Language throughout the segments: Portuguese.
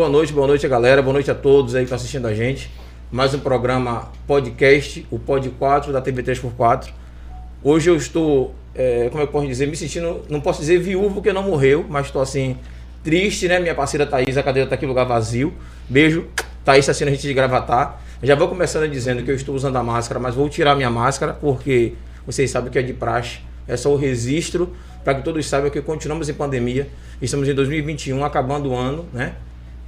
Boa noite, boa noite, galera. Boa noite a todos aí que estão assistindo a gente. Mais um programa podcast, o Pod 4 da TV 3x4. Hoje eu estou, é, como eu posso dizer, me sentindo, não posso dizer viúvo porque não morreu, mas estou assim, triste, né? Minha parceira Thaís, a cadeira está aqui lugar vazio. Beijo, Thaís está sendo a gente de gravatar. Já vou começando dizendo que eu estou usando a máscara, mas vou tirar minha máscara porque vocês sabem que é de praxe. É só o registro para que todos saibam que continuamos em pandemia. Estamos em 2021, acabando o ano, né?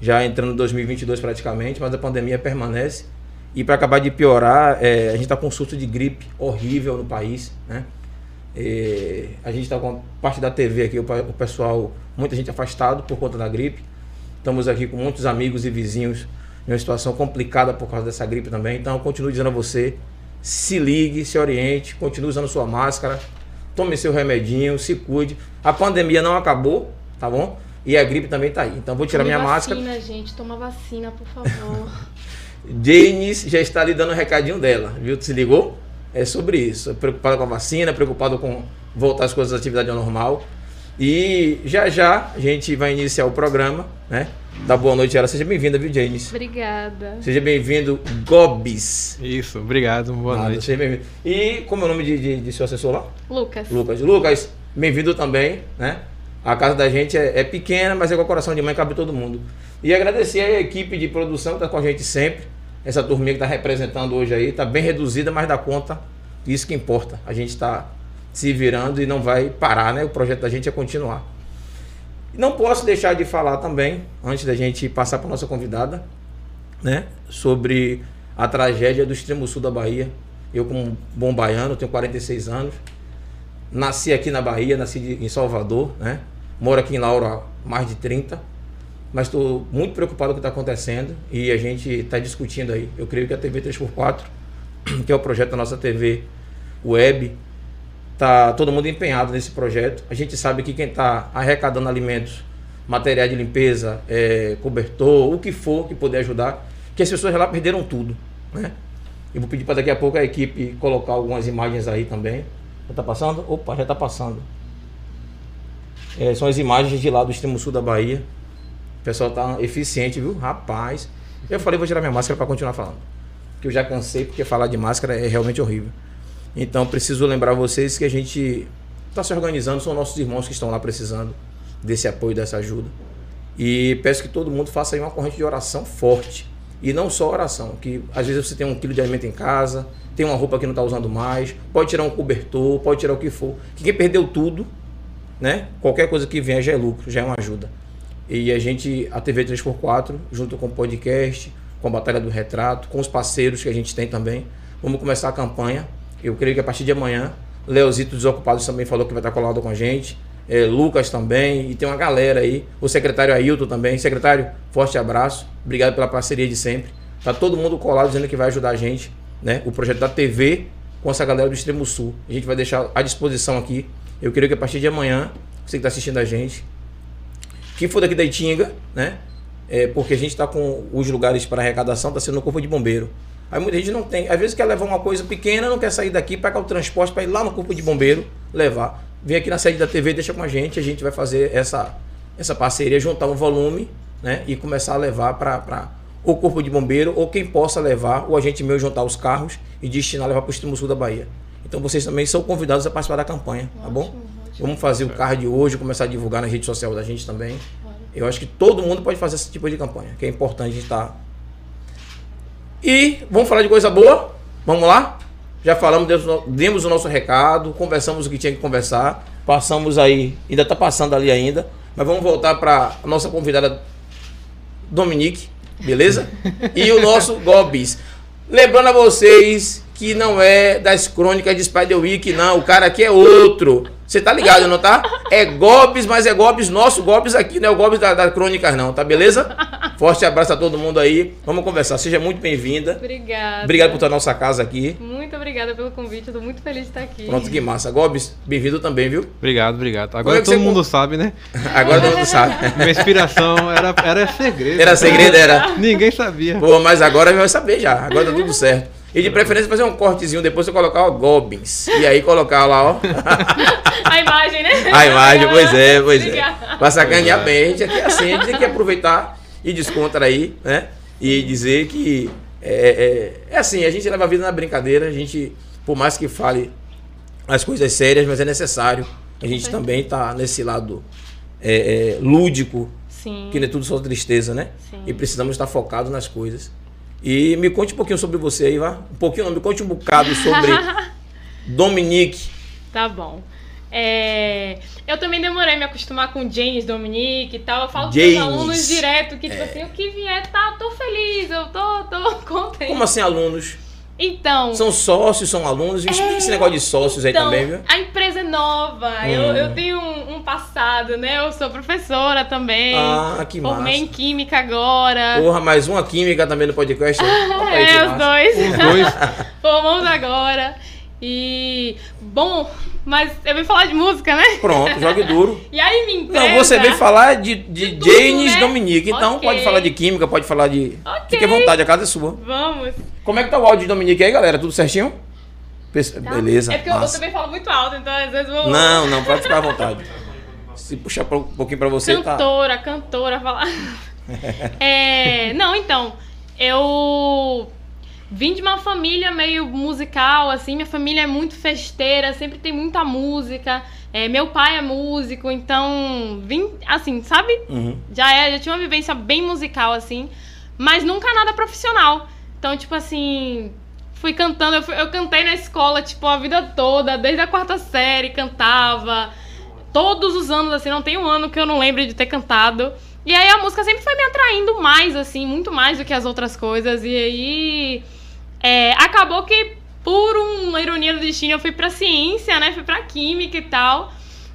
Já entrando em 2022 praticamente, mas a pandemia permanece. E para acabar de piorar, é, a gente está com um surto de gripe horrível no país, né? E a gente está com parte da TV aqui, o, o pessoal, muita gente afastado por conta da gripe. Estamos aqui com muitos amigos e vizinhos em uma situação complicada por causa dessa gripe também. Então, eu continuo dizendo a você, se ligue, se oriente, continue usando sua máscara, tome seu remedinho, se cuide. A pandemia não acabou, tá bom? E a gripe também tá aí. Então vou tirar Tome minha vacina, máscara. gente, toma vacina, por favor. Janis já está lhe dando o recadinho dela, viu? Tu se ligou? É sobre isso. Preocupado com a vacina, preocupado com voltar as coisas à atividade ao normal. E já já a gente vai iniciar o programa, né? Da boa noite, ela. Seja bem-vinda, viu, Janis? Obrigada. Seja bem-vindo, Gobis. Isso, obrigado, boa Nada, noite. Seja bem-vindo. E como é o nome de, de, de seu assessor lá? Lucas. Lucas. Lucas, bem-vindo também, né? A casa da gente é, é pequena, mas é com o coração de mãe, cabe todo mundo. E agradecer a equipe de produção que está com a gente sempre. Essa turminha que está representando hoje aí, está bem reduzida, mas dá conta. Isso que importa. A gente está se virando e não vai parar, né? O projeto da gente é continuar. Não posso deixar de falar também, antes da gente passar para nossa convidada, né? Sobre a tragédia do extremo sul da Bahia. Eu, como bom baiano, tenho 46 anos. Nasci aqui na Bahia, nasci em Salvador, né? Moro aqui em Laura há mais de 30. Mas estou muito preocupado com o que está acontecendo e a gente está discutindo aí. Eu creio que a TV 3x4, que é o projeto da nossa TV web, tá todo mundo empenhado nesse projeto. A gente sabe que quem está arrecadando alimentos, material de limpeza, é, cobertor, o que for que puder ajudar, que as pessoas lá perderam tudo, né? Eu vou pedir para daqui a pouco a equipe colocar algumas imagens aí também. Já está passando? Opa, já está passando. É, são as imagens de lá do extremo sul da Bahia. O pessoal tá eficiente, viu? Rapaz. Eu falei, vou tirar minha máscara para continuar falando. Que eu já cansei, porque falar de máscara é realmente horrível. Então, preciso lembrar vocês que a gente está se organizando, são nossos irmãos que estão lá precisando desse apoio, dessa ajuda. E peço que todo mundo faça aí uma corrente de oração forte. E não só oração, que às vezes você tem um quilo de alimento em casa, tem uma roupa que não está usando mais, pode tirar um cobertor, pode tirar o que for. Que quem perdeu tudo, né? Qualquer coisa que venha já é lucro, já é uma ajuda. E a gente, a TV 3x4, junto com o podcast, com a Batalha do Retrato, com os parceiros que a gente tem também, vamos começar a campanha. Eu creio que a partir de amanhã, Leozito Desocupados também falou que vai estar colado com a gente. É, Lucas também, e tem uma galera aí. O secretário Ailton também. Secretário, forte abraço. Obrigado pela parceria de sempre. Tá todo mundo colado dizendo que vai ajudar a gente, né? O projeto da TV com essa galera do Extremo Sul. A gente vai deixar à disposição aqui. Eu creio que a partir de amanhã, você que está assistindo a gente, quem for daqui da Itinga, né? É, porque a gente está com os lugares para arrecadação, está sendo no corpo de bombeiro. Aí muita gente não tem. Às vezes quer levar uma coisa pequena, não quer sair daqui, pagar o transporte para ir lá no corpo de bombeiro levar. Vem aqui na sede da TV, deixa com a gente, a gente vai fazer essa, essa parceria, juntar um volume né? e começar a levar para o corpo de bombeiro ou quem possa levar, ou a gente mesmo juntar os carros e destinar levar para o extremo sul da Bahia. Então vocês também são convidados a participar da campanha, tá bom? Ótimo. Vamos fazer o card hoje, começar a divulgar na rede social da gente também. Eu acho que todo mundo pode fazer esse tipo de campanha, que é importante a gente estar. E vamos falar de coisa boa? Vamos lá? Já falamos, demos, demos o nosso recado, conversamos o que tinha que conversar, passamos aí, ainda está passando ali ainda, mas vamos voltar para a nossa convidada Dominique, beleza? E o nosso Gobis. Lembrando a vocês que não é das crônicas de Spider-Week, não. O cara aqui é outro. Você tá ligado, não tá? É Gobis, mas é Gobis nosso, Gobis aqui, não é o Gobis da, da crônicas, não, tá beleza? Forte abraço a todo mundo aí. Vamos conversar. Seja muito bem-vinda. Obrigada. Obrigado por estar na nossa casa aqui. Muito obrigada pelo convite, eu tô muito feliz de estar aqui. Pronto, que massa. Gobis, bem-vindo também, viu? Obrigado, obrigado. É Agora que todo você mundo sabe, né? Agora todo mundo sabe. Minha inspiração era, era segredo. Era segredo, era. Ninguém sabia. Pô, mas agora vai saber já. Agora tá tudo certo. E de preferência fazer um cortezinho, depois você colocar o Goblins. E aí colocar lá, ó. A imagem, né? A imagem, pois é, pois é. Obrigada. Pra sacanear bem, a gente aqui é assim, a gente tem que aproveitar e descontrair, né? E dizer que é, é, é assim, a gente leva a vida na brincadeira, a gente, por mais que fale as coisas sérias, mas é necessário. A gente também tá nesse lado é, é, lúdico, Sim. que não é tudo só tristeza, né? Sim. E precisamos estar focados nas coisas. E me conte um pouquinho sobre você aí, vá. Um pouquinho, não, me conte um bocado sobre Dominique. Tá bom. É, Eu também demorei a me acostumar com James, Dominique e tal. Eu falo com James. meus alunos direto que, tipo assim, o que vier, tá, tô feliz, eu tô, tô contente. Como assim, alunos? Então. São sócios, são alunos? Explica esse negócio de sócios aí então, também, viu? A empresa é nova, eu, Hum. eu tenho um, um passado, né? Eu sou professora também. Ah, que Formei em massa. Química agora. Porra, mais uma química também no podcast. Aí, que é, os massa. dois. Os dois. Formamos agora. E. Bom, mas eu vim falar de música, né? Pronto, jogue duro. E aí me empresa... Não, você veio falar de, de, De James né? Dominique. Então Ok. pode falar de química, pode falar de. Ok. Fique à vontade, a casa é sua. Vamos. Como é que tá o áudio de Dominique aí, galera? Tudo certinho? Tá? Beleza. É porque eu, eu também falo muito alto, então às vezes vou. Não, não, pode ficar à vontade. Se puxar um pouquinho pra você, tá. Cantora, cantora, falar. é, não, então, eu vim de uma família meio musical, assim, minha família é muito festeira, sempre tem muita música. É, meu pai é músico, então vim, assim, sabe? Uhum. Já, é, já tinha uma vivência bem musical, assim, mas nunca nada profissional. Então, tipo assim, fui cantando, eu, fui- eu cantei na escola, tipo, a vida toda, desde a quarta série, cantava. Todos os anos, assim, não tem um ano que eu não lembre de ter cantado. E aí a música sempre foi me atraindo mais, assim, muito mais do que as outras coisas. E aí é, acabou que, por uma ironia do destino, eu fui pra ciência, né? Fui pra química e tal.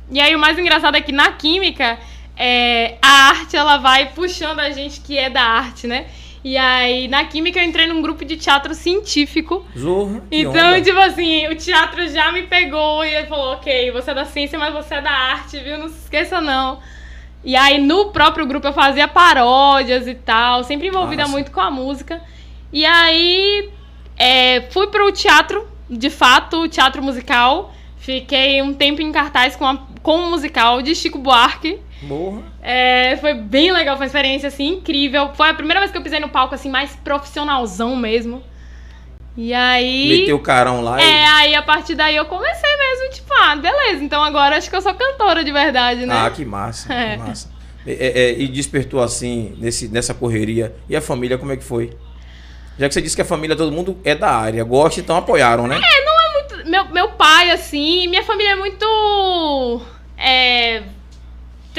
E aí o mais engraçado é que na química, é, a arte ela vai puxando a gente que é da arte, né? E aí na química eu entrei num grupo de teatro científico. Zorra. que Então, onda. tipo assim, o teatro já me pegou e ele falou: ok, você é da ciência, mas você é da arte, viu? Não se esqueça, não. E aí, no próprio grupo, eu fazia paródias e tal, sempre envolvida Massa. muito com a música. E aí, é, fui pro teatro, de fato, teatro musical. Fiquei um tempo em cartaz com, a- com o musical de Chico Buarque. Morra. É, foi bem legal, foi uma experiência assim incrível. Foi a primeira vez que eu pisei no palco assim mais profissionalzão mesmo. E aí Meteu o carão lá É, e. aí a partir daí eu comecei mesmo, tipo, ah, beleza, então agora acho que eu sou cantora de verdade, né? Ah, que massa, É. que massa. É, é, é, e despertou assim, nesse, nessa correria. E a família, como é que foi? Já que você disse que a família, todo mundo é da área, gosta, então apoiaram, né? meu, meu pai, assim, minha família é muito. É,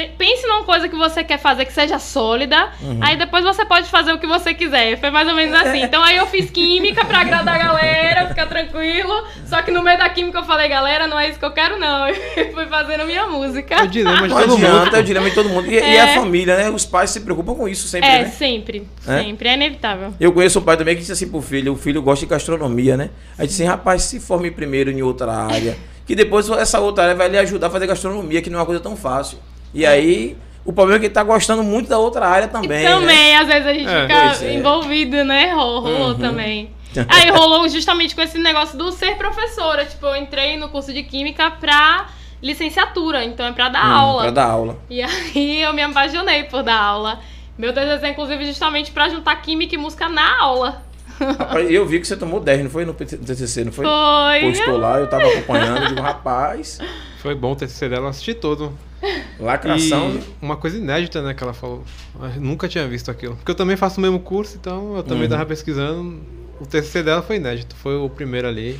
pense numa coisa que você quer fazer que seja sólida, Uhum. aí depois você pode fazer o que você quiser. Foi mais ou menos assim. Então aí eu fiz química pra agradar a galera, ficar tranquilo. Só que no meio da química eu falei, galera, não é isso que eu quero, não. E fui fazendo minha música. É o dilema de Não todo adianta, mundo. é o dilema de todo mundo. E, e É. a família, né? Os pais se preocupam com isso sempre, É, né? sempre. É? Sempre. É inevitável. Eu conheço um pai também que disse assim pro filho, o filho gosta de gastronomia, né? Aí disse assim, rapaz, se forme primeiro em outra área, que depois essa outra área vai lhe ajudar a fazer gastronomia, que não é uma coisa tão fácil. E aí, o problema é que ele tá gostando muito da outra área também, e né? também, às vezes a gente É. Fica é. envolvido, né? Rol- Rolou Uhum. também. Aí rolou justamente com esse negócio do ser professora. Tipo, eu entrei no curso de química pra licenciatura, então é pra dar Hum, aula. Pra dar aula. E aí eu me apaixonei por dar aula. Meu desejo é, inclusive, justamente pra juntar química e música na aula. Eu vi que você tomou 10, não foi no TCC, não foi? Foi. Postou lá, eu tava acompanhando, digo, rapaz, Foi bom o TCC dela, assisti todo. Lacração. E uma coisa inédita, né, que ela falou. Eu nunca tinha visto aquilo. Porque eu também faço o mesmo curso, então eu também Uhum. tava pesquisando. O TCC dela foi inédito. Foi o primeiro ali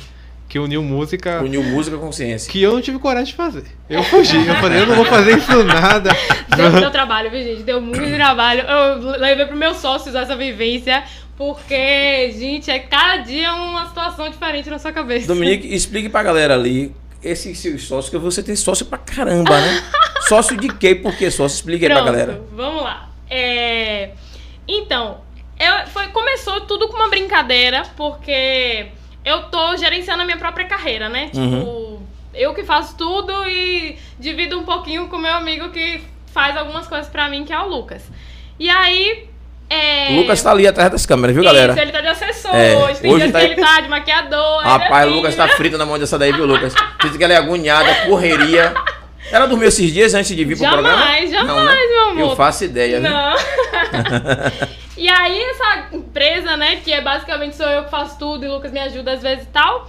que uniu música Uniu música com ciência. que eu não tive coragem de fazer. Eu fugi. Eu falei, eu não vou fazer isso nada. Deu, deu trabalho, viu, gente? Deu muito trabalho. Eu levei pro meus sócios essa vivência, porque, gente, é cada dia uma situação diferente na sua cabeça. Dominique, explique pra galera ali, esse seu sócio, que você tem sócio pra caramba, né? sócio de quê? Por que sócio? Explique aí pra Pronto, galera. Vamos lá. É, Então, eu... foi... começou tudo com uma brincadeira, porque eu tô gerenciando a minha própria carreira, né? Tipo, Uhum. eu que faço tudo e divido um pouquinho com meu amigo que faz algumas coisas pra mim, que é o Lucas. E aí. É... O Lucas tá ali atrás das câmeras, viu, galera? Isso, ele tá de assessor, É, hoje tem hoje dias tá- que ele tá de maquiador. Rapaz, ainda o Lucas tá assim. frito na mão dessa daí, viu, Lucas? Diz que ela é agoniada, correria. Ela dormiu esses dias antes de vir pro Jamais, programa? jamais, Não, né? meu amor. Eu faço ideia, viu? Não. e aí, essa empresa, né, que é basicamente sou eu que faço tudo e o Lucas me ajuda às vezes e tal.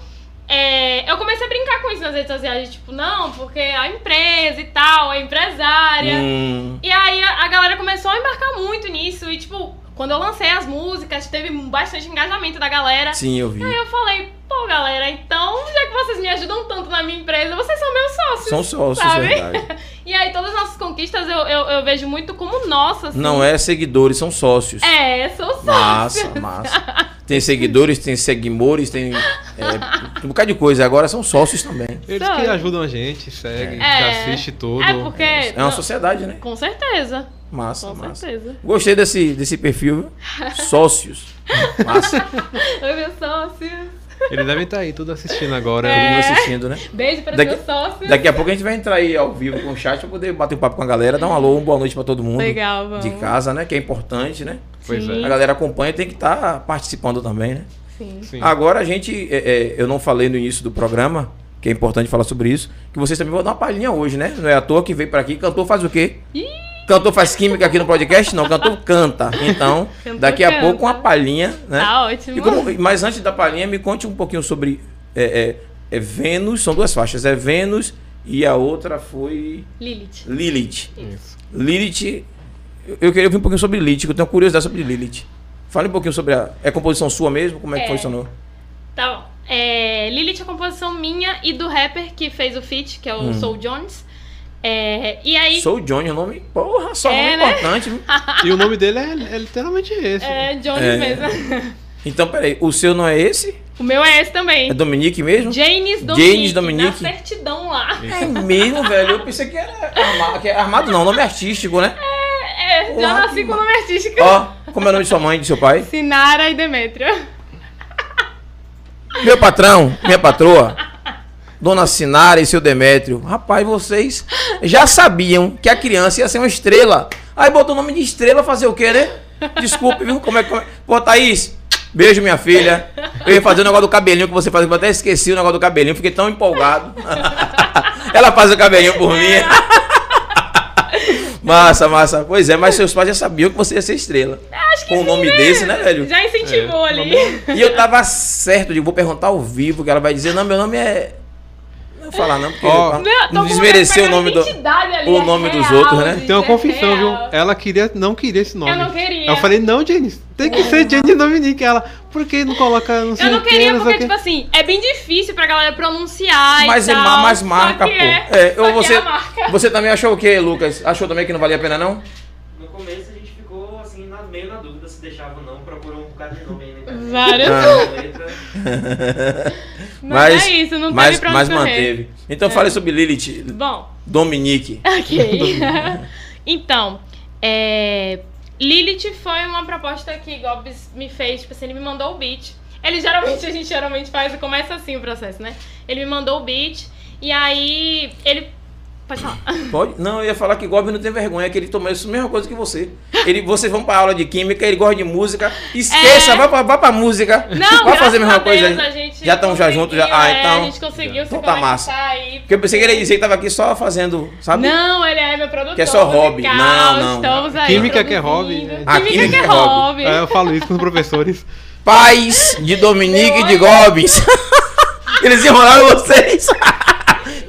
É, eu comecei a brincar com isso nas redes sociais, tipo, não, porque a empresa e tal, a empresária. Hum, E aí a, a galera começou a embarcar muito nisso. E, tipo, quando eu lancei as músicas, teve bastante engajamento da galera. sim, eu vi. Aí eu falei, pô, galera, então, já que vocês me ajudam tanto na minha empresa, vocês são meus sócios. São sócios, sabe? verdade. E aí todas as nossas conquistas eu, eu, eu vejo muito como nossas. assim. Não é seguidores, são sócios. É, sou sócio. Massa, massa. Tem seguidores, tem seguimores, tem é, um bocado de coisa. Agora são sócios também. Eles Sabe? que ajudam a gente, seguem, É. assiste tudo. É porque. É uma não, sociedade, né? Com certeza. Massa, Com massa. certeza. Gostei desse, desse perfil, viu? Sócios. Massa. Oi, meus sócios. Eles devem estar aí tudo assistindo agora. Todo mundo É. assistindo, né? Beijo para Daqui- meus sócios. Daqui a pouco a gente vai entrar aí ao vivo com o chat pra poder bater um papo com a galera, dar um alô, uma boa noite pra todo mundo. Legal, vamos. De casa, né? Que é importante, né? Pois é. A galera acompanha tem que estar participando também, né? Sim. Sim. Agora a gente, é, é, eu não falei no início do programa, que é importante falar sobre isso, que vocês também vão dar uma palhinha hoje, né? Não é à toa que veio pra aqui, cantor faz o quê? Ih, Cantor faz química aqui no podcast? Não, cantor canta. Então, Cantor daqui a canta. pouco uma palhinha, né? Tá ótimo. E como- mas antes da palhinha, me conte um pouquinho sobre é, é, é Vênus, são duas faixas, é Vênus e a outra foi Lilith. Lilith. Isso. Lilith, eu- queria ouvir um pouquinho sobre Lilith, que eu tenho curiosidade sobre Lilith. Fale um pouquinho sobre a. É composição sua mesmo? Como é que É. funcionou? Tá bom. É, Lilith é a composição minha e do rapper que fez o feat, que é o Hum. Soul Jones. É, e aí. Sou o Johnny, o nome. Porra, só É, nome né? importante. viu? E o nome dele é, é literalmente esse. É Jones É. mesmo. Então, peraí, o seu não é esse? o meu é esse também. É Dominique mesmo? Janis Dominique. Janis Dominique. Na certidão lá. É mesmo, velho. Eu pensei que era armado, que é armado não, nome artístico, né? É, já Porra, nasci que com o nome artístico. Ó, como é o nome de sua mãe e de seu pai? Sinara e Demetria. Meu patrão, minha patroa, Dona Sinara e seu Demétrio. Rapaz, vocês já sabiam que a criança ia ser uma estrela. Aí botou o nome de estrela fazer o quê, né? Desculpe, viu? Como é que. Como é? Pô, Thaís, beijo, minha filha. Eu ia fazer o negócio do cabelinho que você faz, eu até esqueci o negócio do cabelinho, fiquei tão empolgado. Ela faz o cabelinho por mim. Massa, massa. Pois é, mas seus pais já sabiam que você ia ser estrela. Acho que Com um sim, nome né? desse, né, velho? Já incentivou É, ali. E eu tava certo de vou perguntar ao vivo, que ela vai dizer, não, meu nome é. Não vou falar não, porque pra Não, não desmerecer o nome do. ali, o é nome dos real, outros, né? Tem uma é confissão, viu? Ela queria, não queria esse nome. Eu não queria. Eu falei, não, Jenny, tem que ser Jenny Dominique. Ela, por que não coloca não sei Eu não queria porque, tipo assim, é bem difícil pra galera pronunciar Mas e é tal. ma- mais só marca, que pô. É, É, só ou que você, é a marca. você também achou o quê, Lucas? Achou também que não valia a pena, não? No começo a gente ficou assim, na- meio na dúvida se deixava ou não, procurou um bocado de nome aí na internet. Vários. Ah. Letra. Mas, é isso, não mas, mas manteve. Então É. fale sobre Lilith, Bom, Dominique. ok. então, é, Lilith foi uma proposta que Gobs me fez, tipo assim, ele me mandou o beat. Ele geralmente, a gente geralmente faz, começa assim o processo, né? Ele me mandou o beat, e aí ele... Pode falar. Pode? Não, eu ia falar que Gob não tem vergonha, que ele tomou a mesma coisa que você. Ele, vocês vão pra aula de química, ele gosta de música. Esqueça, É. vai, pra, vai pra música. Não, vai fazer a mesma coisa. Deus, a gente já estão já juntos, já. Ah, é, então. A gente conseguiu se Então tá massa. aí. Porque eu pensei que ele ia dizer que tava aqui só fazendo, sabe? Não, ele é meu produtor. Que é só hobby. musical, Não, não. Estamos aí Química que é hobby, né? Ah, Química, que é hobby. É, eu falo isso com os professores. Pais de Dominique e de Gomes. Eles enrolaram vocês.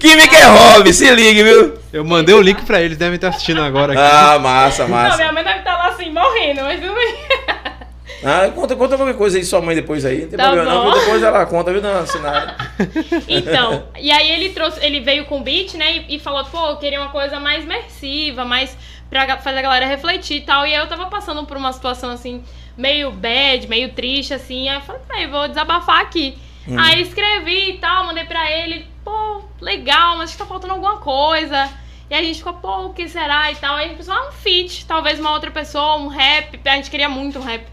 Química é hobby, se ligue, viu? Eu mandei o link pra eles, devem estar assistindo agora aqui. Ah, massa, Não, massa. minha mãe deve estar lá assim, morrendo, mas tudo bem. Ah, conta, conta qualquer coisa aí, sua mãe depois aí. Não tem Tá problema não, bom. viu? depois ela conta, viu, dona Sinara? Então, e aí ele trouxe, ele veio com o beat, né, e, e falou, pô, eu queria uma coisa mais imersiva, mais pra fazer a galera refletir e tal. E aí eu tava passando por uma situação assim, meio bad, meio triste, assim. Aí eu falei, aí vou desabafar aqui. Hum. Aí escrevi e tal, mandei pra ele, pô, legal, mas tá faltando alguma coisa. E a gente ficou, pô, o que será e tal. Aí a gente pensou, ah, um feat, talvez uma outra pessoa, um rap. A gente queria muito um rap,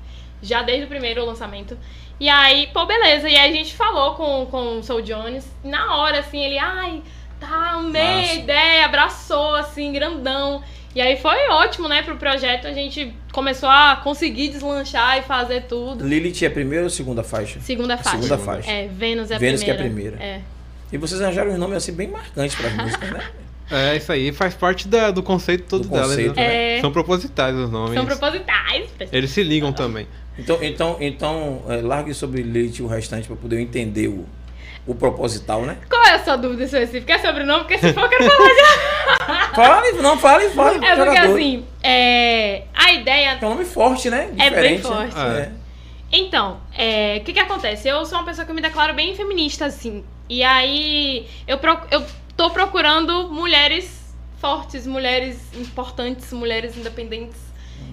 já desde o primeiro lançamento. E aí, pô, beleza. E aí a gente falou com, com o Soul Jones. Na hora, assim, ele, ai, tá, amei a ideia, abraçou, assim, grandão. E aí foi ótimo, né, pro projeto. A gente começou a conseguir deslanchar e fazer tudo. Lilith é a primeira ou segunda faixa? Segunda faixa. Segunda faixa. É, Vênus é a Vênus que é a primeira. primeira. É. E vocês arranjaram uns nomes assim bem marcantes para as músicas, né? É, isso aí faz parte da- do conceito todo Do dela. conceito, né? É. São propositais os nomes. São propositais. Eles se ligam também. Então, então, então é, largue sobre Lilith o restante para poder entender o, o proposital, né? Qual é a sua dúvida específica? É sobre o nome? Porque se for, eu quero falar já. Fale, não fale, fale. É porque jogador. assim, é, a ideia É um nome forte, né? É bem Diferente, né? forte. É. Então, é, o que que acontece? Eu sou uma pessoa que me declaro bem feminista, assim. E aí, eu, eu tô procurando mulheres fortes, mulheres importantes, mulheres independentes.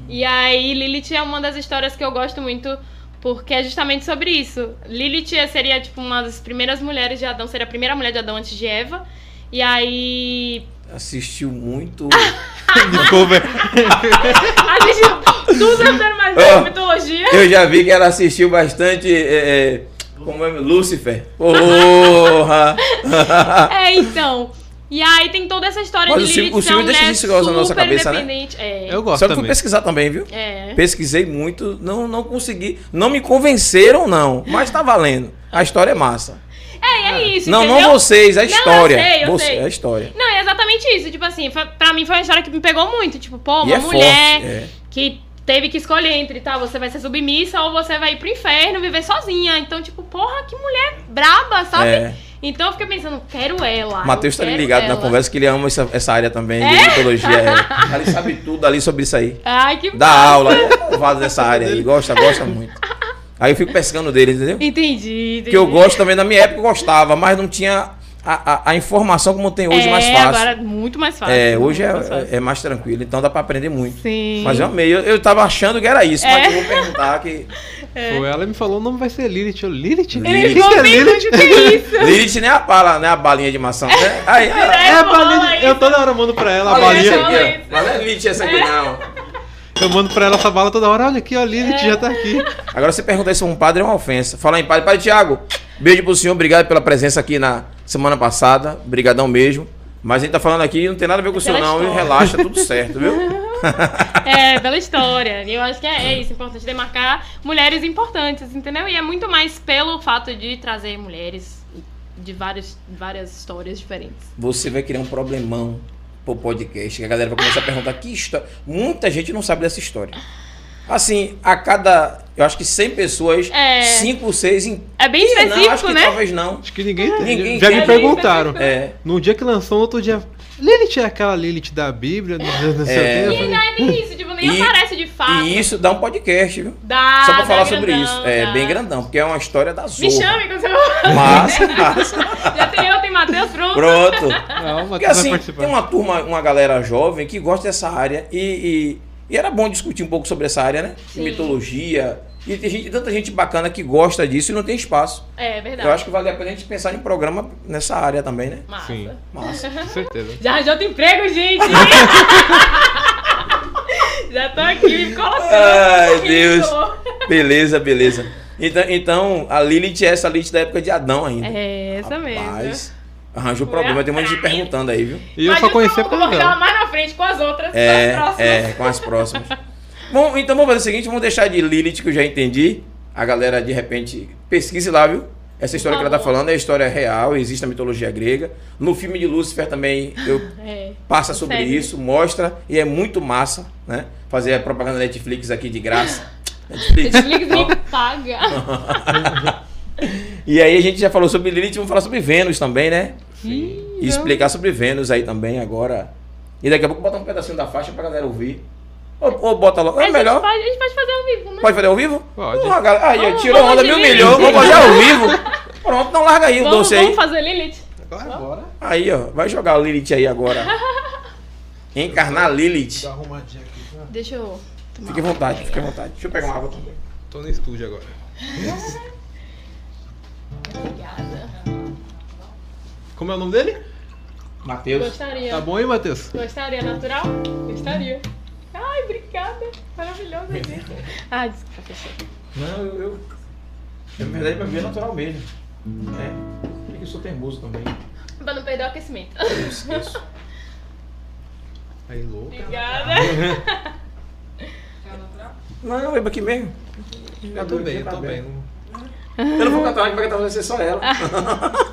E aí, Lilith é uma das histórias que eu gosto muito, porque é justamente sobre isso. Lilith seria, tipo, uma das primeiras mulheres de Adão, seria a primeira mulher de Adão antes de Eva. E aí, Assistiu muito. Discover. a gente tudo sobre mais Oh. mitologia. eu já vi que ela assistiu bastante. é, é, como é? Lucifer. Porra! É, então. E aí tem toda essa história Mas de Lilith o uma deixa negócio na nossa cabeça, né? É. Eu gosto Só que eu fui pesquisar também, viu? É. Pesquisei muito, não, não consegui. Não me convenceram, não. Mas tá valendo. A história é massa. É, e é isso, não, entendeu? não vocês, a Não, eu história. sei, eu Você, sei. a história. Não, é exatamente isso. Tipo assim, foi, pra mim foi uma história que me pegou muito. Tipo, pô, E uma é mulher forte. É. que teve que escolher entre, tá, você vai ser submissa ou você vai ir pro inferno viver sozinha. Então, tipo, porra, que mulher braba, sabe? É. Então eu fiquei pensando, quero ela. Matheus tá ligado na ela. conversa que ele ama essa, essa área também É? de mitologia. É. Ele sabe tudo ali sobre isso aí. Ai, que Dá massa. aula, é malvado dessa área aí. Gosta, gosta muito. Aí eu fico pescando dele, entendeu? Entendi, entendi. Que eu gosto também, na minha época eu gostava, mas não tinha a, a, a informação como tem hoje é, mais fácil. agora é muito mais fácil. É, hoje muito mais é, é mais tranquilo, então dá pra aprender muito. Sim. Mas eu amei, eu, eu tava achando que era isso, mas É. eu vou perguntar que. Foi ela me falou, o nome vai ser Lilith. Eu, Lilith? É bem Lilith? que é isso? Lilith nem a bala, né? A balinha de maçã. Né? Aí, ah, É a balinha. isso. Eu toda hora mando pra ela a balinha. Mas não é Lilith essa aqui, não. Eu mando pra ela essa bala toda hora. Olha aqui, ó, Lilith já tá aqui. Agora você pergunta isso pra um padre é uma ofensa. Fala em padre, padre Tiago, beijo pro senhor, obrigado pela presença aqui na semana passada. Brigadão mesmo. Mas a gente tá falando aqui, não tem nada a ver com o Pela não. Relaxa, tudo certo, viu? É, pela história. E eu acho que é, é isso, importante demarcar mulheres importantes, entendeu? E é muito mais pelo fato de trazer mulheres de várias, várias histórias diferentes. Você vai criar um problemão pro podcast, que a galera vai começar a perguntar que história. Muita gente não sabe dessa história. Assim, a cada, eu acho que 100 pessoas, É. 5 ou 6 em... É bem Ih, não, específico, acho que né? talvez não. Acho que ninguém tem. Ninguém já me É perguntaram. específico. É. No dia que lançou, no outro dia. Lilith é aquela Lilith da Bíblia? Não, não sei É. o quê. Eu E é nem isso, tipo, nem E- aparece de fato. E isso dá um podcast, viu? Dá, Só pra dá falar sobre grandão, isso. É dá. bem grandão, porque é uma história da Zorra. Me chame quando você Massa, massa. Já tem eu, tem Matheus, pronto. Pronto. Não, Porque assim, participar. tem uma turma, uma galera jovem que gosta dessa área e, e, e era bom discutir um pouco sobre essa área, né? De Sim. mitologia. E tem gente, tanta gente bacana que gosta disso e não tem espaço. É verdade. Eu acho que vale a pena a gente pensar em programa nessa área também, né? Massa. Sim. Massa. Com certeza. Já arranjou outro emprego, gente! Já tô aqui me colocando. Ai, um Deus. Beleza, beleza. Então, então a Lilith é essa Lilith da época de Adão ainda. É, essa mesmo. Arranjou Foi problema. Tem um monte de gente perguntando aí, viu? E eu Mas só conheci eu por causa colocar ela dela. mais na frente com as outras, É, as próximas. é, com as próximas. Bom, então vamos fazer o seguinte, vamos deixar de Lilith que eu já entendi. A galera de repente pesquise lá, viu? Essa história que ela tá falando é história real, existe na mitologia grega. No filme de Lúcifer também eu É. passa sobre Sério? isso, mostra e é muito massa, né? Fazer a propaganda Netflix aqui de graça. Netflix. Netflix nem paga. E aí a gente já falou sobre Lilith, vamos falar sobre Vênus também, né? Ih, E explicar sobre Vênus aí também agora. E daqui a pouco botar um pedacinho da faixa pra galera ouvir. Ou, ou bota logo. A É gente, melhor. pode, a gente pode fazer ao vivo, né? Pode fazer ao vivo? Pode. Galera. Aí, ó, Vamos- tirou vamos onda, me humilhou. Vamos fazer ao vivo. Pronto, não larga aí o Vamos, doce vamos aí. fazer Lilith. Agora, bora. Aí, ó. Vai jogar o Lilith aí agora. Encarnar Lilith. arrumadinha aqui. Deixa eu. Fique à vontade, fique à vontade. Deixa eu pegar uma água também. Tô no estúdio agora. Obrigada. Como é o nome dele? Matheus. Gostaria. Tá bom aí, Matheus? Gostaria, natural? Gostaria. Ai, obrigada. Maravilhoso. Ai, desculpa, fechei. Não, eu. eu... Na verdade, pra mim é natural mesmo. É. Porque eu sou teimoso também. Pra não perder o aquecimento. Eu esqueço. Aí, louco. Obrigada. Não, eu bebo aqui mesmo. Eu tô bem, eu tô bem. Eu não vou cantar, quem vai cantar vai ser só ela.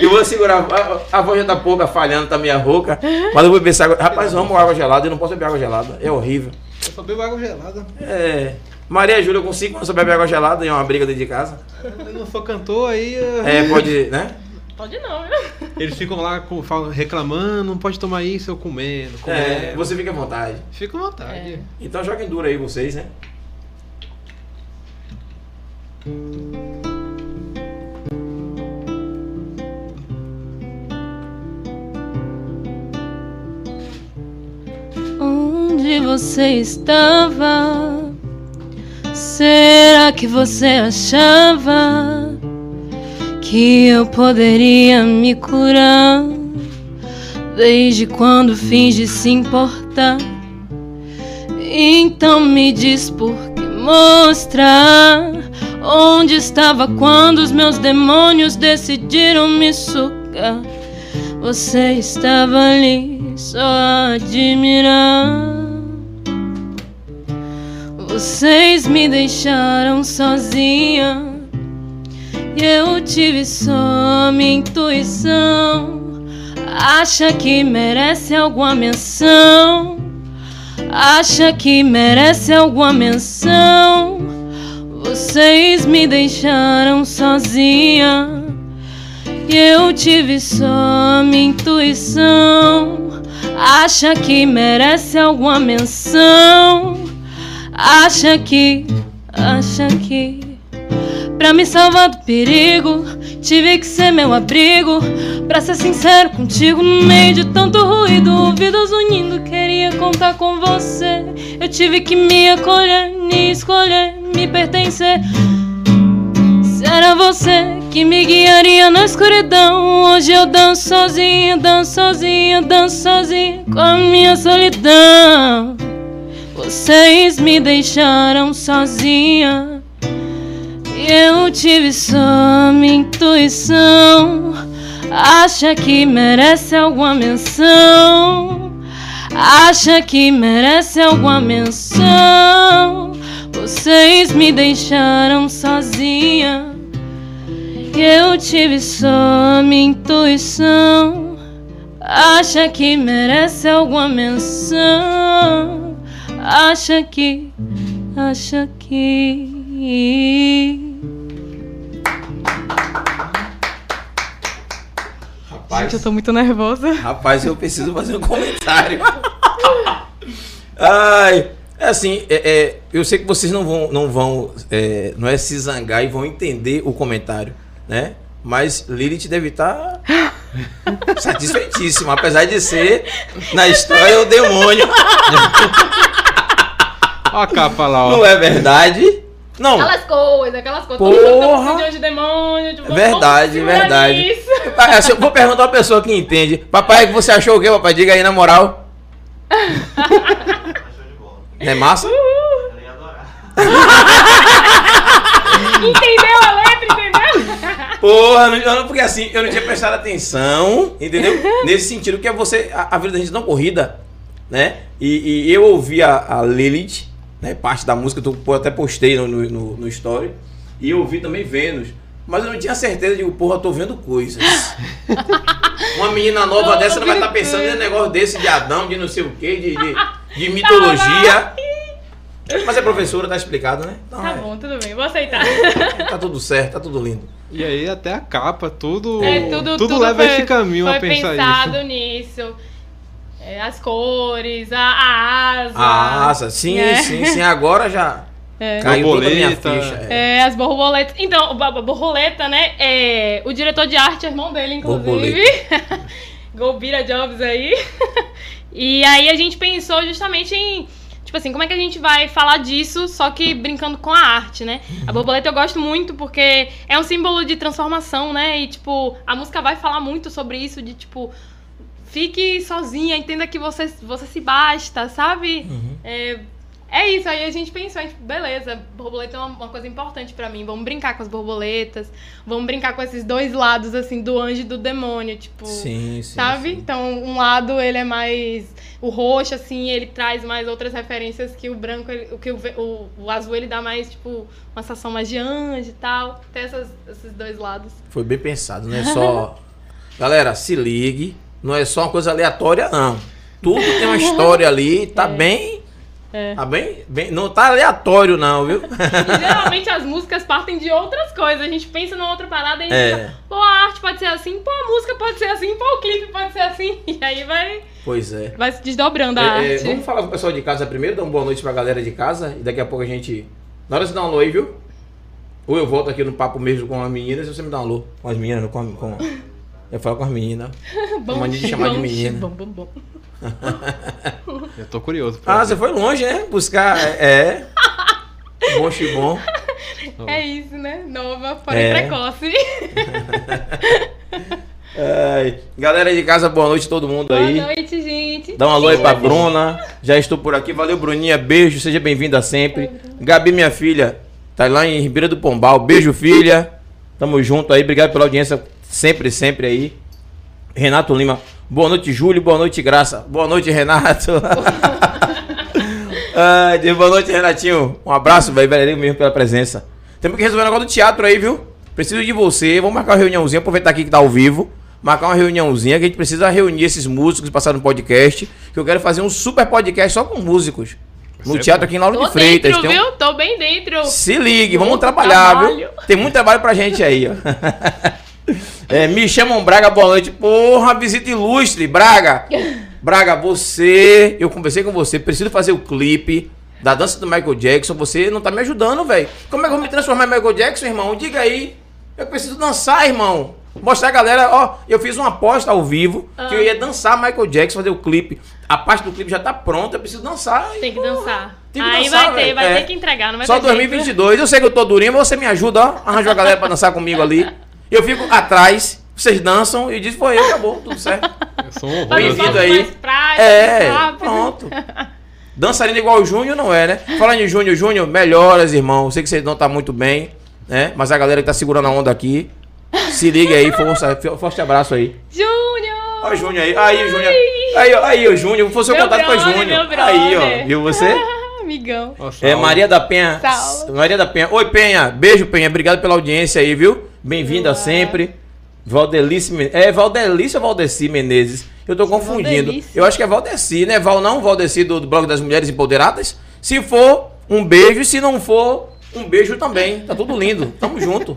Eu vou segurar. A, a voz já tá pouca, falhando, tá meia rouca. Mas eu vou beber essa água. Rapaz, eu amo água gelada. Eu não posso beber água gelada. É horrível. Eu só bebo água gelada. É. Maria Júlia com 5 anos só bebe água gelada e é uma briga dentro de casa. Eu não sou cantor, aí. eu- É, pode, né? Pode não, viu? Eles ficam lá com- falam- reclamando, não pode tomar isso, eu comendo, comendo. É, você fica à vontade. Fica à vontade. É. Então joguem duro aí vocês, né? Onde você estava? Será que você achava que eu poderia me curar? Desde quando finge se importar? Então me diz por que mostrar onde estava quando os meus demônios decidiram me sugar. Você estava ali só a admirar. Vocês me deixaram sozinha. E eu tive só minha intuição. Acha que merece alguma menção? Acha que merece alguma menção? Vocês me deixaram sozinha. E eu tive só minha intuição. Acha que merece alguma menção? Acha que, acha que. Pra me salvar do perigo, tive que ser meu abrigo. Pra ser sincero contigo, no meio de tanto ruído, ouvidos unindo, queria contar com você. Eu tive que me acolher, me escolher, me pertencer. Era você que me guiaria na escuridão, hoje eu danço sozinha, danço sozinha, danço sozinha com a minha solidão. Vocês me deixaram sozinha. Eu tive só minha intuição. Acha que merece alguma menção? Acha que merece alguma menção? Vocês me deixaram sozinha. Eu tive só minha intuição. Acha que merece alguma menção? Acha que, acha que. Rapaz, Gente, eu tô muito nervosa. rapaz, eu preciso fazer um comentário. Ai, é assim, é, é, eu sei que vocês não vão, não vão, é, não é se zangar e vão entender o comentário, né? Mas Lilith deve estar satisfeitíssima, apesar de ser na história o demônio. A capa lá, ó. Não é verdade? Não. Aquelas coisas, aquelas coisas. Porra! Todo de demônio. Tipo, vamos Verdade, segurar verdade. assim, eu vou perguntar uma pessoa que entende. Papai, você achou o quê, papai? Diga aí na moral. É massa? Ela ia adorar. Entendeu a letra, entendeu? Porra, eu não- porque assim, eu não tinha prestado atenção, entendeu? Nesse sentido que é você, a, a vida da gente não corrida, né? E, e eu ouvi a, a Lilith, né? Parte da música, tu, eu até postei no, no, no- story. E eu ouvi também Vênus. Mas eu não tinha certeza, digo, porra, eu tô vendo coisas. Uma menina nova Eu dessa não vai estar pensando em negócio desse de Adão, de não sei o quê, de, de, de mitologia. Mas é professora, tá explicado, né? Então, Tá é, bom, tudo bem, vou aceitar. tá tudo certo, tá tudo lindo. E aí até a capa, tudo. É, tudo, tudo leva foi, esse caminho foi a pensar pensado isso. nisso. É, as cores, a, a asa. A asa, sim, É. sim, sim. Agora já É. caiu toda a minha Borboleta. ficha. é. É, as borboletas. Então, borboleta, né? É, o diretor de arte é irmão dele, inclusive. Golbira Jobs aí. e aí a gente pensou justamente em. Tipo assim, como é que a gente vai falar disso, só que brincando com a arte, né? A borboleta eu gosto muito porque é um símbolo de transformação, né? E, tipo, a música vai falar muito sobre isso, de, tipo, fique sozinha, entenda que você, você se basta, sabe? É, é isso, aí a gente pensou, a gente, beleza, borboleta é uma, uma coisa importante pra mim, vamos brincar com as borboletas, vamos brincar com esses dois lados, assim, do anjo e do demônio, tipo, Sim, sim. sabe? sim. Então, um lado ele é mais, o roxo, assim, ele traz mais outras referências que o branco, ele- o que o, o, o azul ele dá mais, tipo, uma sensação mais de anjo e tal, tem essas, esses dois lados. Foi bem pensado, não é só Galera, se ligue. Não é só uma coisa aleatória, não. Tudo tem uma história ali, tá bem. É. Tá bem, bem. Não tá aleatório, não, viu? Geralmente as músicas partem de outras coisas. A gente pensa numa outra parada e a gente É. pensa, pô, a arte pode ser assim, pô, a música pode ser assim, pô, o clipe pode ser assim. E aí vai, pois é. vai se desdobrando a É, é, arte. vamos falar com o pessoal de casa primeiro, dar uma boa noite pra galera de casa e daqui a pouco a gente. Na hora de você dar um alô aí, viu? Ou eu volto aqui no papo mesmo com as meninas e você me dá um alô. Com as meninas, com. com... Eu falo com as meninas. Bom, mania de chamar de menina. Bom, bom, bom. Eu tô curioso. Ah, você foi longe, né? Buscar. É. é. Bom xibom. É isso, né? Nova, porém É. precoce. Ai, Galera de casa, boa noite a todo mundo Boa aí. noite, gente. Dá um alô aí pra Bruna. Já estou por aqui. Valeu, Bruninha. Beijo. Seja bem-vinda sempre. Gabi, minha filha, tá lá em Ribeira do Pombal. Beijo, filha. Tamo junto aí. Obrigado pela audiência sempre, sempre aí. Renato Lima. Boa noite, Júlio. Boa noite, Graça. Boa noite, Renato. Ai, Deus, boa noite, Renatinho. Um abraço, velho. Valeu mesmo pela presença. Temos que resolver o negócio do teatro aí, viu? Preciso de você. Vamos marcar uma reuniãozinha. Aproveitar aqui que tá ao vivo. Marcar uma reuniãozinha que a gente precisa reunir esses músicos passaram no podcast. Que eu quero fazer um super podcast só com músicos. No teatro bom. aqui em Lauro Tô de Freitas. dentro, Tem um- viu? Tô bem dentro. Se ligue, vamos Muito trabalhar, trabalho. viu? Tem muito trabalho pra gente aí, ó. É, me chamam Braga, boa noite. Porra, visita ilustre, Braga. Braga, você, eu conversei com você, preciso fazer o clipe da dança do Michael Jackson. Você não tá me ajudando, velho. Como é que eu vou me transformar em Michael Jackson, irmão? Diga aí. Eu preciso dançar, irmão. Mostrar a galera, ó, eu fiz uma aposta ao vivo que eu ia dançar Michael Jackson, fazer o clipe. A parte do clipe já tá pronta, eu preciso dançar. Tem que dançar. tem que Aí dançar, vai ter, velho. vai É. ter que entregar, não vai Só ter jeito. 2022. Eu sei que eu tô durinho, mas você me ajuda, ó. Arranjou a galera pra dançar comigo ali. Eu fico atrás, vocês dançam e diz, foi eu, acabou, tudo certo. Eu sou um. Bem-vindo aí. mais prático, É, rápido. pronto. Dançarina igual o Júnior não é, né? Falando em Júnior, Júnior, melhoras, irmão. Eu sei que vocês não tá muito bem, né? Mas a galera que tá segurando a onda aqui, se liga aí, força, forte abraço aí. Júnior! Ó o Júnior aí, aí, Júnior. Aí, ó, aí, o Júnior, fosse o Meu contato com o brother, Júnior. Aí, ó, brother. viu você? Amigão. É. Maria da Penha. Salve. Maria da Penha. Oi, Penha. Beijo, Penha. Obrigado pela audiência aí, viu? Bem-vinda sempre. Valdelice Men... É Valdelice ou Valdeci Menezes? Eu tô confundindo. Valdelice. Eu acho que é Valdeci, né? Val não, Valdeci do, do blog das Mulheres Empoderadas. Se for, um beijo. E se não for, um beijo também. Tá tudo lindo. Tamo junto.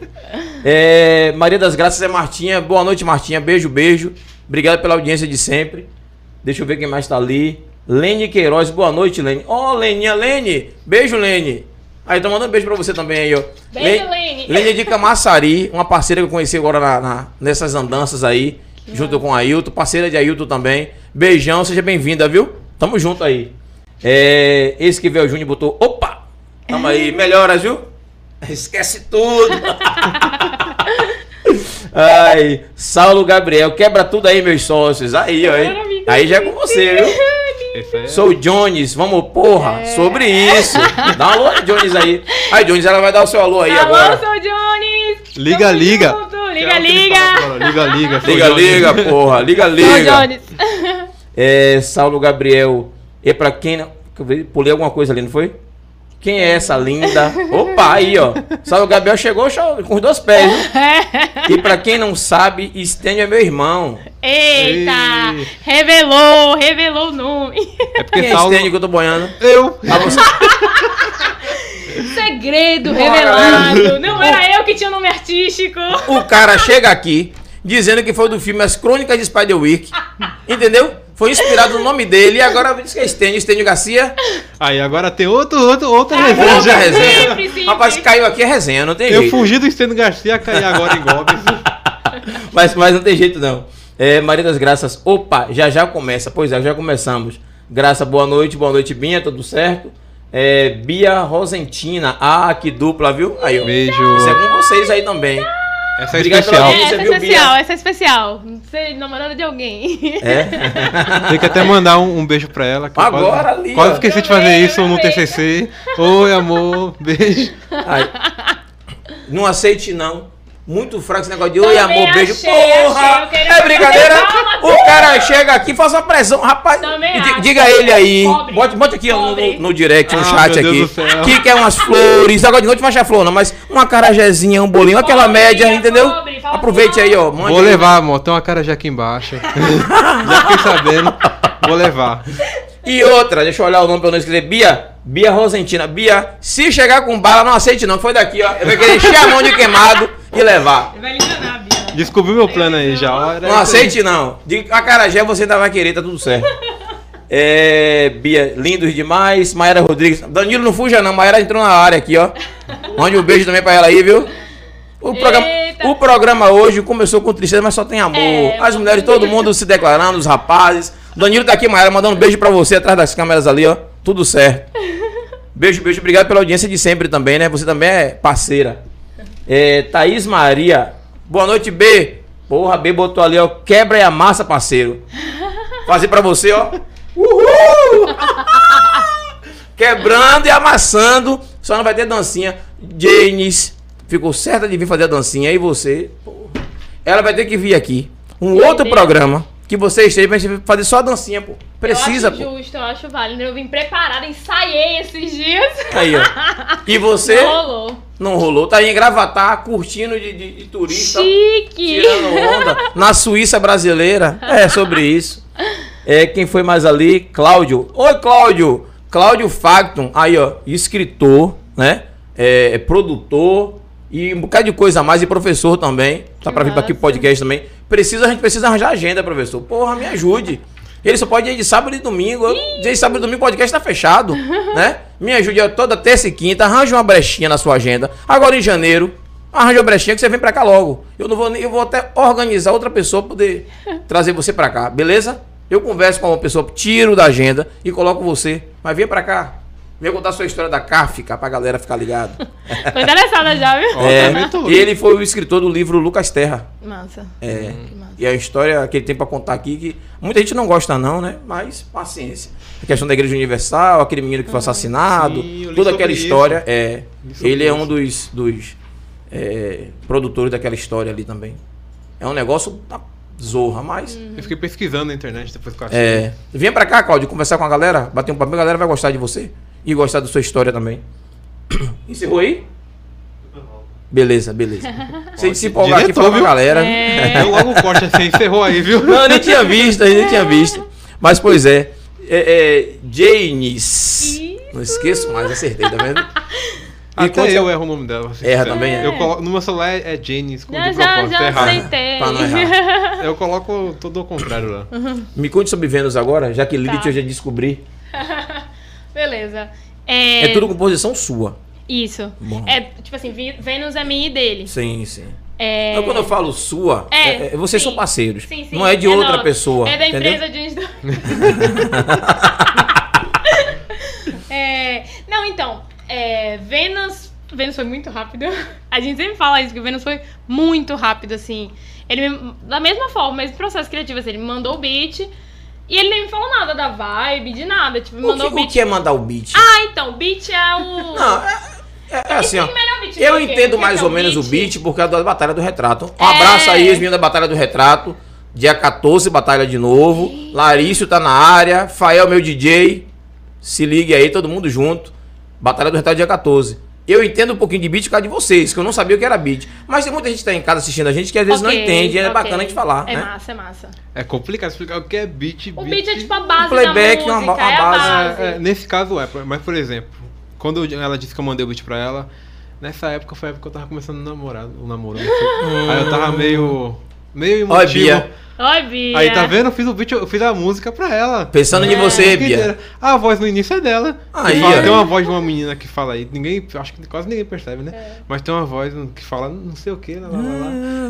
É, Maria das Graças é Martinha. Boa noite, Martinha. Beijo, beijo. Obrigado pela audiência de sempre. Deixa eu ver quem mais tá ali. Lene Queiroz, boa noite, Lene. Ó, Leninha, Lene. Beijo, Lene. Aí, tô mandando um beijo pra você também aí, ó. Beijo, Lene. Lene de Camaçari, uma parceira que eu conheci agora na, na- nessas andanças aí, junto com a Ailton, parceira de Ailton também. Beijão, seja bem-vinda, viu? Tamo junto aí. É, esse que veio o Júnior botou, opa! Tamo aí, melhoras, viu? Esquece tudo. Ai, Saulo Gabriel, quebra tudo aí, meus sócios. Aí, ó. Aí, aí já é com você, viu? É... Sou o Jones, vamos, porra, É. sobre isso. Dá um alô, Jones aí. Aí, Jones, ela vai dar o seu alô aí Alô, agora. sou Jones! Liga, Tamo liga. junto, Liga, liga! Liga, liga. sou Liga, liga, porra, liga, Sou liga. Jones. É, Saulo Gabriel. E pra quem não. Pulei alguma coisa ali, não foi? Quem é essa linda? Opa, aí, ó. Saulo Gabriel chegou com os dois pés, viu? E pra quem não sabe, Stênio é meu irmão. Eita! Ei. Revelou, revelou o nome. É porque Quem é Saulo... Stênio que eu tô boiando? Eu. Ah, você... Segredo Bora, revelado. Não era eu que tinha o nome artístico. O cara chega aqui dizendo que foi do filme As Crônicas de Spiderwick. Entendeu? Foi inspirado no nome dele e agora diz que é Stênio, Stênio Garcia. Aí agora tem outro, outro, outra Ah, resenha. Outra resenha. Sempre, sempre. Rapaz, caiu aqui é resenha, não tem Eu jeito. fugi do Estênio Garcia, caí agora em golpes. Mas, mas não tem jeito não. É, Maria das Graças, opa, já já começa. Pois é, já começamos. Graça, boa noite, boa noite, Binha, tudo certo? É, Bia Rosentina, ah, que dupla, viu? Aí, ó. Beijo. Isso é com vocês aí também. Essa é Obrigado pela especial. audiência. essa é viu, especial, Bia? essa é especial. Não sei, namorada de alguém. É? Tem que até mandar um, um beijo pra ela. Agora quase, ali, Quase ó. esqueci de fazer isso no também. TCC. Oi, amor. Beijo. Aí. Não aceite não. Muito fraco esse negócio de oi, amor, beijo. achei, Porra! achei, eu queria é brincadeira? palma, O cara chega aqui, faz uma pressão. Rapaz, Também di- acho. diga ele aí. Pobre. Bote, bote aqui no, no direct, no Ah, chat aqui. Que quer umas flores. Agora de noite não vai achar flor, não, mas uma carajézinha, um bolinho, aquela Pobre, média, é entendeu? Pobre, Aproveite aí, ó. Mande Vou aí. levar, amor. Tem uma cara já aqui embaixo. já fiquei sabendo. Vou levar. E outra, deixa eu olhar o nome pra eu não escrever. Bia, Bia Rosentina. Bia, se chegar com bala, não aceite não. Foi daqui, ó. Eu vou querer encher a mão de queimado e levar. Vai lhe enganar, Bia. Descobri meu plano aí já. Não aceite não. De Acarajé você ainda vai querer, tá tudo certo. É, Bia, lindos demais. Maera Rodrigues. Danilo, não fuja não. Maera entrou na área aqui, ó. Mande um beijo também pra ela aí, viu? O programa, o programa hoje começou com tristeza, mas só tem amor. É, As mulheres, todo mundo se declarando, os rapazes. Danilo tá aqui, Maera, mandando um beijo pra você atrás das câmeras ali, ó. Tudo certo. Beijo, beijo. Obrigado pela audiência de sempre também, né? Você também é parceira. É, Thaís Maria. Boa noite, B. Porra, B botou ali, ó. Quebra e amassa, parceiro. Fazer pra você, ó. Uhul! Quebrando e amassando. Só não vai ter dancinha. Janis ficou certa de vir fazer a dancinha. E você? Porra. Ela vai ter que vir aqui. Um outro Deus. programa que você esteja pra gente fazer só a dancinha, pô. Precisa, eu acho pô. justo, eu acho válido. Eu vim preparada, ensaiei esses dias. Aí, ó. E você? Não rolou. Não rolou. Tá aí em Gravatar, curtindo de, de- de turista. Chique! Tirando onda. Na Suíça brasileira. É sobre isso. É, quem foi mais ali? Cláudio. Oi, Cláudio. Cláudio Facton. Aí, ó. Escritor, né? É, é produtor. E um bocado de coisa a mais. E professor também. Tá pra vir pra aqui podcast também. Precisa, a gente precisa arranjar agenda, professor. Porra, me ajude. Ele só pode ir de sábado e domingo. Eu, de sábado e domingo o podcast tá fechado, né? Me ajude ó, toda terça e quinta. Arranje uma brechinha na sua agenda. Agora em janeiro, arranje uma brechinha que você vem pra cá logo. Eu não vou nem, eu vou até organizar outra pessoa pra poder trazer você pra cá, beleza? Eu converso com uma pessoa, tiro da agenda e coloco você. Mas vem pra cá. Vem contar a sua história da Kafka pra galera ficar ligado. Tô interessada já, viu? É, ele foi o escritor do livro Lucas Terra. Massa. É. Que massa. E a história que ele tem pra contar aqui, que muita gente não gosta, não, né? Mas paciência. A questão da Igreja Universal, aquele menino que foi assassinado, Sim, toda aquela história. isso. É. Ele é um dos, dos é, produtores daquela história ali também. É um negócio da zorra, mas. Eu fiquei pesquisando na internet depois que eu achei. É. Venha pra cá, Claudio, conversar com a galera, bater um papo, a galera vai gostar de você e gostar da sua história também. Encerrou aí? Beleza, beleza. Sem se empolgar aqui, com a viu? galera. É. Deu logo corte assim, encerrou aí, viu? Não, eu nem tinha visto, eu nem tinha visto. Mas, pois é. É, é Janis. Isso. Não esqueço mais, acertei, tá vendo? E Até eu erro o nome dela. Erra também, é? Eu coloco, no meu celular é Janis, com Já, de já, propósito, já é errado. aceitei. Pra não errar. Eu coloco tudo ao contrário lá. Me conte sobre Vênus agora, já que Lilith Tá. eu já descobri. Beleza. É, É tudo composição sua. Isso. Bom. É, tipo assim, Vênus é minha e dele. Sim, sim. É... Então, quando eu falo sua, É, é- é- vocês sim. são parceiros. Sim, sim. Não é de outra nossa. pessoa. É da entendeu? empresa de uns dois. É, Não, então, é, Vênus. Vênus foi muito rápido. A gente sempre fala isso, que o Vênus foi muito rápido, assim. Ele da mesma forma, mesmo processo criativo, assim, ele me mandou o beat e ele nem me falou nada da vibe, de nada. Tipo, me O mandou que, o beat. o que é mandar o beat? Ah, então, o beat é o. Não, é, é- é assim, ó. Beat, Eu entendo mais é ou menos o beat por causa da Batalha do Retrato. Um É. abraço aí, os meninos da Batalha do Retrato. Dia 14, Batalha de novo. Larício tá na área. Fael, meu DJ. Se ligue aí, todo mundo junto. Batalha do Retrato, dia 14. Eu entendo um pouquinho de beat por causa de vocês, que eu não sabia o que era beat. Mas tem muita gente que tá em casa assistindo a gente que às vezes Ok, não entende. E é ok. bacana de falar, É né? massa, é massa. É complicado explicar o que é beat. O beat é tipo a Um base playback, da uma música, ba- uma é a base. base. É, é, nesse caso é, mas por exemplo, quando ela disse que eu mandei o beat pra ela, nessa época foi a época que eu tava começando a namorar, o namoro. né? Aí eu tava meio. meio Olha, emotivo. Bia. Oi, Bia. Aí tá vendo? Eu fiz o beat, eu fiz a música pra ela. Pensando em É. você, Música Bia. A voz no início é dela. Aí, fala- ó. tem uma voz de uma menina que fala aí. Ninguém. Acho que quase ninguém percebe, né? É. Mas tem uma voz que fala não sei o que, lá, lá, lá.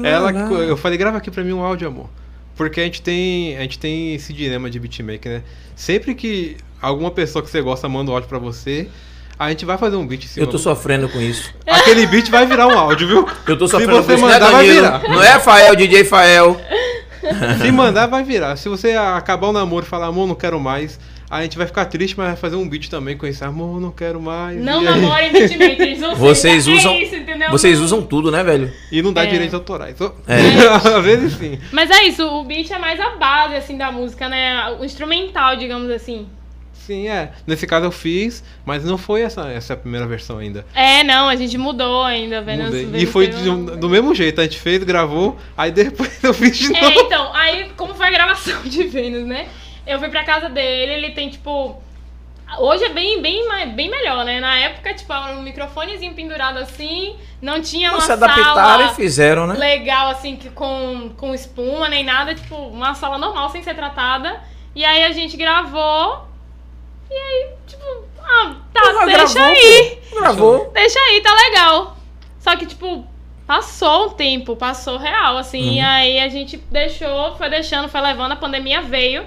Ah, Ela, lá, que- lá. eu falei, grava aqui pra mim um áudio, amor. Porque a gente tem. A gente tem esse dilema de beatmaker, né? Sempre que alguma pessoa que você gosta manda um áudio pra você, a gente vai fazer um beat em cima. Eu tô sofrendo com isso. Aquele beat vai virar um áudio, viu? Eu tô Se sofrendo você com isso. Não é mandar, vai Danilo. virar. Não é Fael, DJ Fael. Se mandar, vai virar. Se você acabar o namoro e falar, amor, não quero mais, a gente vai ficar triste, mas vai fazer um beat também com esse amor, não quero mais. Não namorem beatmakers. Não Vocês sei, usam. É isso, entendeu? Vocês usam tudo, né, velho? E não dá É. direitos autorais. É. Às vezes sim. Mas é isso, o beat é mais a base, assim, da música, né? O instrumental, digamos assim. Sim, é. Nesse caso eu fiz, mas não foi essa, essa a primeira versão ainda. É, não, a gente mudou ainda. Vênus E foi uma- do mesmo jeito, a gente fez, gravou, aí depois eu fiz de É, novo. então, aí como foi a gravação de Vênus, né? Eu fui pra casa dele, ele tem tipo. Hoje é bem, bem, bem melhor, né? Na época, tipo, era um microfonezinho pendurado assim, não tinha uma Se adaptaram sala e fizeram, né? legal, assim, que com, com espuma nem nada, tipo, uma sala normal sem ser tratada. E aí a gente gravou. E aí, tipo, ah, tá, Porra, deixa gravou, aí. pô. Gravou. Deixa aí, tá legal. Só que, tipo, passou um tempo, passou real, assim. Uhum. E aí a gente deixou, foi deixando, foi levando, a pandemia veio.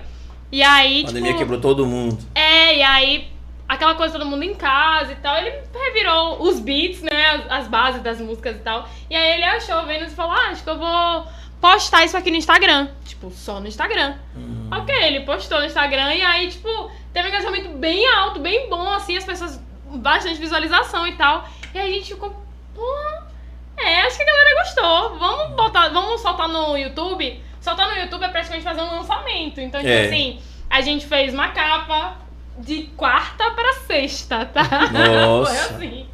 E aí, A pandemia tipo. quebrou todo mundo. É, e aí, aquela coisa todo mundo em casa e tal, ele revirou os beats, né? As, as bases das músicas e tal. E aí ele achou o Vênus e falou: ah, acho que eu vou postar isso aqui no Instagram. Tipo, só no Instagram. Hum. Ok, ele postou no Instagram e aí, tipo, teve um engajamento bem alto, bem bom, assim, as pessoas. bastante visualização e tal. E a gente ficou, pô, é, acho que a galera gostou. Vamos botar, vamos soltar no YouTube. Soltar no YouTube é praticamente fazer um lançamento. Então, tipo É. assim, a gente fez uma capa de quarta pra sexta, tá? Nossa. Foi assim.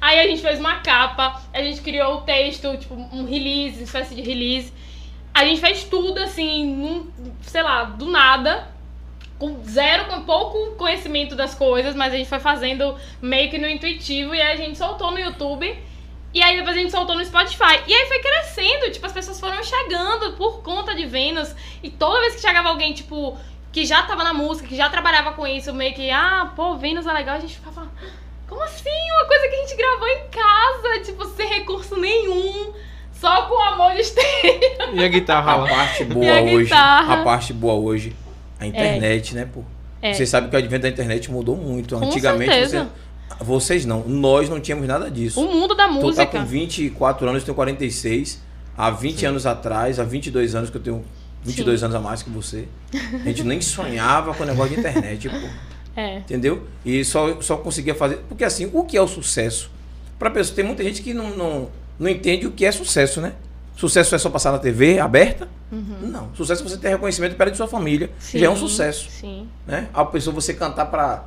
Aí a gente fez uma capa, a gente criou o texto, tipo, um release, uma espécie de release. A gente fez tudo assim, num, sei lá, do nada. Com zero, com pouco conhecimento das coisas, mas a gente foi fazendo meio que no intuitivo e aí a gente soltou no YouTube. E aí depois a gente soltou no Spotify. E aí foi crescendo, tipo, as pessoas foram chegando por conta de Vênus. E toda vez que chegava alguém, tipo, que já tava na música, que já trabalhava com isso, meio que, ah, pô, Vênus é legal, a gente ficava. Como assim? Uma coisa que a gente gravou em casa, tipo, sem recurso nenhum, só com amor de estéreo. E a guitarra A parte boa a hoje. guitarra. A parte boa hoje. A internet, né, pô? É. Vocês sabem que o advento da internet mudou muito. Com Antigamente certeza. você- vocês não. Nós não tínhamos nada disso. O mundo da Tu música. tá com 24 anos, eu tenho 46. Há 20 anos atrás, há 22 anos que eu tenho 22 anos a mais que você. A gente nem sonhava com o negócio de internet, pô. É. Entendeu? E só, só conseguia fazer. Porque assim, o que é o sucesso? Pra pessoa, tem muita gente que não, não, não entende o que é sucesso, né? Sucesso é só passar na TV aberta? Não. Sucesso é você ter reconhecimento perto de sua família. Já é um Sim, sucesso. Sim. Né? A pessoa você cantar pra.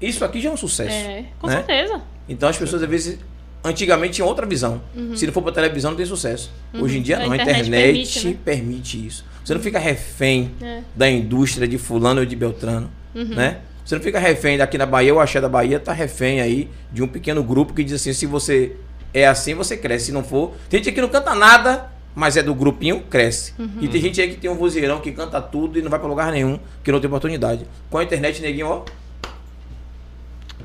Isso aqui já é um sucesso. É, com né? certeza. Então as pessoas às vezes. Antigamente tinham outra visão. Se não for pra televisão, não tem sucesso. Hoje em dia Uhum. A não. A internet permite, permite, né? isso. Você não fica refém É. da indústria de fulano ou de Beltrano. Uhum. Né? Você não fica refém daqui na Bahia, o Axé da Bahia tá refém aí de um pequeno grupo que diz assim, se você é assim, você cresce. Se não for. Tem gente que não canta nada, mas é do grupinho, cresce. Uhum. E tem gente aí que tem um vozeirão que canta tudo e não vai pra lugar nenhum, que não tem oportunidade. Com a internet, neguinho, ó,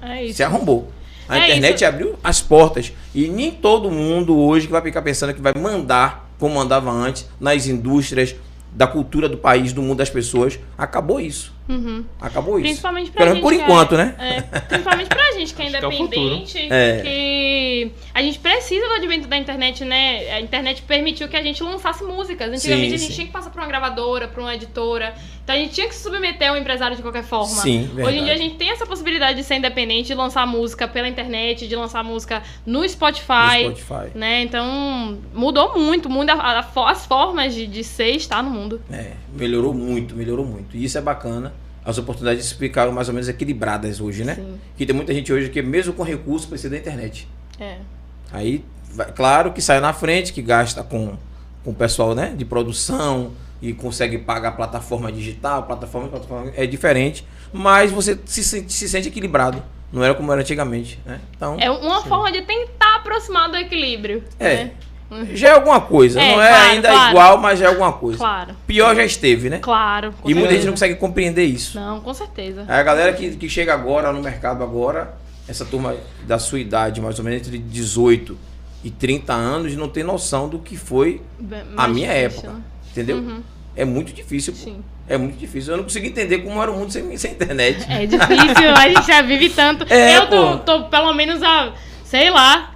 É isso. se arrombou. A É internet isso. abriu as portas. E nem todo mundo hoje que vai ficar pensando que vai mandar, como mandava antes, nas indústrias da cultura do país, do mundo das pessoas. Acabou isso. Uhum. Acabou isso. Principalmente pra Pelo gente. por que enquanto, é, né? É, principalmente pra gente que é que é independente, É. que a gente precisa do advento da internet, né? A internet permitiu que a gente lançasse músicas. Antigamente Sim, a gente sim. tinha que passar por uma gravadora, por uma editora. Então a gente tinha que se submeter ao empresário de qualquer forma. Sim, Hoje em dia a gente tem essa possibilidade de ser independente, de lançar música pela internet, de lançar música no Spotify. No Spotify. Né? Então mudou muito, muito a- a- as formas de, de ser e estar no mundo. É, melhorou muito, melhorou muito. E isso é bacana. As oportunidades ficaram mais ou menos equilibradas hoje, né? Sim. Que tem muita gente hoje que, mesmo com recurso, precisa da internet. É. Aí, vai- claro que sai na frente, que gasta com, com o pessoal né, de produção e consegue pagar plataforma digital, plataforma, plataforma é diferente, mas você se sente, se sente equilibrado. Não era como era antigamente, né? Então, É uma forma de tentar aproximar do equilíbrio. É. né? já é alguma coisa. É, não é claro, ainda claro. igual, mas já é alguma coisa. Claro, Pior já esteve, né? claro. E muita gente não consegue compreender isso. Não, com certeza. A galera que, que chega agora no mercado agora, essa turma da sua idade, mais ou menos entre 18 e 30 anos, não tem noção do que foi Bem- a minha difícil, época. né? Entendeu? Uhum. É muito difícil. Sim. É muito difícil. Eu não consigo entender como era o mundo sem, sem internet. É difícil, a gente já vive tanto. É, eu tô, tô pelo menos há, sei lá,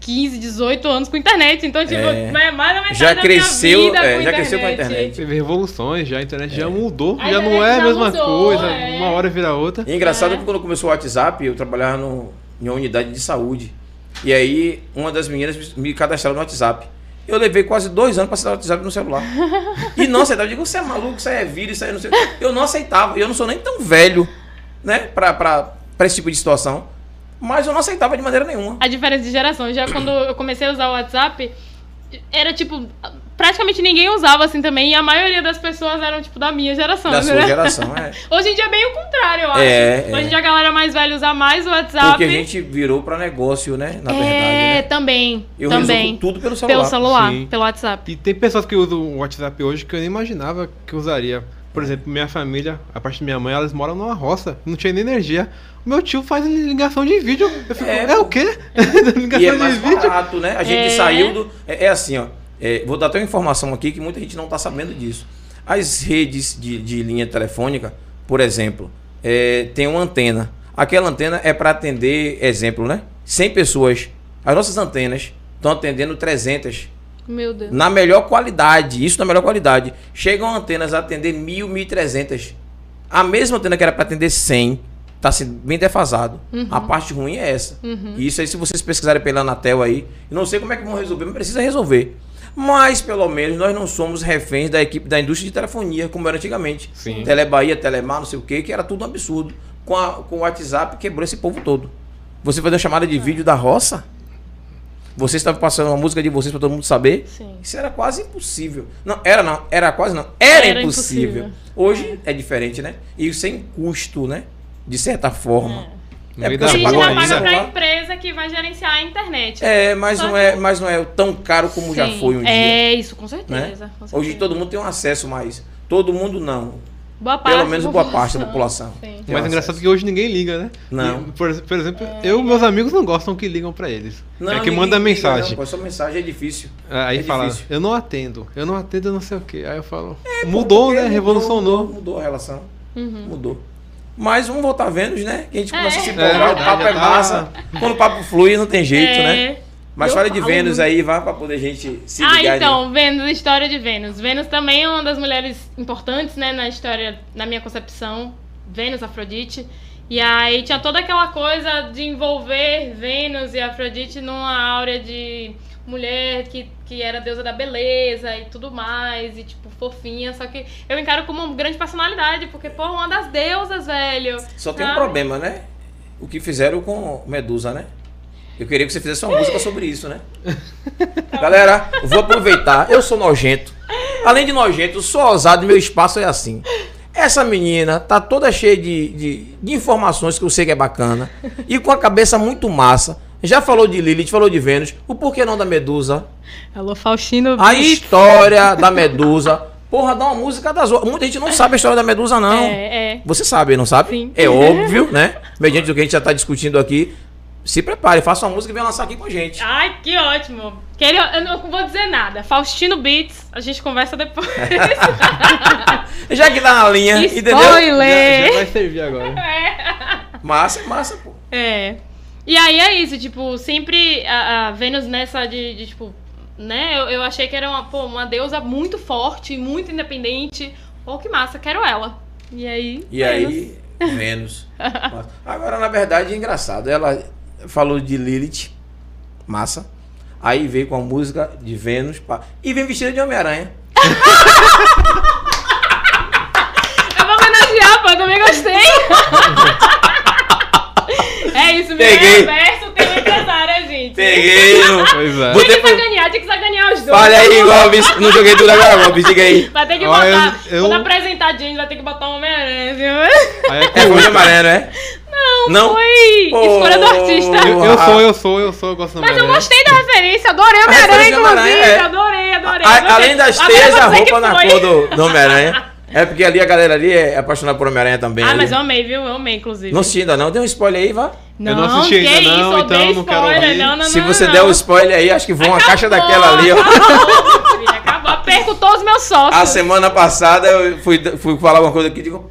15, 18 anos com internet. Então, tipo, É. é. mais da metade Já da cresceu, minha vida é, com já cresceu com a internet. Teve revoluções, já a internet já mudou, A já não internet é a mesma mudou, coisa, é. uma hora vira outra. E é engraçado É. que quando começou o WhatsApp, eu trabalhava no, em uma unidade de saúde. E aí, uma das meninas me cadastrou no WhatsApp. Eu levei quase dois anos para acessar o WhatsApp no celular. e não aceitava. Eu digo, você é maluco, isso aí é vírus, isso aí não sei. Eu não aceitava. E eu não sou nem tão velho né, pra, pra, pra esse tipo de situação. Mas eu não aceitava de maneira nenhuma. A diferença de geração. Já quando eu comecei a usar o WhatsApp, era tipo. Praticamente ninguém usava assim também. E a maioria das pessoas eram, tipo, da minha geração. Da sua né? geração, é. Hoje em dia é bem o contrário, eu acho. É, Hoje é. em dia a galera mais velha usa mais o WhatsApp. Porque a gente virou pra negócio, né? Na é, verdade, né? também. Eu também. resolvo tudo pelo celular. Pelo celular, Sim. pelo WhatsApp. E tem pessoas que usam o WhatsApp hoje que eu nem imaginava que usaria. Por exemplo, minha família, a parte da minha mãe, elas moram numa roça, não tinha nem energia. O meu tio faz ligação de vídeo. Eu fico, É, é, o quê? ligação E é mais de vídeo? barato, né? A gente É. saiu do. É, é assim, ó. é, vou dar até uma informação aqui que muita gente não está sabendo disso. As redes de, de linha telefônica, por exemplo, é, tem uma antena. Aquela antena é para atender, exemplo, né? 100 pessoas. As nossas antenas estão atendendo 300 Meu Deus. na melhor qualidade. Isso na melhor qualidade. Chegam antenas a atender 1.000, 1.300. A mesma antena que era para atender 100 está sendo bem defasado. A parte ruim é essa. E isso aí, se vocês pesquisarem pela Anatel aí, eu não sei como é que vão resolver, mas precisa resolver. Mas, pelo menos, nós não somos reféns da equipe da indústria de telefonia, como era antigamente. Sim. Telebahia, Telemar, não sei o que, que era tudo um absurdo. Com, a- com o WhatsApp quebrou esse povo todo. Você fazer uma chamada de vídeo da roça? Você estava passando uma música de vocês para todo mundo saber? Sim. Isso era quase impossível. Não, era não, era quase não. Era, Era impossível. impossível. Hoje é. diferente, né? E sem custo, né? De certa forma. É meio porque A você já paga ainda. pra celular. empresa que vai gerenciar a internet. É, mas Só não que- é, mas não é tão caro como já Sim. foi um dia. É, isso, com Né? certeza. com certeza. Hoje todo mundo tem um acesso mais. Todo mundo não. Boa parte Pelo menos boa parte da população. Sim. Mas é engraçado acesso. que hoje ninguém liga, né? Não. E, Por, por exemplo, eu meus amigos não gostam que ligam pra eles. Não, é que manda liga, mensagem. Não, só mensagem é difícil. Aí É fala, difícil. eu não atendo, eu não atendo, eu não sei o quê. Aí eu falo, mudou, Porque né? Revolucionou. Mudou, mudou a relação. Uhum. Mudou. Mas vamos voltar a Vênus, né? Que a gente começa a se É. empolgar, É o papo é já tá- massa. Quando o papo flui, não tem jeito, É. né? Mas fala de Vênus aí, vai pra poder a gente se Ah, ligar. então, Vênus, história de Vênus. Vênus também é uma das mulheres importantes, né, na história, na minha concepção. Vênus, Afrodite. E aí tinha toda aquela coisa de envolver Vênus e Afrodite numa áurea de mulher que, que era deusa da beleza e tudo mais, e tipo, fofinha. Só que eu encaro como uma grande personalidade, porque, pô, uma das deusas, velho. Só tem um problema, né? O que fizeram com Medusa, né? Eu queria que você fizesse uma música sobre isso, né? Galera, vou aproveitar. Eu sou nojento. Além de nojento, eu sou ousado e meu espaço é assim. Essa menina tá toda cheia de, de, de informações que eu sei que é bacana. E com a cabeça muito massa. Já falou de Lilith, falou de Vênus. O porquê não da Medusa? Alô, Faustino A história da Medusa. Porra, dá uma música das outras. Muita gente não sabe a história da Medusa, não. É, é. Você sabe, não sabe? Sim. É óbvio, né? Mediante do que a gente já tá discutindo aqui. Se prepare, faça uma música e venha lançar aqui com a gente. Ai, que ótimo. Queria, eu não vou dizer nada. Faustino Beats, a gente conversa depois. Já que tá na linha, entendeu? Já, já Spoiler! vai servir agora. Massa, é massa, pô. É. E aí é isso, tipo, sempre a, a Vênus nessa de, de, tipo, né? Eu, eu achei que era uma, pô, uma deusa muito forte, muito independente. Pô, que massa, quero ela. E aí. E aí, Vênus. Massa. Agora, na verdade, é engraçado. Ela falou de Lilith, massa. Aí veio com a música de Vênus. pá. E vem vestida de Homem-Aranha. Eu vou homenagear, pô, eu também gostei. é isso, meu Peguei. universo tem muitas áreas, gente. Peguei no... Pois é. Botei Tem que pro... sacanear, tem que sacanear os dois. Olha aí, Gomes. Não joguei tudo agora, Gomes. Diga aí. Vai ter que Olha, botar. eu- Quando apresentar a James, vai ter que botar um Homem-Aranha, viu? Aí é É com- de Homem-Aranha, não é? Não, Não? foi Pô. escolha do artista. eu, eu sou, eu sou, eu sou, eu gosto do Mas eu gostei da referência, adorei o A Homem-Aranha, inclusive. é. Adorei, adorei. A- adorei. além das teias, a você que roupa na foi. cor do, do Homem-Aranha. É porque ali a galera ali é apaixonada por Homem-Aranha também. Ah, ali. mas eu amei, viu? Eu amei, inclusive. Não assisti ainda não. Dê um spoiler aí, vá. Eu não assisti ainda isso, não, odeio então não quero ouvir. Não, não, Se não, você não. der o spoiler aí, acho que vão uma caixa Acabou, daquela ali, ó. Acabou, filha, acabou. Perco todos os meus sócios. A semana passada eu fui, fui falar alguma coisa aqui, digo,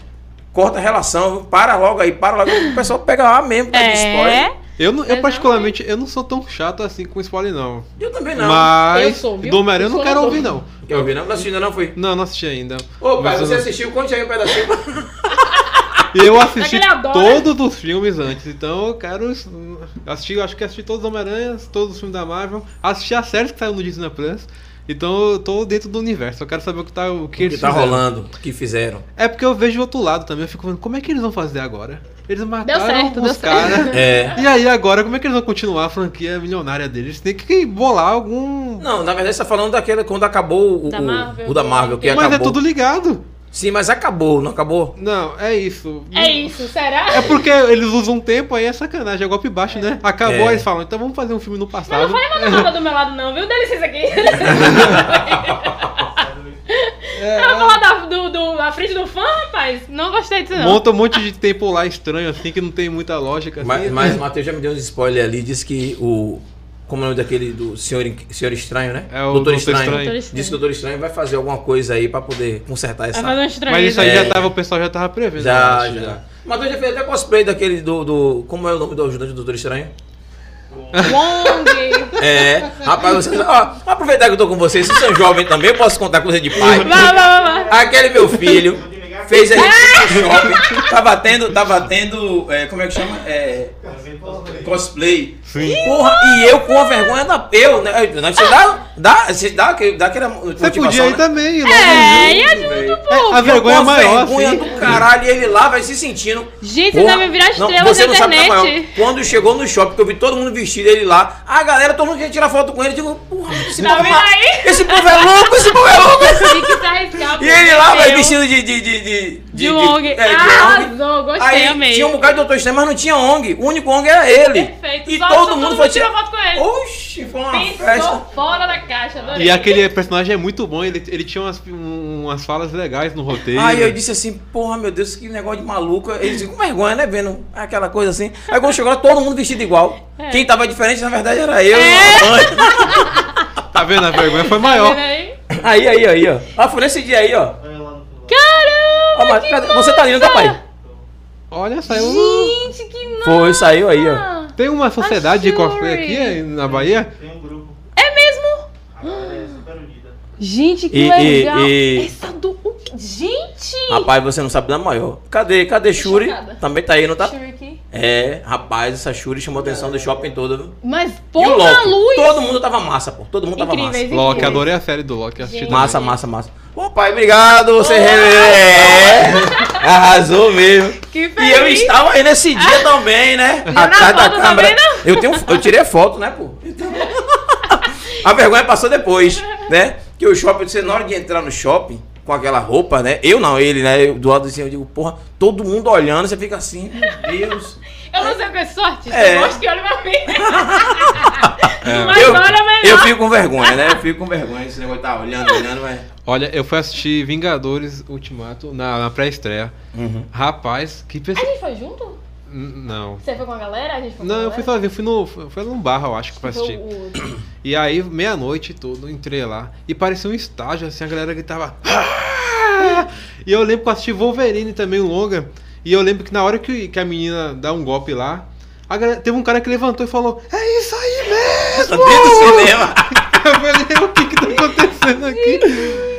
corta a relação, para logo aí, para logo. O pessoal pega lá mesmo, tá de spoiler. É. Eu, não- eu particularmente, eu não sou tão chato assim com spoiler, não. Eu também não. Mas Eu sou, viu? do Homem-Aranha eu não quero ouvir, não. Quer ouvir não? Não assisti ainda não, fui. Não, não assisti ainda. Ô, pai, Mas você eu, assistiu? Conte aí um pedacinho. eu assisti adora. todos os filmes antes, então eu quero assistir, acho que assisti todos os Homem-Aranhas, todos os filmes da Marvel, assisti as séries que saiu no Disney Plus. Então eu tô dentro do universo, eu quero saber o que tá, o que O que eles tá fizeram. rolando, o que fizeram. É porque eu vejo o outro lado também, eu fico vendo como é que eles vão fazer agora. Eles mataram certo, os caras. É. E aí agora, como é que eles vão continuar a franquia milionária deles? Tem que bolar algum. Não, na verdade você tá falando daquele quando acabou o, Da o- Marvel, o da Marvel, que Mas acabou. é tudo ligado. Sim, mas acabou, não acabou? Não, é isso. É isso, será? É porque eles usam um tempo, aí é sacanagem, é golpe baixo, né? Acabou, É. eles falam, então vamos fazer um filme no Mas passado. não falei mais nada do meu lado, não, viu? Dá licença aqui. É, Eu vou falar da, do, do, da frente do fã, rapaz. Não gostei disso, não. Monta um monte de tempo lá estranho, assim, que não tem muita lógica. Mas, assim. mas o Matheus já me deu uns spoilers ali, disse que o. Como é o nome daquele do Senhor, Senhor Estranho, né? É o Doutor Estranho. Doutor Disse que o Estranho. Doutor Estranho vai fazer alguma coisa aí pra poder consertar essa. Vai fazer estranho. Mas isso aí É. já tava, o pessoal já tava prevendo. eu Já, acho, já. O Matheus já fez até cosplay daquele do, do. Como é o nome do ajudante do Doutor Estranho? Wong. É, rapaz, vocês. Ó, vou aproveitar que eu tô com vocês, vocês são jovens também, eu posso contar coisa de pai. Vai, vai, vai. Aquele meu filho fez aí no shopping, tava tendo, tava tendo, é, como é que chama? É, cosplay. Sim. Porra, e eu com a vergonha da. Eu, né? né, Você dá, dá, você dá, aquele- dá aquela Você podia ir né? também, ir logo É, junto, e a velho. junto, É, pô. a vergonha a maior, vergonha assim. do caralho, e ele lá vai se sentindo. Gente, Porra, você deve virar não, estrela você da não sabe o que é maior. internet. Quando chegou no shopping, que eu vi todo mundo vestido ele lá, a galera, todo mundo queria tirar foto com ele, eu digo, porra, esse Tá povo, é esse povo é louco, esse povo é louco. E ele lá, meu. vai vestido de. De, de, de, De Wong. é, de. Arrasou, gostei, Aí amei. tinha um bocado de Doutor Estranho, mas não tinha ONG. O único ONG era ele. Perfeito. E Só- todo só mundo foi tirar foto com ele. Oxi, foi uma Pensou festa. fora da caixa, adorei. E aquele personagem é muito bom, ele, ele tinha umas, um- umas falas legais no roteiro. Aí eu disse assim, porra, meu Deus, que negócio de maluco. Ele disse, com vergonha, né? Vendo aquela coisa assim. Aí quando chegou lá, todo mundo vestido igual. É. Quem tava diferente, na verdade, era eu. É. Tá vendo? A vergonha foi Tá maior. vendo aí? Aí, aí, aí, ó. Ah, foi nesse dia aí, ó. Olha lá no fundo. Ó, mas que cadê- você tá lindo, tá, pai? Olha, saiu. Gente, que massa. Foi, saiu aí, ó. Tem uma sociedade de cosplay aqui eh, na Bahia? Tem um grupo. É mesmo? A galera é super unida. Gente, que E- e- legal. e- Essa do... o? Gente! Rapaz, você não sabe da maior. Cadê? Cadê Shuri? chocada. Também tá aí, não tá? Shuriken. É, rapaz, essa Shuri chamou a atenção do shopping todo, viu? Mas E o porra, Loki? luz! Todo mundo tava massa, pô. Todo mundo tava Incríveis, massa. incríveis. Loki, adorei a série do Loki, assisti Gente. também. Massa, massa, massa. Ô pai, obrigado, você é, arrasou mesmo. Que E eu feliz. estava aí nesse dia também, né? foto também, não? Eu, tenho, eu tirei foto, né, pô? Então- A vergonha passou depois, né? Que o shopping, você na hora de entrar no shopping com aquela roupa, né? Eu não, ele, né? Eu, do lado assim, eu digo, porra, todo mundo olhando, você fica assim, meu Deus. Eu não sei o que é sorte. É. Eu gosto que olhe pra mim. Mas eu, olha melhor. eu fico com vergonha, né? Eu fico com vergonha. Esse negócio tá olhando, olhando, mas. Olha, eu fui assistir Vingadores Ultimato na, na pré-estreia. Uhum. Rapaz, que A pessoa. gente foi junto? Não. Você foi com a galera? A gente foi com Não, a eu fui galera? sozinho, fui no. Foi num bar, eu acho, que pra Foi assistir. o- E aí, meia-noite todo, entrei lá. E parecia um estágio, assim, a galera gritava. "Ah!" E eu lembro que eu assisti Wolverine também, o longa. E eu lembro que na hora que, que a menina dá um golpe lá, a galera- teve um cara que levantou e falou: É isso aí mesmo! Dentro do cinema. Eu falei, o que que tá acontecendo aqui?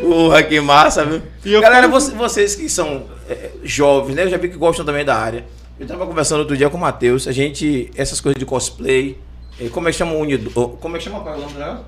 Porra, que massa, viu? E Galera, falo- você- vocês que são é, jovens, né? Eu já vi que gostam também da área. Eu tava conversando outro dia com o Matheus, a gente, essas coisas de cosplay, eh, como é que chama o Unido, como é que chama qual é o nome dela?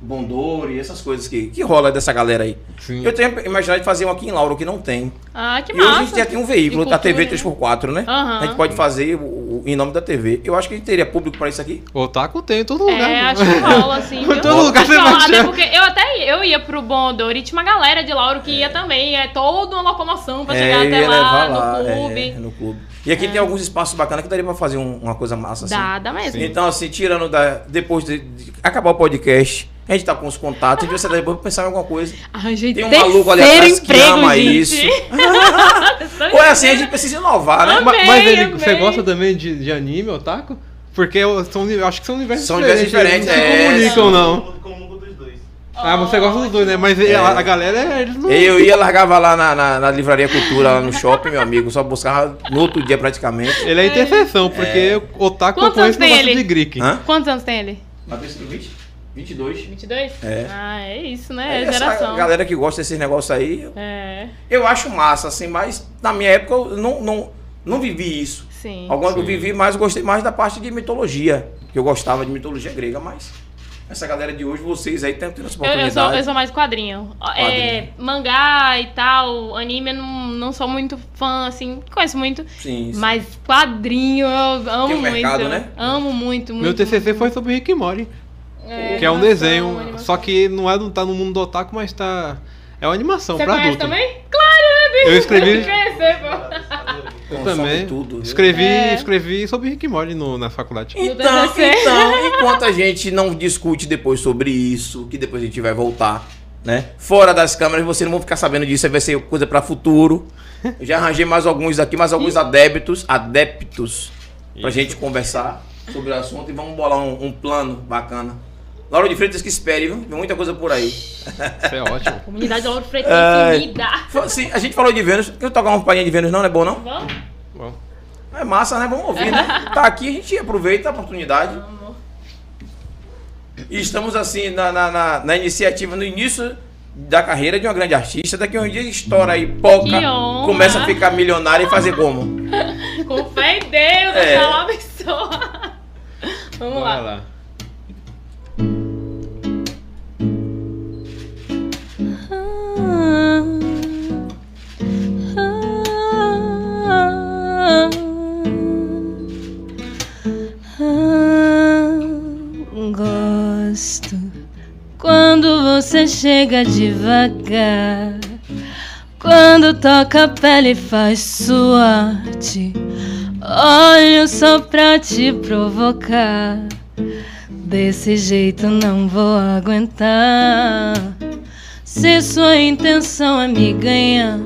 Bondori, essas coisas que, que rola dessa galera aí. Sim. Eu tenho imaginado de fazer um aqui em Lauro que não tem. Ah, que e massa. a gente já tem um veículo, De a TV cultura, 3x4, né? Aham. A gente pode fazer o, o- em nome da TV. Eu acho que a gente teria público para isso aqui. Otaku tem em todo lugar. É, acho que rola, assim. Em todo lugar até achar. porque eu até eu ia pro Bondori, tinha uma galera de Lauro que ia também. É toda uma locomoção pra chegar eu até ia lá, levar no clube. é, no clube. E aqui tem alguns espaços bacanas que daria para fazer um- uma coisa massa assim. Dá, dá mesmo. Então, assim, tirando da. Depois de, de acabar o podcast, a gente tá com os contatos, a gente vai sair depois pra pensar em alguma coisa. Arranjei Tem um maluco ali atrás que ama gente. isso. Ou é assim, a gente precisa inovar, né? Amei. Ma- Mas ele, amei. você gosta também de, de anime, Otaku? Porque eu- são, eu acho que são universos São diferentes. universos eles diferentes, não é. se comunicam, não. Todo mundo comunga dos dois. Ah, você gosta dos dois, né? Mas É. a, a galera, eles não... Eu ia, largava lá na, na, na livraria Cultura, lá no shopping, meu amigo, só buscava no outro dia praticamente. Ele é interseção, porque o Otaku eu Quantos conheço anos tem não gosta ele? de Greek. Hã? Quantos anos tem ele? Matheus tem 20? 22. 22? É. Ah, é isso, né? É Essa geração. galera que gosta desses negócios aí, eu- É, eu acho massa, assim, mas na minha época eu não, não, não vivi isso. sim. Algumas que eu vivi mais, eu gostei mais da parte de mitologia, que eu gostava de mitologia grega, mas essa galera de hoje, vocês aí estão tendo essa Eu, oportunidade. eu, sou, eu sou mais quadrinho. É, mangá e tal, anime, eu não, não sou muito fã, assim, conheço muito. Sim, sim. Mas quadrinho eu amo Tem um muito. mercado, né? Amo muito, muito. Meu TCC foi sobre Rick e Morty, que é um animação, desenho, animação. só que não é não tá no mundo do otaku, mas tá é uma animação Você pra conhece adulto. também? Claro, né, bicho? Eu escrevi- Tem que conhecer, pô. Eu também tudo. escrevi, É. escrevi sobre Rick e Morty no, na faculdade. Então, então, enquanto a gente não discute depois sobre isso, que depois a gente vai voltar, né? Fora das câmeras, vocês não vão ficar sabendo disso, vai ser coisa pra futuro. Eu já arranjei mais alguns aqui, mais alguns adeptos, adeptos, pra gente conversar sobre o assunto e vamos bolar um, um plano bacana. Laura de Freitas que espere, viu? Tem muita coisa por aí. Isso é ótimo. Comunidade Lauro Freitas Ai. infinita. Fa- Sim, a gente falou de Vênus. Quer tocar uma palhinha de Vênus não? Não é bom, não? Vamos? Bom, É massa, né? Vamos ouvir, né? Tá aqui, a gente aproveita a oportunidade. Vamos. E estamos assim na, na, na- na iniciativa, no início da carreira de uma grande artista. Daqui a uns dias estoura aí, poca, começa a ficar milionária e fazer como? Com fé em Deus, É. Oxalá abençoa. Vamos bora lá. lá. Gosto quando você chega devagar. Quando toca a pele faz suarte. Olho só pra te provocar. Desse jeito não vou aguentar. Se sua intenção é me ganhar,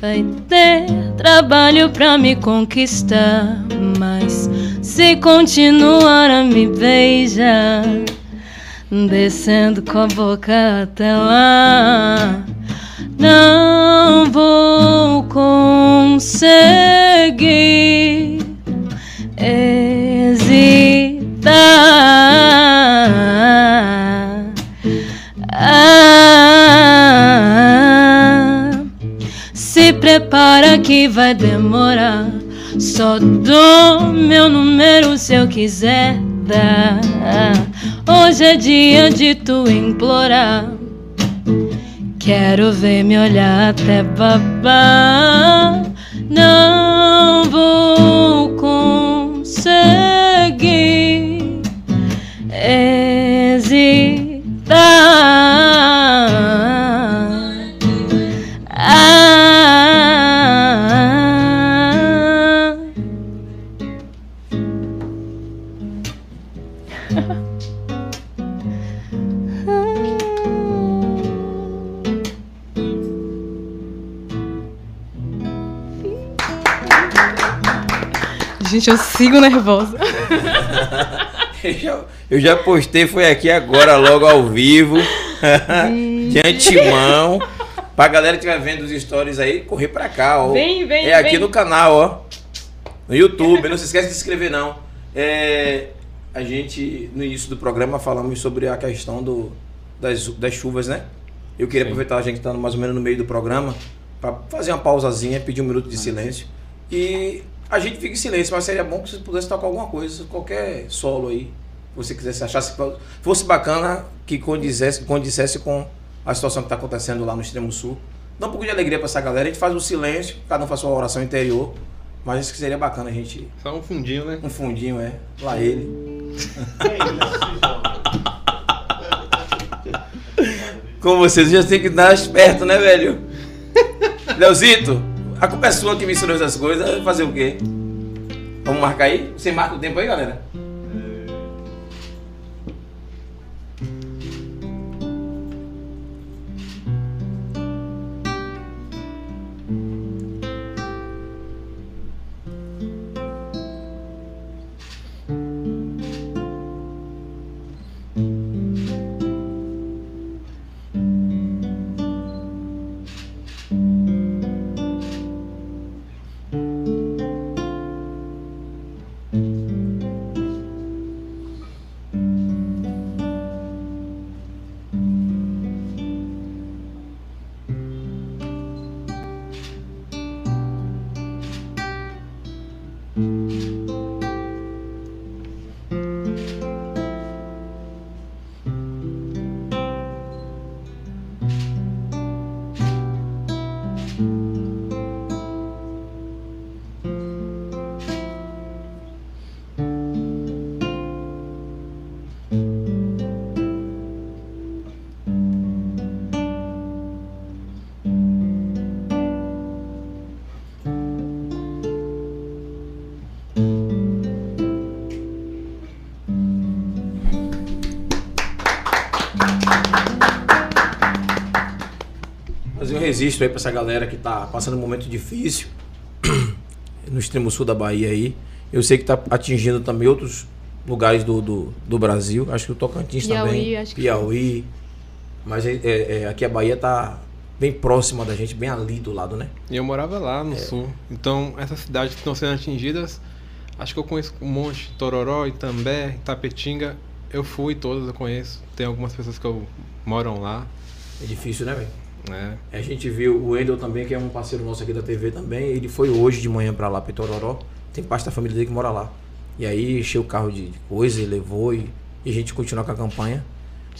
vai ter trabalho pra me conquistar. Mas se continuar a me beijar, descendo com a boca até lá, não vou conseguir hesitar. Prepara que vai demorar. Só dou meu número se eu quiser dar. Hoje é dia de tu implorar. Quero ver me olhar até babar. Não vou conseguir hesitar. Gente, eu sigo nervosa. Eu já, eu já postei, foi aqui agora, logo ao vivo, de antemão. Pra galera que estiver vendo os stories aí, correr pra cá, ó. Vem, vem, É aqui vem. no canal, ó. No YouTube, não se esquece de se inscrever, não. É, a gente, no início do programa, falamos sobre a questão do, das, das chuvas, né? Eu queria aproveitar a gente tá mais ou menos no meio do programa para fazer uma pausazinha, pedir um minuto de silêncio. E a gente fica em silêncio, mas seria bom que você pudesse tocar alguma coisa, qualquer solo aí, que você quisesse, achasse que fosse bacana, que condizesse, condissesse com a situação que está acontecendo lá no extremo sul. Dá um pouco de alegria para essa galera, a gente faz o silêncio, cada um faz sua oração interior, mas acho que seria bacana a gente, Só um fundinho, né? um fundinho, é, lá ele. Com vocês, já tem que dar esperto, né, velho? Leozito, a culpa é sua que me ensinou essas coisas. Fazer o quê? Vamos marcar aí? Você marca o tempo aí, galera? Registro aí pra essa galera que tá passando um momento difícil no extremo sul da Bahia aí. Eu sei que tá atingindo também outros lugares do, do, do Brasil. Acho que o Tocantins Piauí, também. acho que Piauí. Mas é, é- é, aqui a Bahia tá bem próxima da gente, bem ali do lado, né? E eu morava lá É. no sul. Então, essas cidades que estão sendo atingidas, acho que eu conheço um monte. Tororó, Itambé, Itapetinga. Eu fui todas, eu conheço. Tem algumas pessoas que eu moram lá. É difícil, né, velho? Né? A gente viu o Wendel também, que é um parceiro nosso aqui da TV também. Ele foi hoje de manhã pra lá, pra Itororó. Tem parte da família dele que mora lá. E aí encheu o carro de, de coisa e levou e, e a gente continua com a campanha.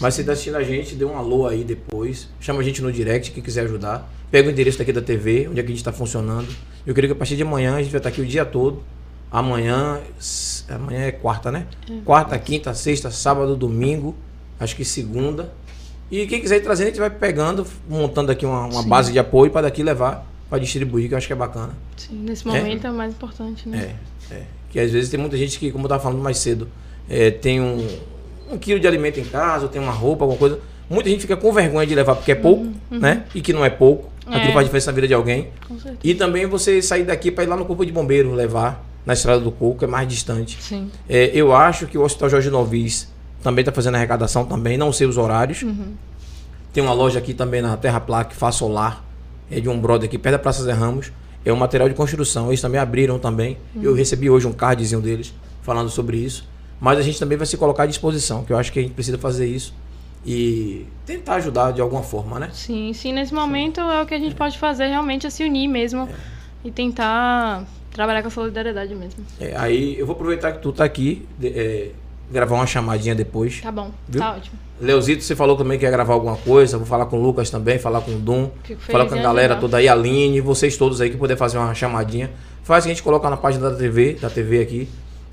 Mas se tá assistindo a gente, dê um alô aí depois. Chama a gente no direct, quem quiser ajudar. Pega o endereço daqui da TV, onde é que a gente tá funcionando. Eu queria que a partir de amanhã a gente vai estar aqui o dia todo. Amanhã. Amanhã é quarta, né? Quarta, quinta, sexta, sábado, domingo. Acho que segunda. E quem quiser ir trazendo, a gente vai pegando, montando aqui uma, uma base de apoio para daqui levar para distribuir, que eu acho que é bacana. Sim, nesse momento é, o mais importante, né? É, é. Que às vezes tem muita gente que, como eu estava falando mais cedo, é, tem um, um quilo de alimento em casa, ou tem uma roupa, alguma coisa. Muita gente fica com vergonha de levar porque é pouco, né? E que não é pouco. Aquilo É. faz diferença na vida de alguém. Com certeza. E também você sair daqui para ir lá no Corpo de Bombeiro levar na Estrada do Coco, que é mais distante. Sim. É, eu acho que o Hospital Jorge Novis também está fazendo arrecadação também, não sei os horários. Tem uma loja aqui também na Terra Plaque, Fá Solar, é de um brother aqui perto da Praça Zé Ramos. É um material de construção, eles também abriram também. Eu recebi hoje um cardzinho deles falando sobre isso. Mas a gente também vai se colocar à disposição, que eu acho que a gente precisa fazer isso e tentar ajudar de alguma forma, né? Sim, sim, nesse momento é o que a gente pode fazer realmente é se unir mesmo e tentar trabalhar com a solidariedade mesmo. É, aí eu vou aproveitar que tu tá aqui, é, gravar uma chamadinha depois. Tá bom, Viu? tá ótimo. Leozito, você falou também que ia gravar alguma coisa. Vou falar com o Lucas também, falar com o feliz falar com a em galera ajudar. toda aí, a Aline, vocês todos aí que puder fazer uma chamadinha. Faz que a gente coloca na página da TV, da TV aqui.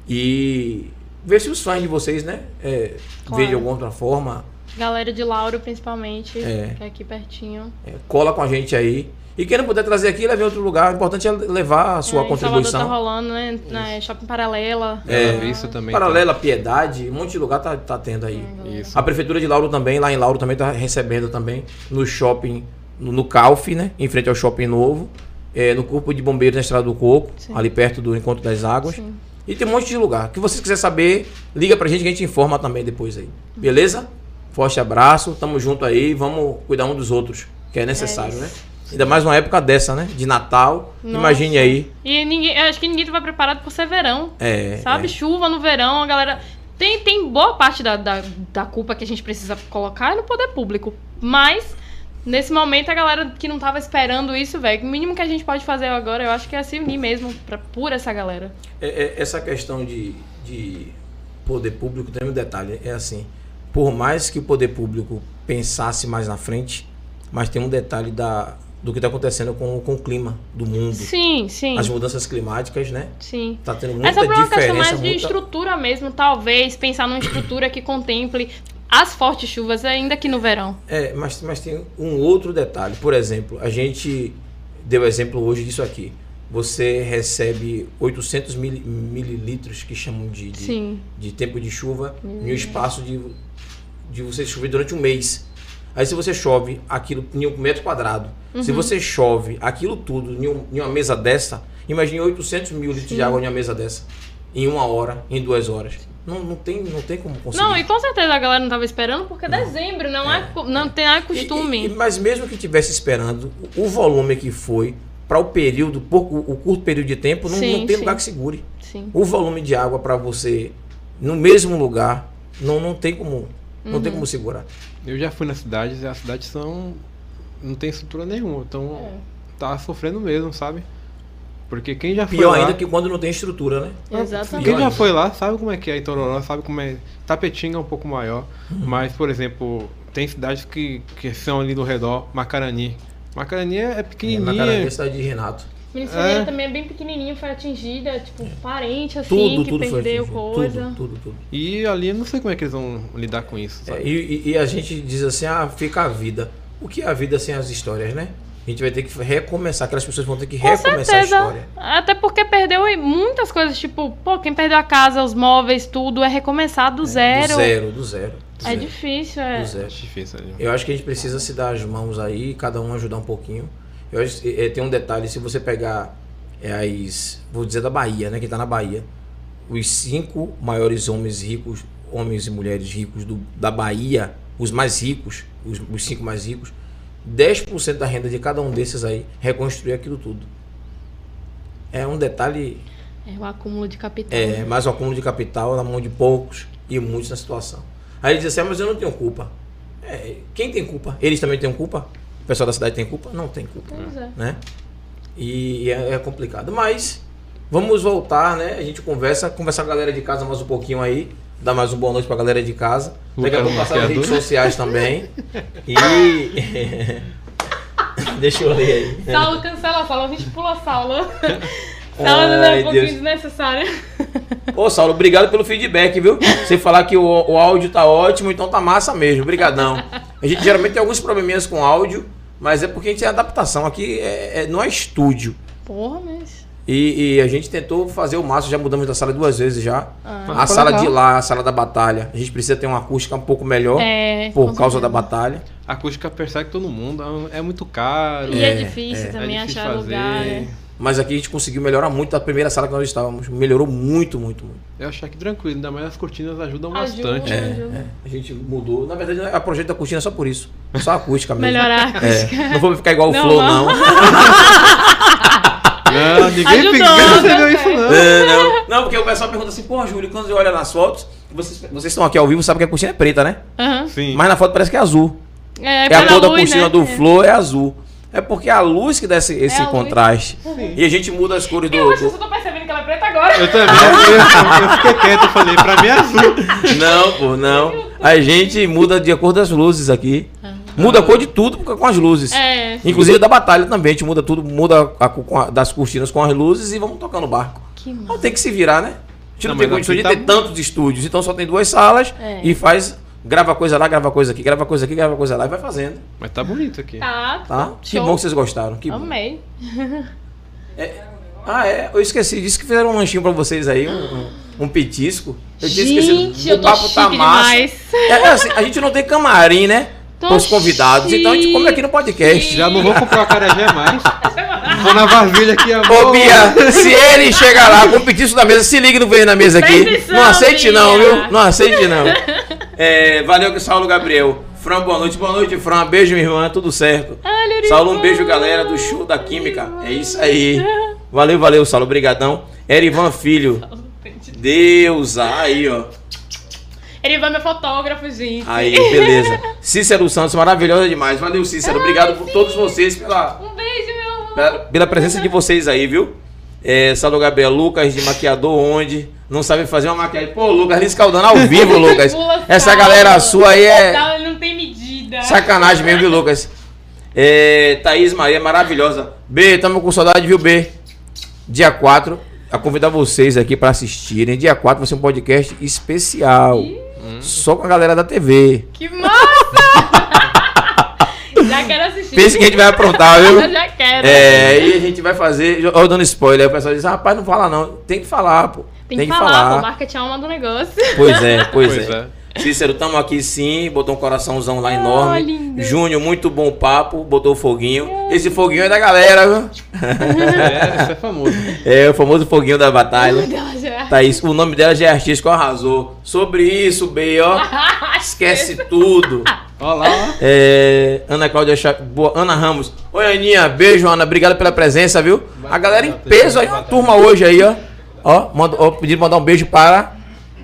E ver se os fãs de vocês, né? É, Claro. Ver de alguma outra forma. Galera de Lauro, principalmente, É. que é aqui pertinho. é, cola com a gente aí. E quem não puder trazer aqui, leve em outro lugar. O importante é levar a sua é, em Salvador tá contribuição. rolando, né? Na Shopping Paralela. É. Bela Vista também. Paralela, Piedade, um monte de lugar tá, tá tendo aí. Isso. A prefeitura de Lauro também, lá em Lauro também tá recebendo também no shopping, no, no Calf, né? Em frente ao shopping novo. é, no Corpo de Bombeiros na Estrada do Coco, Sim. ali perto do Encontro das Águas. Sim. E tem um monte de lugar. Que vocês quiser saber, liga pra gente que a gente informa também depois aí. Beleza? Forte abraço, tamo junto aí, vamos cuidar um dos outros, que é necessário, É né? Ainda mais uma época dessa, né? De Natal. Nossa. Imagine aí. E ninguém, eu acho que ninguém tava preparado por ser verão. É, Sabe? é. Chuva no verão, a galera. Tem, tem boa parte da, da, da culpa que a gente precisa colocar no poder público. Mas, nesse momento, a galera que não tava esperando isso, velho, o mínimo que a gente pode fazer agora, eu acho que é se unir mesmo pra, por essa galera. É, é, essa questão de, de poder público tem um detalhe, é assim, por mais que o poder público pensasse mais na frente, mas tem um detalhe da, do que está acontecendo com, com o clima do mundo. Sim, sim. As mudanças climáticas, né? Sim. Tá tendo muita Essa é uma questão diferença. mais de muita- estrutura mesmo, talvez, pensar numa estrutura que contemple as fortes chuvas, ainda que no verão. É, mas, mas tem um outro detalhe. Por exemplo, a gente deu exemplo hoje disso aqui. Você recebe 800 mil, mililitros, que chamam de, de, de tempo de chuva, em um espaço de, de você chover durante um mês. Aí se você chove aquilo em um metro quadrado, Uhum. se você chove aquilo tudo em, um- em uma mesa dessa, imagine 800 mil litros de água em uma mesa dessa, em uma hora, em duas horas. Não, não, tem, não tem como conseguir. Não, e com certeza a galera não tava esperando, porque é dezembro, não é, co- não tem não é costume. e- e- mas mesmo que tivesse esperando, o o volume que foi para o período, pouco, o curto período de tempo, não, Sim, não tem sim. lugar que segure. Sim. O volume de água para você no mesmo lugar não, não tem como não Uhum. tem como segurar. Eu já fui nas cidades e as cidades são. não tem estrutura nenhuma. Então É. tá sofrendo mesmo, sabe? Porque quem já foi Pior lá. ainda que quando não tem estrutura, né? Exatamente. Quem Pior já foi lá sabe como é que é em Tororó, sabe como é. Tapetinga é um pouco maior, Uhum. mas, por exemplo, tem cidades que, que são ali do redor, Macarani. Macarani é, é pequenininha. cara da cidade de Renato. Ministério É. também é bem pequenininho, foi atingida, tipo, parente assim, Tudo, que tudo perdeu coisa. Tudo, tudo, tudo. E ali eu não sei como é que eles vão lidar com isso, É, sabe? e, e- e a gente diz assim, ah, fica a vida. O que é a vida sem as histórias, né? A gente vai ter que recomeçar, aquelas pessoas vão ter que Com recomeçar a certeza. história. Até porque perdeu muitas coisas, tipo, pô, quem perdeu a casa, os móveis, tudo, é recomeçar do zero. Do zero, do zero. do É zero, difícil, é. Do zero. Acho difícil ali. Eu acho que a gente precisa se dar as mãos aí, cada um ajudar um pouquinho. Eu eh, tem um detalhe, se você pegar eh, as, vou dizer da Bahia, né, que tá na Bahia, os cinco maiores homens ricos, homens e mulheres ricos do, da Bahia, os mais ricos, os, os cinco mais ricos, 10% da renda de cada um desses aí reconstruir aquilo tudo. É um detalhe, É o acúmulo de capital. é mais o acúmulo de capital na mão de poucos e muitos na situação. Aí ele diz assim, ah, mas eu não tenho culpa. É, quem tem culpa? Eles também têm culpa? O pessoal da cidade tem culpa? Não tem culpa Pois é. né? E é, é complicado. Mas vamos voltar, né? A gente conversa, conversar com a galera de casa mais um pouquinho aí. Dar mais uma boa noite pra galera de casa. Daqui a pouco passar nas redes sociais também. E. Deixa eu ler aí. Saulo, cancela Saulo, a gente pula Saulo. Saulo Ai, é um pouquinho Deus. desnecessário. Ô, Saulo, obrigado pelo feedback, viu? Você falar que o, o áudio tá ótimo, então tá massa mesmo. Obrigadão. A gente geralmente tem alguns probleminhas com áudio, mas é porque a gente tem adaptação. Aqui é, é- não é estúdio. Porra, mas. E, e a gente tentou fazer o máximo, já mudamos da sala duas vezes já. Ah. A sala de lá, a sala da batalha. A gente precisa ter uma acústica um pouco melhor É. por causa certeza. da batalha. A acústica persegue todo mundo, é muito caro. E é, É, difícil é. também é difícil achar fazer. lugar. É. Mas aqui a gente conseguiu melhorar muito da primeira sala que nós estávamos. Melhorou muito, muito, muito. Eu acho que tranquilo, ainda mais as cortinas ajudam Ajuda. bastante. É. É, a gente mudou. Na verdade, a projeto da cortina é só por isso. Só a acústica mesmo. Melhorar a acústica. É, não vou ficar igual o Flow, não. não. Não, ninguém Ajudou, percebeu isso não. É, não. Não, porque o pessoal pergunta assim, pô, Júlio, quando você olha nas fotos, vocês, vocês estão aqui ao vivo, sabem que a cortina é preta, né? Aham. Sim. Mas na foto parece que é azul. É, É a cor da luz, cortina né? do É. Flow é azul. É porque a luz que dá esse, esse a luz. contraste. E a gente muda as cores do. Eu acho que eu tô percebendo que ela é preta agora. Eu também, eu, eu fiquei quieto, eu falei, pra mim é azul. Não, pô, não. A gente muda de acordo das luzes aqui. Muda a cor de tudo com as luzes. É. Inclusive da batalha também. A gente muda tudo, muda a com a- das cortinas com as luzes e vamos tocando o barco. Que massa. tem que se virar, né? A gente não, Não, tem condição de aqui ter tá- tantos estúdios. Então só tem duas salas É. e faz. Grava coisa lá, grava coisa aqui, grava coisa aqui, grava coisa lá e vai fazendo. Mas tá bonito aqui. Tá, Tá? Que Show. bom que vocês gostaram. Que. Amei. Ah, é? Eu esqueci. Disse que fizeram um lanchinho pra vocês aí, um, um, petisco. Eu tinha Gente, esquecido. eu tô chique demais. É, é assim, a gente não tem camarim, né? Tô Os convidados. Então a gente come aqui no podcast. Já não vou comprar o carajé mais. Vou na vasilha aqui, amor. Ô, Bia, se ele chegar lá com o petisco da mesa, se ligue no veio na mesa aqui. Não aceite não, viu? Não aceite não. É, valeu, Saulo Gabriel. Fran, boa noite. Boa noite, Fran. Beijo, minha irmã. Tudo certo. Olha, Saulo, um beijo, galera do show da Química. É isso aí. Valeu, valeu, Saulo. Obrigadão. Erivan Filho. Deus, aí, ó. Vai meu fotógrafo, gente. Aí, beleza. Cícero Santos, maravilhosa demais. Valeu, Cícero. Obrigado por todos vocês pela, Um beijo, meu amor. pela, pela presença de vocês aí, viu? É, Saulo Gabriel, Lucas de maquiador onde? Não sabe fazer uma maquiagem. Pô, Lucas, Liz Caldana ao vivo, Lucas. Essa galera sua aí é não tem medida. sacanagem mesmo, viu, Lucas? É, Thaís Maria, maravilhosa. B, tamo com saudade, viu, B? Dia 4, a convidar vocês aqui pra assistirem. Dia 4 vai ser um podcast especial. Só com a galera da TV. Que massa! Quero assistir. Pense que a gente vai aprontar, viu? Eu já quero. É, e a gente vai fazer. Ó, dando spoiler, aí o pessoal diz: ah, rapaz, não fala não. Tem que falar, pô. Tem, que, falar, pô, marketing é uma do negócio. Pois é, pois, Pois é. é. Cícero, tamo aqui sim, botou um coraçãozão lá enorme. lindo. Júnior, muito bom papo, botou o foguinho. Esse foguinho é da galera, viu? É, isso é famoso. É o famoso foguinho da batalha. Dela já. Thaís, o nome dela já é artístico, arrasou. Sobre isso, B, ó. Esquece tudo. Olha lá, ó. É, Ana Cláudia Cha... Boa, Ana Ramos. Oi, Aninha. Beijo, Ana. Obrigado pela presença, viu? A galera em peso aí, uma turma hoje aí, ó. Ó, manda, ó mandar um beijo para.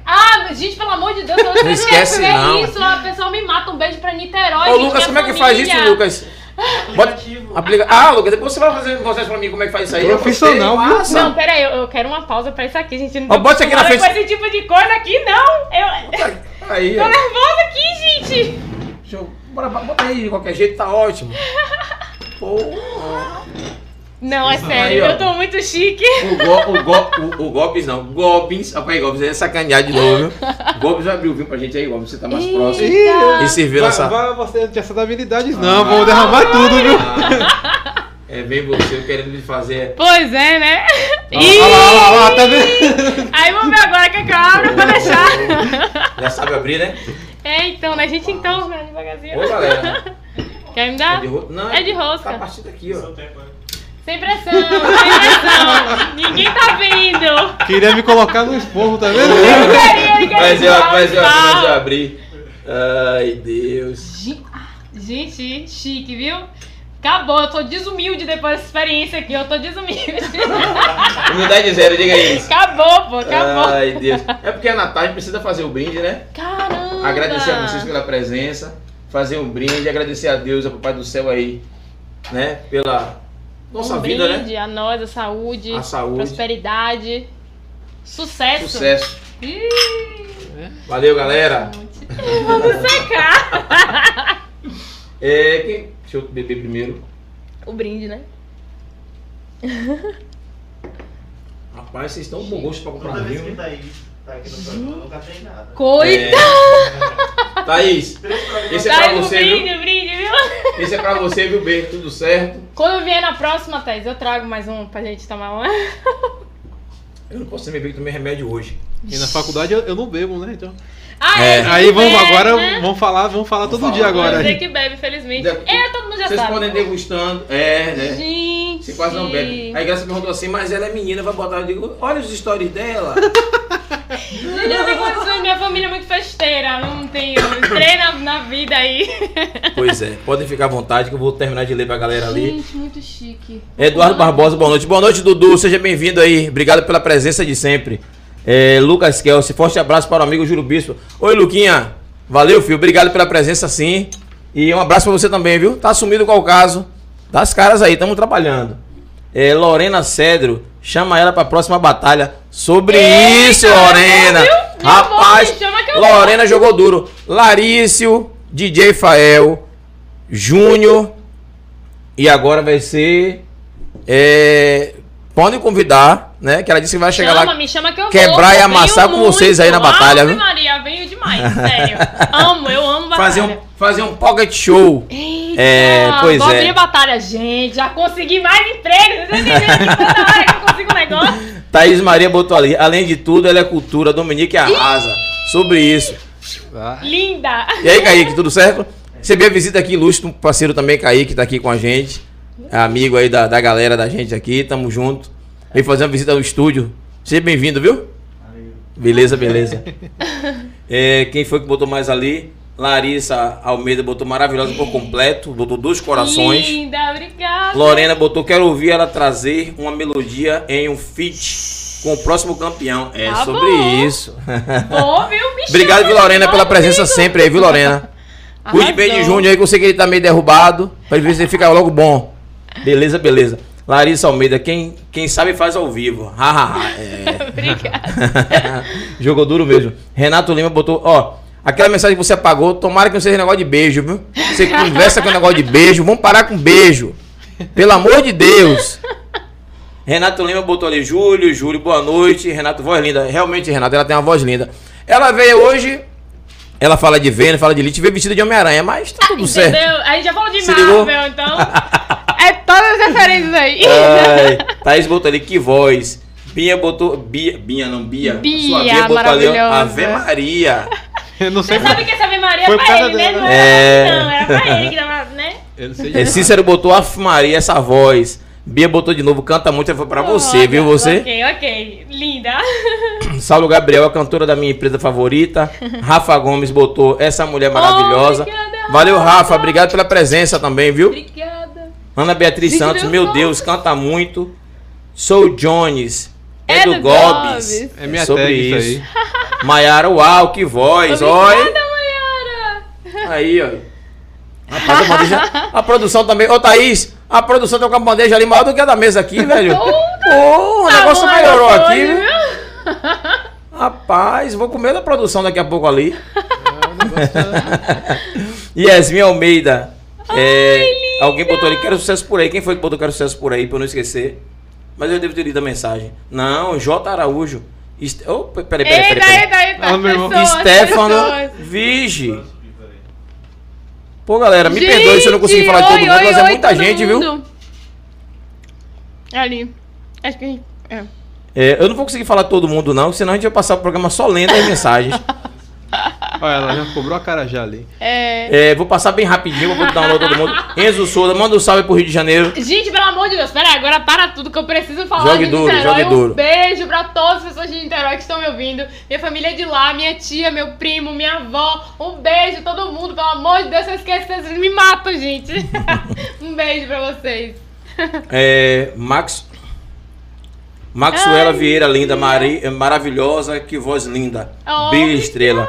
Ah, gente, pelo amor de Deus, eu não esquece, ver não. isso. A pessoa me mata. Um beijo pra Niterói. Ô, gente, Lucas, como é que faz isso. Lucas? Bota, aplica... Ah, Lucas, depois você vai fazer vocês pra mim como é que faz isso aí. Profissional, viu? Não, pera aí, eu, eu quero uma pausa pra isso aqui, gente. Não tô bota isso aqui na frente. esse tipo de coisa aqui, não. Eu Aí, tô ó. nervosa aqui, gente. Deixa eu... Bora, bota aí de qualquer jeito, tá ótimo. Pô, Não, é Aí, sério, ó. eu tô muito chique. o, go, o, go, o, o Goblins não, Goblins. Olha aí, Goblins, é sacanear de novo, viu? Goblins vai abrir o vinho pra gente aí, Goblins, você tá mais próximo. Eita. E servir Vai, nossa. vai, você não tem essas habilidades, não. Vou derramar tudo, viu? Ah, É bem você querendo me fazer. Pois é, né? Olha lá, olha lá, olha lá, tá vendo? Aí vamos ver agora que eu abro pra deixar. Já sabe abrir, né? É, então, né? A gente então, né? Devagarzinho. Ô, galera. Quer me É dar? de, ro... Não, É de rosca. Tá a partir daqui, ó. Seu tempo, né? Sem pressão, sem pressão. Ninguém tá vendo. Queria me colocar no esporro, tá vendo? Eu queria. Mas eu, mas eu, mas eu abri. Ai, Deus. Ge- Gente, chique, viu? Acabou, eu tô desumilde depois dessa experiência aqui, eu tô desumilde. Humildade zero, diga isso. acabou, pô, acabou. Ai, Deus. É porque a Natália precisa fazer o brinde, né? Caramba! Agradecer a vocês pela presença, fazer um brinde, agradecer a Deus, ao Papai do Céu aí, né? Pela nossa um vida, né? brinde a nós, a saúde, A saúde. prosperidade, sucesso. Sucesso. Ih, Valeu, galera. vamos secar. É, quem... Deixa eu beber primeiro. o brinde, né? Rapaz, vocês estão com bom gosto pra comprar Toda vez que vinho. tá aí, tá aqui no programa, eu nunca tem nada. Coitado! É. Thaís, esse é pra você, brinde, viu? brinde, viu? Esse é pra você, viu, B? Tudo certo. Quando eu vier na próxima, Thais, eu trago mais um pra gente tomar uma. Eu não posso beber que tomei remédio hoje. E na faculdade eu, eu não bebo, né? Então. Ah, É. é, Aí vamos bebe, agora, né? vamos falar, vamos falar todo falar. dia agora. Você que bebe, felizmente. Deve- É, todo mundo já Vocês sabe. podem degustando. É, né? Gente. Se quase não bebe. Aí Graça perguntou assim, mas ela é menina, vai botar. Eu digo, olha os stories dela. Tenho condições, minha família é muito festeira. Não tenho. Entrei na, na vida aí. pois é, podem ficar à vontade que eu vou terminar de ler pra galera ali. Gente, muito chique. Eduardo Barbosa, boa noite. Boa noite, Dudu. Seja bem-vindo aí. Obrigado pela presença de sempre. É, Lucas Kelsey, forte abraço para o amigo Júlio Bispo. Oi, Luquinha. Valeu, filho. Obrigado pela presença, sim. E um abraço para você também, viu? Tá sumido qual o caso. Das caras aí, estamos trabalhando. É, Lorena Cedro, chama ela para a próxima batalha. Sobre Eita, isso, Lorena. Meu Rapaz, amor, Lorena jogou duro. Larício, DJ Fael, Júnior. E agora vai ser. É, podem convidar, né? Que ela disse que vai chegar chama, lá. me chama que eu quebrar vou. e amassar com vocês aí na muito. batalha, Ave viu? Maria, venho demais, sério. amo, eu amo batalha. Fazer um, fazer um pocket show. Eita, É, pois vou é. abrir a batalha. Gente, já consegui mais empregos. Vocês entenderam que toda hora que eu consigo um negócio? Thaís Maria botou ali. Além de tudo, ela é cultura. Dominique arrasa. Sobre isso. Linda. E aí, Kaique, tudo certo? Recebi a visita aqui, ilustre, um parceiro também, Kaique, tá aqui com a gente. É amigo aí da, da galera da gente aqui, tamo junto. Veio fazer uma visita no estúdio. Seja bem-vindo, viu? Beleza, beleza. É, quem foi que botou mais ali? Larissa Almeida botou maravilhosa por completo, botou dois corações. Linda, obrigada. Lorena botou, quero ouvir ela trazer uma melodia em um feat com o próximo campeão. É Tá sobre bom. isso. Pô, viu? Obrigado, viu, Lorena, pela presença sempre aí, viu, Lorena? Cuide bem de Júnior aí, que eu sei que ele tá meio derrubado, pra ver se ele fica logo bom. Beleza, beleza. Larissa Almeida, quem, quem sabe faz ao vivo. Ha, ha, ha. É. Obrigada. Jogou duro mesmo. Renato Lima botou, ó, aquela mensagem que você apagou, tomara que não seja negócio de beijo, viu? Você conversa com negócio de beijo, vamos parar com beijo. Pelo amor de Deus. Renato Lima botou ali, Júlio, Júlio, boa noite. Renato, voz linda. Realmente, Renato, ela tem uma voz linda. Ela veio hoje, ela fala de Vênus, fala de Elite, veio vestida de Homem-Aranha, mas tá tudo certo. Entendeu? A gente já falou de Se ligou? Marvel, então. É todas as referências aí. Ai, Thaís botou ali, que voz. Bia botou. Bia, Bia não, Bia. Bia, Sua Bia botou ali. Ave Maria. Eu não sei. Você sabe que essa Ave Maria Foi é pra ele, né? dela. Não É. era pra mim, não. Era pra ele que tava, né? Eu não sei. É, Cícero botou Ave Maria, essa voz. Bia botou de novo, canta muito, foi pra você, Olha, viu você? Ok, ok. Linda. Saulo Gabriel, a cantora da minha empresa favorita. Rafa Gomes botou essa mulher maravilhosa. obrigada, Valeu, Rafa. Obrigado pela presença também, viu? Obrigada. Ana Beatriz Gente, Santos, Deus meu bom. Deus, canta muito. Sou Jones. É, É do do Gobes. Gobes. É minha sobre isso aí. Maiara, uau, que voz. Mayara. Aí, ó. Rapaz, a, bandeja, a produção também. Ô, Thaís, a produção tá com a bandeja ali maior do que a da mesa aqui, velho. Pô, o negócio Tá bom, melhorou aqui, viu? Rapaz, vou comer da produção daqui a pouco ali. Negócio tá- Yasmin Almeida. É, alguém botou ali, quero sucesso por aí. Quem foi que botou quero sucesso por aí, pra eu não esquecer? Mas eu devo ter lido a mensagem. Não, J. Araújo. Est... Oh, peraí, peraí, peraí. Eita, peraí. eita, eita. Ah, irmão. pessoas, Stefano pessoas. Vige. Pô, galera, me Gente, perdoe se eu não consegui falar de todo oi, mundo, oi, mas é oi, muita todo gente, viu? mundo. Ali. Acho que. É. É, eu não vou conseguir falar todo mundo, não, senão a gente vai passar o programa só lendo as mensagens. Olha, ela já cobrou a cara já ali. É. É, vou passar bem rapidinho, vou dar um alô a todo mundo. Enzo Souza, manda um salve pro Rio de Janeiro. Gente, pelo amor de Deus, pera aí, agora para tudo que eu preciso falar Jogue de duro, Niterói. jogue um duro. beijo pra todas as pessoas de Niterói que estão me ouvindo. Minha família é de lá, minha tia, meu primo, minha avó. Um beijo todo mundo, pelo amor de Deus, se eu esquecer, vocês me matam, gente. um beijo pra vocês. É, Max. Maxuela Ai, Vieira, linda, mari- maravilhosa, que voz linda. Oh, Brilha estrela.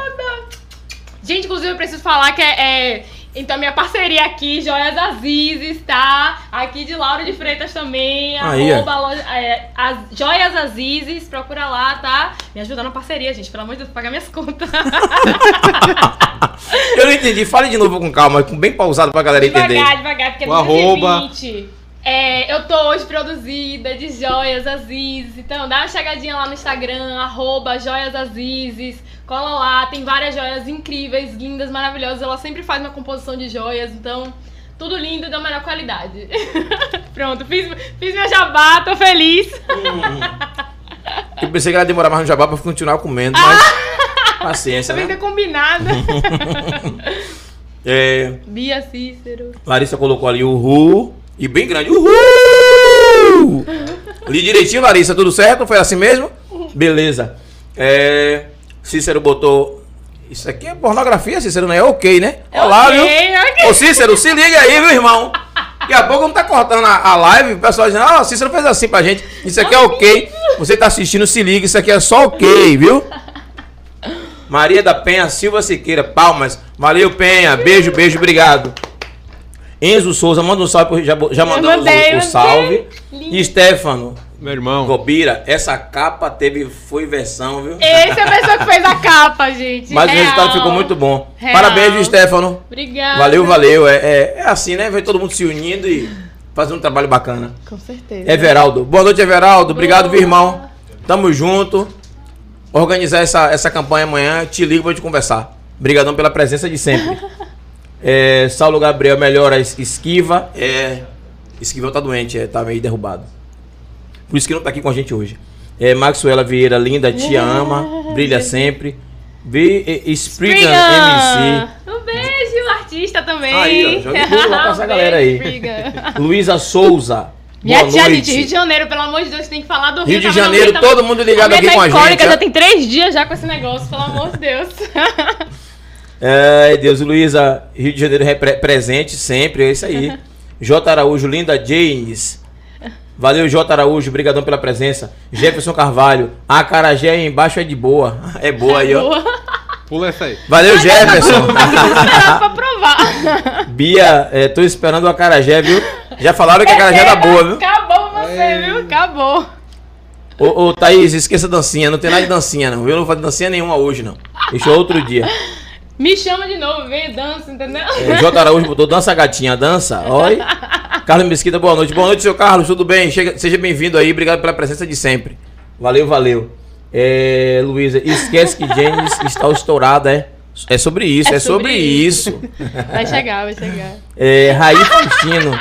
Gente, inclusive eu preciso falar que é. é, então, minha parceria aqui, Joias Azizes, tá? Aqui de Laura de Freitas também. Aí, arroba loja- é, as, Joias Azizes, procura lá, tá? Me ajuda na parceria, gente. Pelo amor de Deus, pagar minhas contas. Eu não entendi, fale de novo com calma, com bem pausado pra galera entender. devagar, devagar, porque é O arroba. 2020. É, eu tô hoje produzida de Joias Azizes. Então, dá uma chegadinha lá no Instagram, arroba Joias Azizes. Cola lá, tem várias joias incríveis, lindas, maravilhosas. Ela sempre faz uma composição de joias, então tudo lindo e da melhor qualidade. Pronto, fiz, fiz meu jabá, tô feliz. Eu pensei que ela ia demorar mais no jabá pra continuar comendo, mas. Paciência, Também né? tá combinada. É, Bia Cícero. Larissa colocou ali o Ru. E bem grande. Uhul! Li direitinho, Larissa, tudo certo? Foi assim mesmo? Beleza. É, Cícero botou. Isso aqui é pornografia, Cícero, não é ok, né? Olá, Ok, viu? ok. Ô Cícero, se liga aí, viu, irmão? Daqui a pouco não tá cortando a, a live, o pessoal dizendo, ah, o Cícero fez assim pra gente. Isso aqui é ok. Você tá assistindo, se liga, isso aqui é só ok, viu? Maria da Penha Silva Siqueira, palmas. Valeu, Penha. Beijo, beijo, obrigado. Enzo Souza, manda um salve, pro- já, já mandamos mandei, o, o salve. Lindo. E Stefano, Meu irmão. Gobira, essa capa teve, foi versão, viu? Esse é a pessoa que fez a capa, gente. Mas o Real. resultado ficou muito bom. Real. Parabéns, viu, Stefano. Obrigada. Valeu, valeu. É, é, é assim, né? Vai todo mundo se unindo e fazendo um trabalho bacana. Com certeza. Everaldo. Boa noite, Everaldo. Obrigado, Boa. viu, irmão? Tamo junto. Organizar essa, essa campanha amanhã. Te ligo pra gente conversar. Obrigadão pela presença de sempre. É, Saulo Gabriel melhora es- esquiva. É, esquiva tá doente, é, tá meio derrubado. Por isso que não tá aqui com a gente hoje. É, Maxwela Vieira, linda, te ama. Brilha sempre. Vi, e, Spriggan MC. Um beijo, artista também. Aí, ó, jogue tudo lá pra essa galera aí. Luísa Souza. Minha boa tia, noite. gente, Rio de Janeiro, pelo amor de Deus, tem que falar do Rio. Rio de Janeiro, todo mundo ligado aqui tá com a gente. Já tem três dias já com esse negócio, pelo amor de Deus. Ai, Deus, Luísa, Rio de Janeiro repre- presente sempre, é isso aí. J. Araújo, linda James. Valeu, J. Araújo, obrigadão pela presença. Jefferson Carvalho, a Carajé aí embaixo é de boa. É boa aí, ó. Pula essa aí. Valeu, Jefferson. Esperar pra provar. Bia, é, tô esperando o Acarajé, viu? Já falaram que a Acarajé tá boa, viu? Acabou você, viu? Acabou. Ô, ô, Thaís, esqueça a dancinha, não tem nada de dancinha, não. Eu não vou fazer dancinha nenhuma hoje, não. Deixa outro dia. Me chama de novo, vem, dança, entendeu? É, J. Araújo botou dança gatinha, dança. Oi. Carlos Mesquita, boa noite. Boa noite, seu Carlos, tudo bem? Chega- seja bem-vindo aí, obrigado pela presença de sempre. Valeu, valeu. É, Luísa, esquece que James está estourada, é? É sobre isso, é, É sobre, sobre isso. Vai chegar, vai chegar. É, Raí Faustino,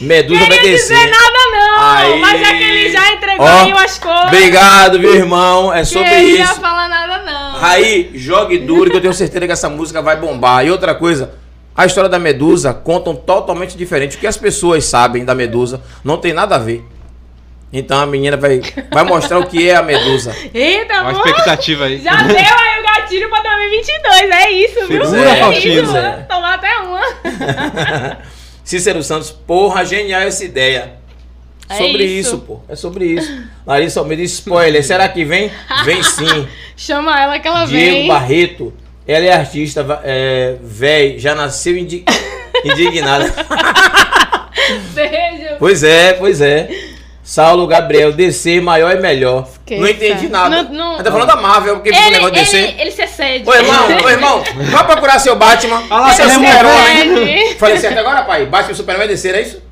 Medusa vai Queria descer. dizer nada não, Aí. mas é que ele já entregou Ó, aí umas coisas. Obrigado, meu irmão, é sobre Queria isso. falar nada não. Raí, jogue duro que eu tenho certeza que essa música vai bombar. E outra coisa, a história da Medusa contam totalmente diferente. O que as pessoas sabem da Medusa não tem nada a ver. Então a menina vai, vai mostrar o que é a Medusa. Eita, Uma expectativa aí. Já deu aí o gatilho pra 2022, é isso, viu? Segura, é isso, É. tomar até uma. Cícero Santos, porra, genial essa ideia. É Sobre isso. isso. pô. É sobre isso. Larissa Almeida, spoiler. Será que vem? Vem sim. Chama ela que ela Diego vem. Barreto. Ela é artista, é, véi, já nasceu indi indignada. Beijo. Pois é, pois é. Saulo Gabriel, DC maior é melhor. Esqueça. Não entendi nada. Não- não- Mas tá falando da Marvel, porque viu o Ele, negócio DC. ele, ele se excede. Ô irmão, ô irmão, vai procurar seu Batman. Ah lá, seu tá super-herói. Falei certo agora, pai? Batman Superman é DC, é isso?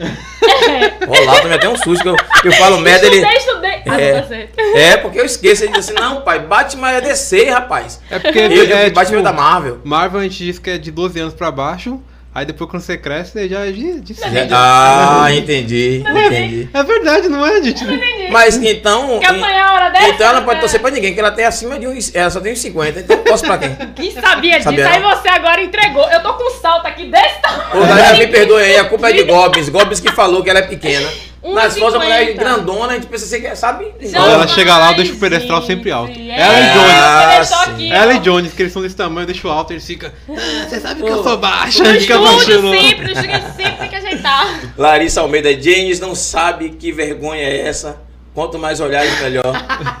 Olá, tomei até um susto que eu, eu falo merda, ele. Estudei, estudei. Ah, É. não tá certo. É, porque eu esqueço. Ele diz assim: não, pai, Batman é DC, rapaz. É porque Eu é, Batman é tipo, da Marvel. Marvel a gente diz que é de 12 anos pra baixo. Aí depois quando você cresce, você já é de. Ah, entendi, entendi. É verdade, não é, gente? Mas então. Quer apanhar a hora dessa? Então ela não pode torcer pra ninguém, que ela tem acima de uns. Ela só tem uns 50, então eu posso pra quem? Quem sabia disso? Sabia Aí não. você agora entregou. Eu tô com um salto aqui desse tamanho. Ô, galera, me perdoe aí, a culpa é de Gobbins. Gobbins que falou que ela é pequena. Um Nas fotos, a mulher é 50. grandona, a gente pensa assim, que sabe? Já Ela chega lá, eu deixo o pedestral sempre alto. gente. Ela e É, o pedestal Ah, aqui, sim. ó. Ela e Jones, que eles são desse tamanho, eu deixo alto, eles ficam. "Ah, Você sabe que eu sou baixo. No fica baixando. sempre, no estúdio sempre tem que ajeitar. Larissa Almeida, James não sabe que vergonha é essa. Quanto mais olhares, melhor.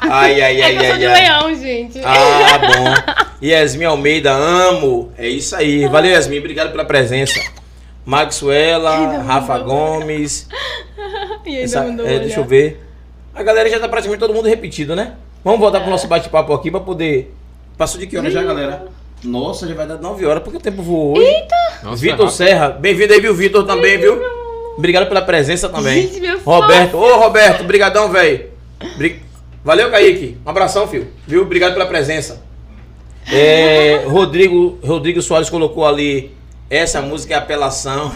Ai, ai, É ai, sou ai, de ai. leão, gente. Ah, bom. Yasmin Almeida, amo. É isso aí. Valeu, Yasmin. Obrigado pela presença. Maxwella, Rafa Gomes. E ainda Essa- mandou é, olhar. deixa eu ver. A galera já tá praticamente todo mundo repetido, né? Vamos voltar pro nosso bate-papo aqui pra poder. Passou de que hora já, galera? Nossa, já vai dar 9 horas porque o tempo voou hoje. Nossa, Vitor. Serra, bem-vindo aí, viu, Vitor, também, viu? Obrigado pela presença também. Gente, meu Roberto, ô Roberto, brigadão, velho. Bri- Valeu, Kaique. Um abração, filho. Viu? Obrigado pela presença. É, Rodrigo, Rodrigo Soares colocou ali. Essa música é apelação.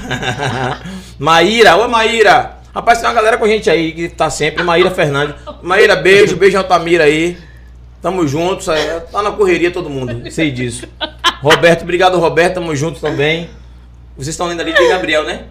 Maíra, ô Maíra. Rapaz, tem uma galera com a gente aí que tá sempre. Maíra Fernandes. Maíra, beijo, beijo Altamira aí. Tamo juntos. é, Tá na correria todo mundo. Sei disso. Roberto, obrigado, Roberto. Tamo junto também. Vocês estão lendo ali de Gabriel, né?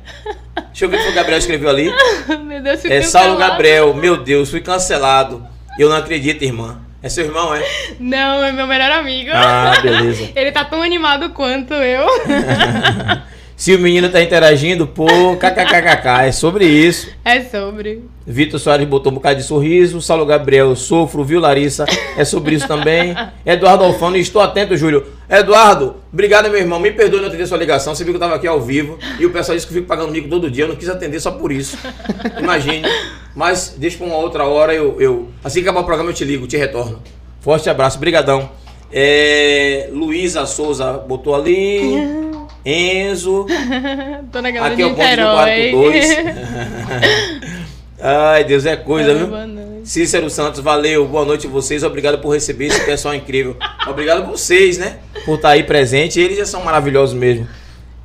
Deixa eu ver o que o Gabriel escreveu ali. Meu Deus, fui É Saulo cancelada. Gabriel. Meu Deus, fui cancelado. Eu não acredito, irmã. É seu irmão, é? Não, é meu melhor amigo. Ah, beleza. Ele tá tão animado quanto eu. Se o menino tá interagindo, pô, kkkk, é sobre isso. É sobre. Vitor Soares botou um bocado de sorriso. Saulo Gabriel, sofro, viu, Larissa? É sobre isso também. Eduardo Alfano, estou atento, Júlio. Eduardo, obrigado, meu irmão. Me perdoe não atender sua ligação. Você viu que eu tava aqui ao vivo. E o pessoal disse que eu fico pagando mico todo dia. Eu não quis atender só por isso. Imagine. Mas deixa pra uma outra hora. Eu, eu, assim que acabar o programa, eu te ligo, te retorno. Forte abraço, brigadão. É, Luísa Souza botou ali. Enzo. Tô na galera Aqui é de o ponto do quarto Niterói. 2. Ai, Deus é coisa, viu? Boa noite. Cícero Santos, valeu, boa noite a vocês, obrigado por receber esse pessoal incrível. Obrigado a vocês, né? Por estar aí presente, eles já são maravilhosos mesmo.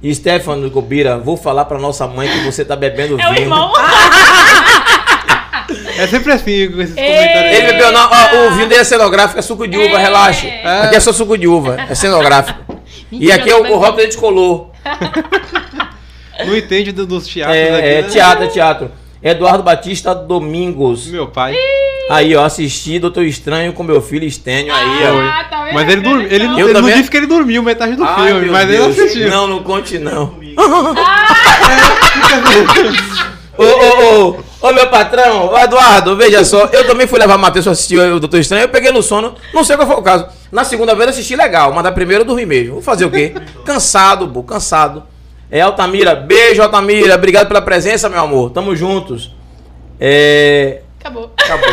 E Stefano Gobira, vou falar pra nossa mãe que você tá bebendo É o vinho. irmão. É sempre assim com esses Ei. comentários. Ele bebeu, não, ó, o vinho dele é cenográfico, é suco de uva, É. relaxa. É. Aqui é só suco de uva, é cenográfico. E aqui é o, não o gente colou. Não entende do- dos teatros É, aqui. é né? teatro, é teatro. Eduardo Batista Domingos. Meu pai. Aí, ó, assisti Doutor Estranho com meu filho Estênio aí, ó. Ah, tá? Mas ele, dormiu, ele, não- Eu ele não também- disse que ele dormiu metade do Ai, filme, mas ele Deus. assistiu. Não, não conte não. É, Ô, ô, ô, ô, meu patrão, ô, Eduardo, veja só, eu também fui levar o Matheus pra assistir o Doutor Estranho, eu peguei no sono, não sei qual foi o caso. Na segunda vez eu assisti legal, mas da primeira eu dormi mesmo. Vou fazer o quê? Cansado, pô, cansado. É, Altamira, beijo, Altamira, obrigado pela presença, meu amor, tamo juntos. É. Acabou. Acabou.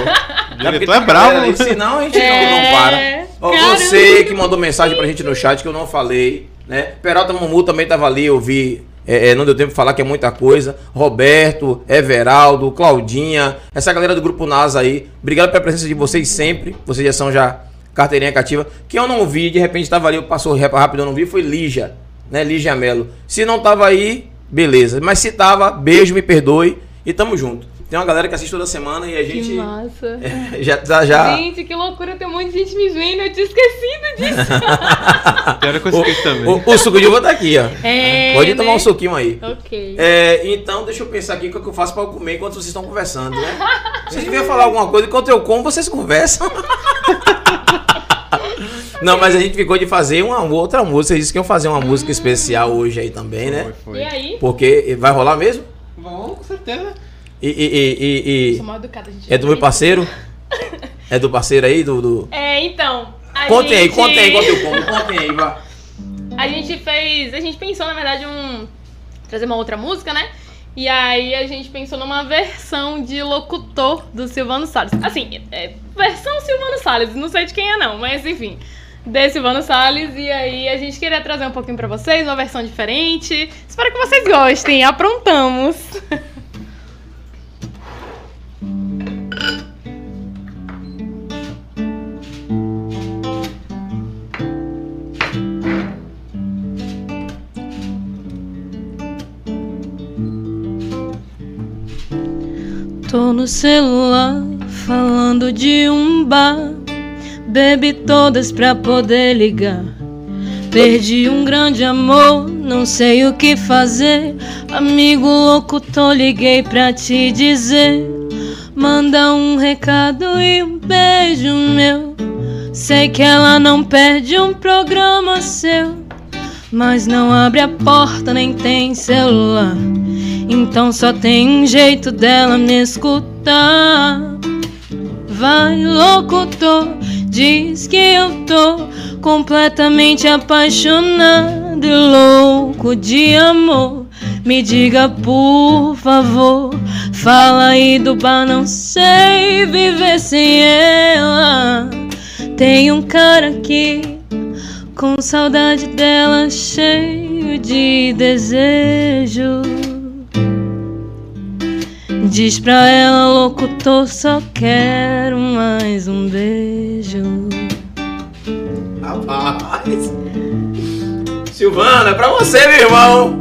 O diretor é bravo. Senão a gente não, É, não para. Ó, você que mandou mensagem pra gente no chat que eu não falei, né? Peralta Mumu também tava ali, eu vi. É, é, não deu tempo de falar que é muita coisa. Roberto, Everaldo, Claudinha, essa galera do Grupo NASA aí. Obrigado pela presença de vocês sempre. Vocês já são já carteirinha cativa. Quem eu não vi, de repente tava ali, passou rápido, eu não vi, foi Lígia, né? Lígia Melo. Se não tava aí, beleza. Mas se tava, beijo, me perdoe e tamo junto. Tem uma galera que assiste toda semana e a Que gente massa. já já. já... Gente, que loucura, tem um monte de gente me vendo, eu tinha esquecido disso. Tem hora que eu também. O, o suco de uva tá aqui, ó. É, Pode né? tomar um suquinho aí. Ok. É, então, deixa eu pensar aqui o que eu faço pra eu comer enquanto vocês estão conversando, né? Vocês deviam falar alguma coisa enquanto eu como, vocês conversam. Não, mas a gente ficou de fazer uma outra música. Vocês disseram que iam fazer uma música especial hoje aí também, né? Foi, E aí? Porque vai rolar mesmo? Bom, com certeza. E, e, e, e- Sou mal educada, gente. é do meu parceiro? É do parceiro aí? Do, do... É, então. a Contem aí, gente- contem aí enquanto eu como. Contem aí, vá. A gente fez. A gente pensou, na verdade, um. Trazer uma outra música, né? E aí a gente pensou numa versão de locutor do Silvano Salles. Assim, é, versão Silvano Salles, não sei de quem é não, mas enfim. De Silvano Salles, e aí a gente queria trazer um pouquinho pra vocês, uma versão diferente. Espero que vocês gostem, aprontamos. Tô no celular falando de um bar. Bebi todas pra poder ligar. Perdi um grande amor, não sei o que fazer. Amigo louco, tô liguei pra te dizer. Manda um recado e um beijo meu. Sei que ela não perde um programa seu. Mas não abre a porta, nem tem celular. Então só tem um jeito dela me escutar. Vai, locutor, diz que eu tô completamente apaixonado e louco de amor. Me diga, por favor, fala aí do bar, não sei viver sem ela. Tem um cara aqui com saudade dela, cheio de desejo. Diz pra ela, locutor, só quero mais um beijo. Rapaz. Silvana, é pra você, meu irmão.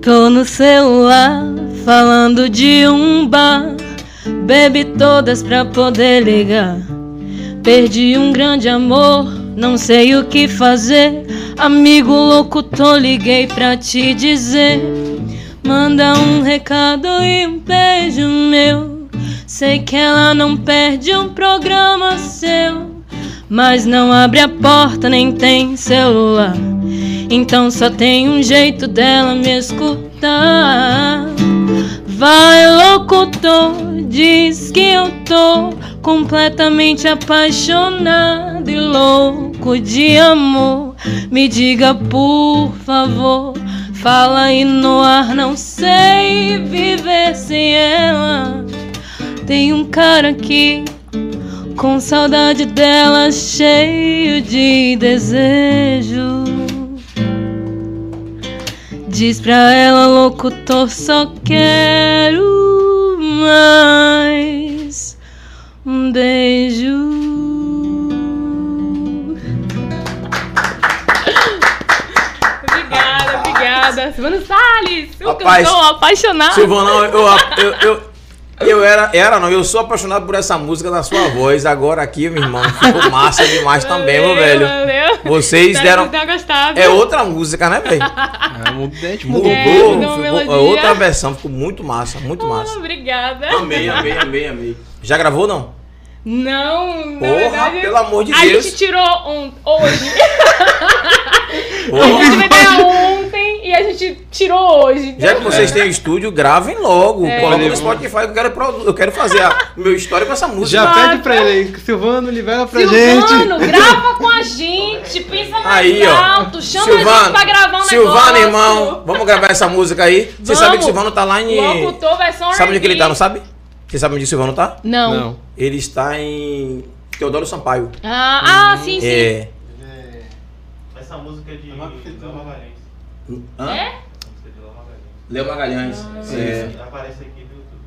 Tô no celular falando de um bar. Bebi todas pra poder ligar. Perdi um grande amor, não sei o que fazer. Amigo louco, tô liguei pra te dizer. Manda um recado e um beijo meu. Sei que ela não perde um programa seu. Mas não abre a porta, nem tem celular. Então só tem um jeito dela me escutar. Vai, locutor, diz que eu tô completamente apaixonado e louco de amor. Me diga, por favor, fala aí no ar, não sei viver sem ela. Tem um cara aqui com saudade dela, cheio de desejo. Diz pra ela, locutor, só quero mais um beijo. Obrigada. Silvana Salles, o Rapaz, cantor apaixonado. Silvana, eu, eu, eu, eu era, era, não, eu sou apaixonado por essa música da sua voz. Agora aqui, meu irmão, ficou massa demais também, meu Valeu, velho. Valeu. Vocês Espero deram. É outra música, né, velho? É, Mudou, É, ficou, mudou a é outra versão, ficou muito massa, muito Ah, massa. obrigada. Amei, amei, amei, amei. Já gravou, não? Não, na Porra, verdade, pelo amor de a Deus. gente tirou um, hoje. A Porra. gente vai ganhar ontem e a gente tirou hoje. Já que vocês têm estúdio, gravem logo. É. Coloca no Spotify que eu quero, produ- eu quero fazer a- o meu história com essa música. Já pede pra ele aí, Silvano, libera pra Silvano, gente. grava com a gente, pensa mais Aí, ó. alto, chama a gente pra gravar um Silvano, negócio. irmão, vamos gravar essa música aí. Você Vamos. sabe que o Silvano tá lá em. Locutor versão Sabe onde que ele tá, não sabe? Você sabe onde o Silvano tá? Não. Não. Ele está em Teodoro Sampaio. Ah, ah, sim, sim. É. Essa música é de Léo Magalhães. Hã? É? Léo Magalhães. Léo Magalhães. Ah. É. Aparece aqui no YouTube.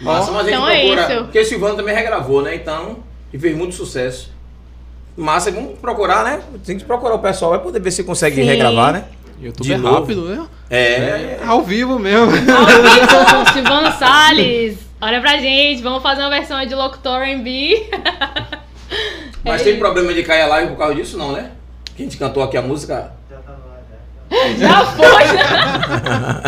Mas eu- Massa, mas a gente Então é procura. isso. Porque o Silvano também regravou, né? Então, e fez muito sucesso. Massa, vamos procurar, né? Tem que procurar o pessoal, vai poder ver se consegue Sim. regravar, né? YouTube De é novo. rápido, né? É. Ao vivo mesmo. Ao vivo, Silvano Salles. Olha pra gente, vamos fazer uma versão aí de Locutor R&B. Mas É tem problema de cair a live por causa disso, não, né? Que a gente cantou aqui a música. Já tá já. Já foi, né?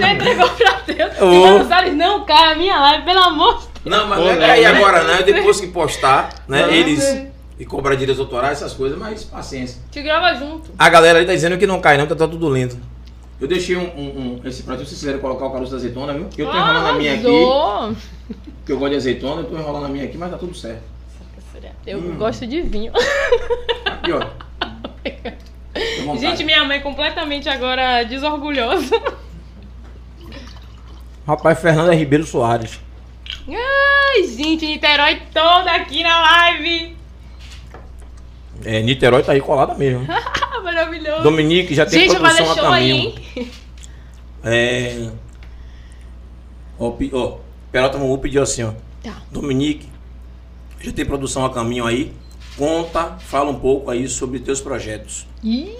Já entregou pra Deus. Salles, não cai a minha live, pelo amor de Deus. Não, mas não é cair né? agora, não. É depois que postar, né? Não, Eles. é. E cobrar direitos autorais, essas coisas, mas paciência. Te grava junto. A galera aí tá dizendo que não cai, não, que tá tudo lindo. Eu deixei um, um, um- esse prato, se vocês quiserem colocar o caroço da azeitona, viu? Eu tô enrolando a minha aqui, Arrasou. que eu gosto de azeitona, eu tô enrolando a minha aqui, mas tá tudo certo. Eu Hum. gosto de vinho. Aqui, ó. Gente, minha mãe completamente agora desorgulhosa. Rapaz, Fernanda Ribeiro Soares. Ai, gente, Niterói toda aqui na live. É, Niterói tá aí colada mesmo. Maravilhoso. Dominique já tem gente, produção a aí, caminho. hein? É. Ó, ó, Peralta pediu assim, ó. Tá. Dominique, já tem produção a caminho aí. Conta, fala um pouco aí sobre teus projetos. Ih.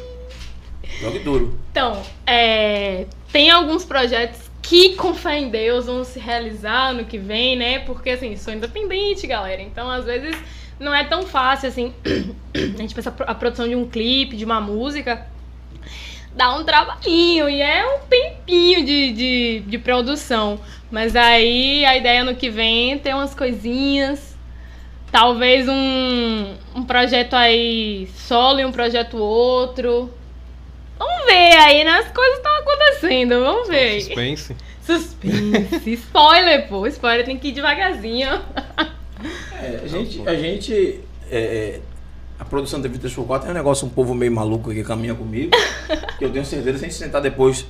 Jogue duro. Então, é, tem alguns projetos que com fé em Deus vão se realizar no que vem, né? Porque assim, sou independente, galera. Então, às vezes, não é tão fácil assim. A gente pensa a produção de um clipe, de uma música, dá um trabalhinho e é um tempinho de, de, de produção. Mas aí a ideia no que vem é ter umas coisinhas. Talvez um, um projeto aí solo e um projeto outro. Vamos ver aí, né? As coisas estão acontecendo, vamos ver. Suspense. Suspense. Spoiler, pô. Spoiler tem que ir devagarzinho. É, a gente. A, gente é, é, a produção da Vitas por 4 é um negócio, um povo meio maluco que caminha comigo. que eu tenho certeza, se a gente sentar depois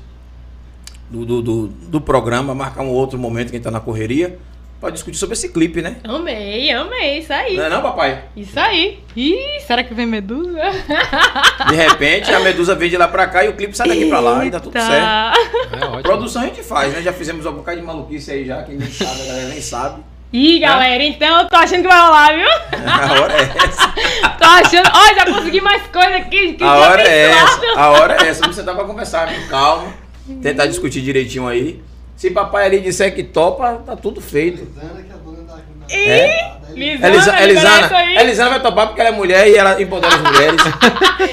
do, do, do, do programa, marcar um outro momento que a gente tá na correria, pode discutir sobre esse clipe, né? Amei, amei. Isso aí. Não é não, papai? Isso aí. Ih, será que vem Medusa? De repente a Medusa vem de lá pra cá e o clipe sai daqui pra lá e tá tudo certo. É ótimo. Produção a gente faz, né? Já fizemos um bocado de maluquice aí já, quem nem sabe, a galera nem sabe. Ih, galera, então eu tô achando que vai rolar, viu? A hora é essa. Tô achando. Ó, já consegui mais coisa aqui. Que A hora é essa. A hora é essa. Vamos sentar pra conversar com calma. Tentar discutir direitinho aí. Se papai ali disser que topa, tá tudo feito. Elisana, que é É? Lisana, Elisa, Elisana. Elisana vai topar porque ela é mulher e ela empodera as mulheres.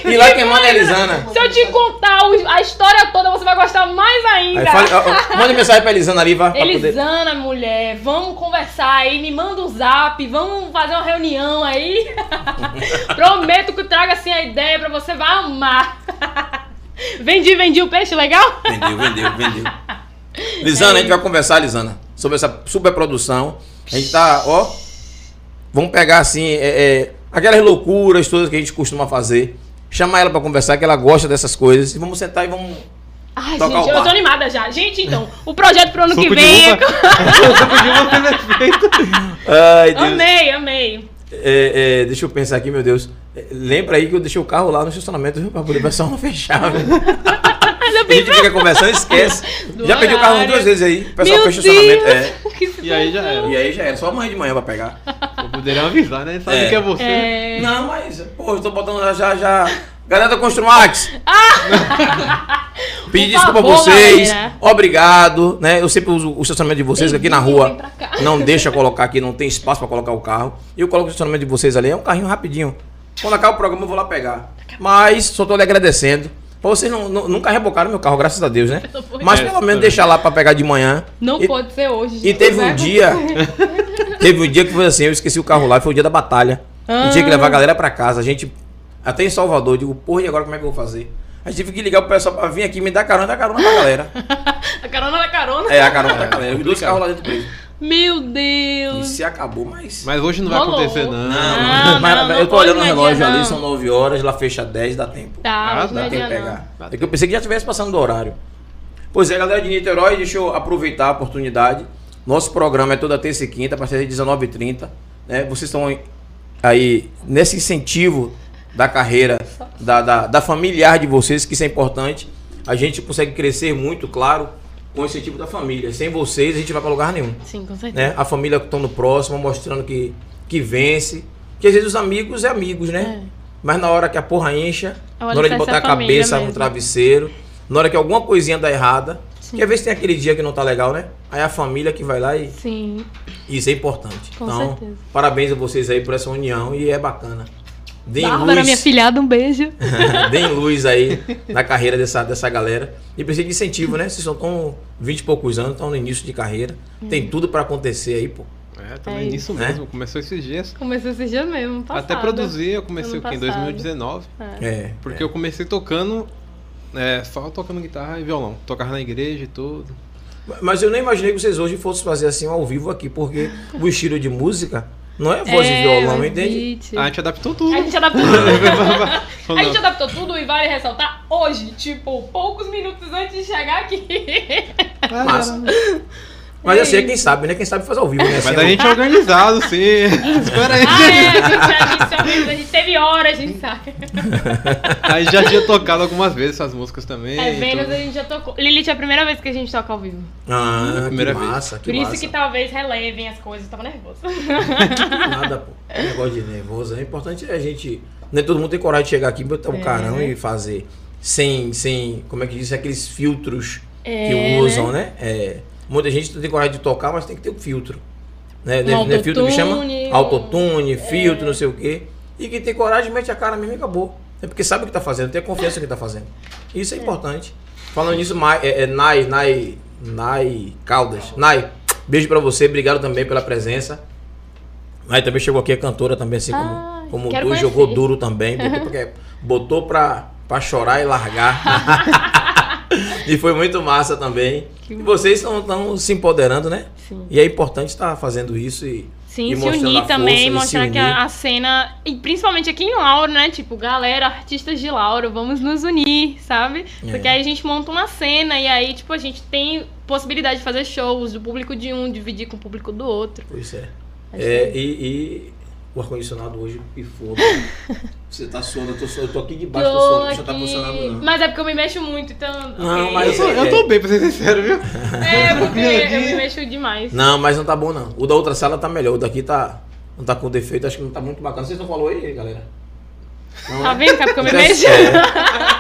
e lá quem manda é a Elisana. Se eu te contar a história toda, você vai gostar mais ainda. Aí ó, manda mensagem pra Elisana ali, vá. Pra poder... Elisana, mulher, vamos conversar aí, me manda um zap, vamos fazer uma reunião aí. Prometo que traga assim a ideia pra você, vai amar. vendi, vendi o peixe, legal? Vendeu, vendeu, vendeu. Lisana, a gente vai conversar, Lisana, sobre essa superprodução. A gente tá, ó. Vamos pegar assim, é, é, aquelas loucuras todas que a gente costuma fazer. Chamar ela pra conversar, que ela gosta dessas coisas. E vamos sentar e vamos. Ai, Tocar gente, o eu tô animada já. Gente, então, o projeto pro ano que Suco de vem. é. Ai, Deus. Amei, amei. É, é, deixa eu pensar aqui, meu Deus. É, Lembra aí que eu deixei o carro lá no estacionamento, viu? Pra poder o pessoal não fechar. Mas eu A gente fica conversando, esquece. Do Já perdi o carro duas vezes aí. O pessoal Meu fecha o estacionamento. É. Que E aí já era. E aí já era, só amanhã de manhã pra pegar. Eu poderia avisar, né? Sabe É. que é você. É... Não, mas, pô, eu tô botando já, já. Galera da Construmax. Pedir Por desculpa a vocês. galera. obrigado, né? Eu sempre uso o estacionamento de vocês aqui na rua. Não deixa colocar aqui, não tem espaço pra colocar o carro. E eu coloco o estacionamento de vocês ali, é um carrinho rapidinho. Quando acabar o programa eu vou lá pegar. Mas só tô lhe agradecendo. Pra vocês não, não- nunca rebocaram meu carro, graças a Deus, né? Mas É, pelo menos é. deixar lá pra pegar de manhã. Não E- pode ser hoje. E teve um dia. teve um dia que foi assim, eu esqueci o carro lá, foi o dia da batalha. Ah. Eu tinha que levar a galera pra casa. A gente. Até em Salvador, eu digo, porra, e agora como é que eu vou fazer? A gente teve que ligar pro pessoal pra vir aqui me dar carona, dar carona pra galera. A carona da carona. É, a carona da galera. Os dois carros lá dentro preso. Meu E Deus. se acabou, mas. Mas hoje não vai Rolou. acontecer, não. Não, Não, mas não, não eu tô olhando o relógio ali, são 9 horas, lá fecha 10, dá tempo. Tá, Ah, dá não é Tem dia que não. pegar. É que eu pensei que já estivesse passando do horário. Pois é, galera de Niterói, deixa eu aproveitar a oportunidade. Nosso programa é toda terça e quinta, a partir das 19h30. Né? Vocês estão aí nesse incentivo da carreira, da, da, da familiar de vocês, que isso é importante. A gente consegue crescer muito, claro, com o incentivo da família. Sem vocês, a gente vai para lugar nenhum Sim, com certeza. né? A família que estão no próximo, mostrando que, que vence. Que às vezes os amigos é amigos, né? Mas na hora que a porra incha, É na hora de botar a cabeça no mesmo. travesseiro, na hora que alguma coisinha dá errada, Sim. que às vezes tem aquele dia que não tá legal, né? Aí a família que vai lá e Sim. isso é importante. Com então, certeza. parabéns a vocês aí por essa união e é bacana. Deem Bárbara, luz, minha filhada, um beijo. deem luz aí na carreira dessa, dessa galera. E precisa de incentivo, né? Vocês só estão 20 e poucos anos, estão no início de carreira. Tem tudo pra acontecer aí, pô. É, também É nisso mesmo. Começou esses dias. Comecei esses dias mesmo, passado. Até produzir, eu comecei o quê? Em passado. 2019. É. É. Porque eu comecei tocando, é, só tocando guitarra e violão. Tocava na igreja e tudo. Mas eu nem imaginei que vocês hoje fossem fazer assim ao vivo aqui, porque o estilo de música não é voz e É, violão, o entende? A gente adaptou tudo. A gente adaptou tudo. A gente adaptou tudo e vale ressaltar hoje, tipo, poucos minutos antes de chegar aqui. Massa. Mas assim, é quem sabe, né? Quem sabe faz ao vivo, né? Mas Assim, a gente é organizado, sim. Espera aí. Ah, é, a gente, a gente, a gente, a gente teve hora, a gente sabe. A gente já tinha tocado algumas vezes essas músicas também. É, Vênus tudo. a gente já tocou. Lilith é a primeira vez que a gente toca ao vivo. Ah, Primeira que vez. massa, que Por isso massa. que talvez relevem as coisas. Eu tava nervosa. Nada, pô. Negócio de nervoso. É importante a gente. Nem todo mundo tem coragem de chegar aqui, botar o É. carão e fazer. Sem, sem, como é que diz, aqueles filtros É, que usam, né? É, muita gente tem coragem de tocar, mas tem que ter o filtro. Né? Não é- não é filtro que chama? autotune, um- Autotune, filtro, não sei o quê. E quem tem coragem mete a cara mesmo e acabou. É porque sabe o que tá fazendo, tem a confiança no que tá fazendo. Isso é, importante. Falando nisso, é, é, Nai, Nai, Nai Caldas. Nai, beijo pra você, obrigado também pela presença. Nai também chegou aqui, é cantora também, assim Ah, como, como tu, jogou duro também. Botou, porque, botou pra, pra chorar e largar. e foi muito massa também. Que vocês estão se empoderando, né? Sim. E é importante estar fazendo isso e, Sim, e se unir também, mostrar que unir. a, a cena, e principalmente aqui em Lauro, né? Tipo, galera, artistas de Lauro, vamos nos unir, sabe? É. Porque aí a gente monta uma cena e aí, tipo, a gente tem possibilidade de fazer shows do público de um, dividir com o público do outro. Pois é. Acho É, e, e o ar-condicionado hoje pifou. né? Você tá suando, eu tô, suando, eu tô aqui debaixo do Tô suando, não tá aqui. funcionando não. Mas é porque eu me mexo muito, então. Não, ok. mas Eu tô, eu tô bem, pra ser sincero, viu? É, porque eu me mexo demais. Não, mas não tá bom não. O da outra sala tá melhor, o daqui tá, não tá com defeito, acho que não tá muito bacana. Vocês não falou aí, galera? Não, Tá é? vendo? que é porque eu me é- mexo. é.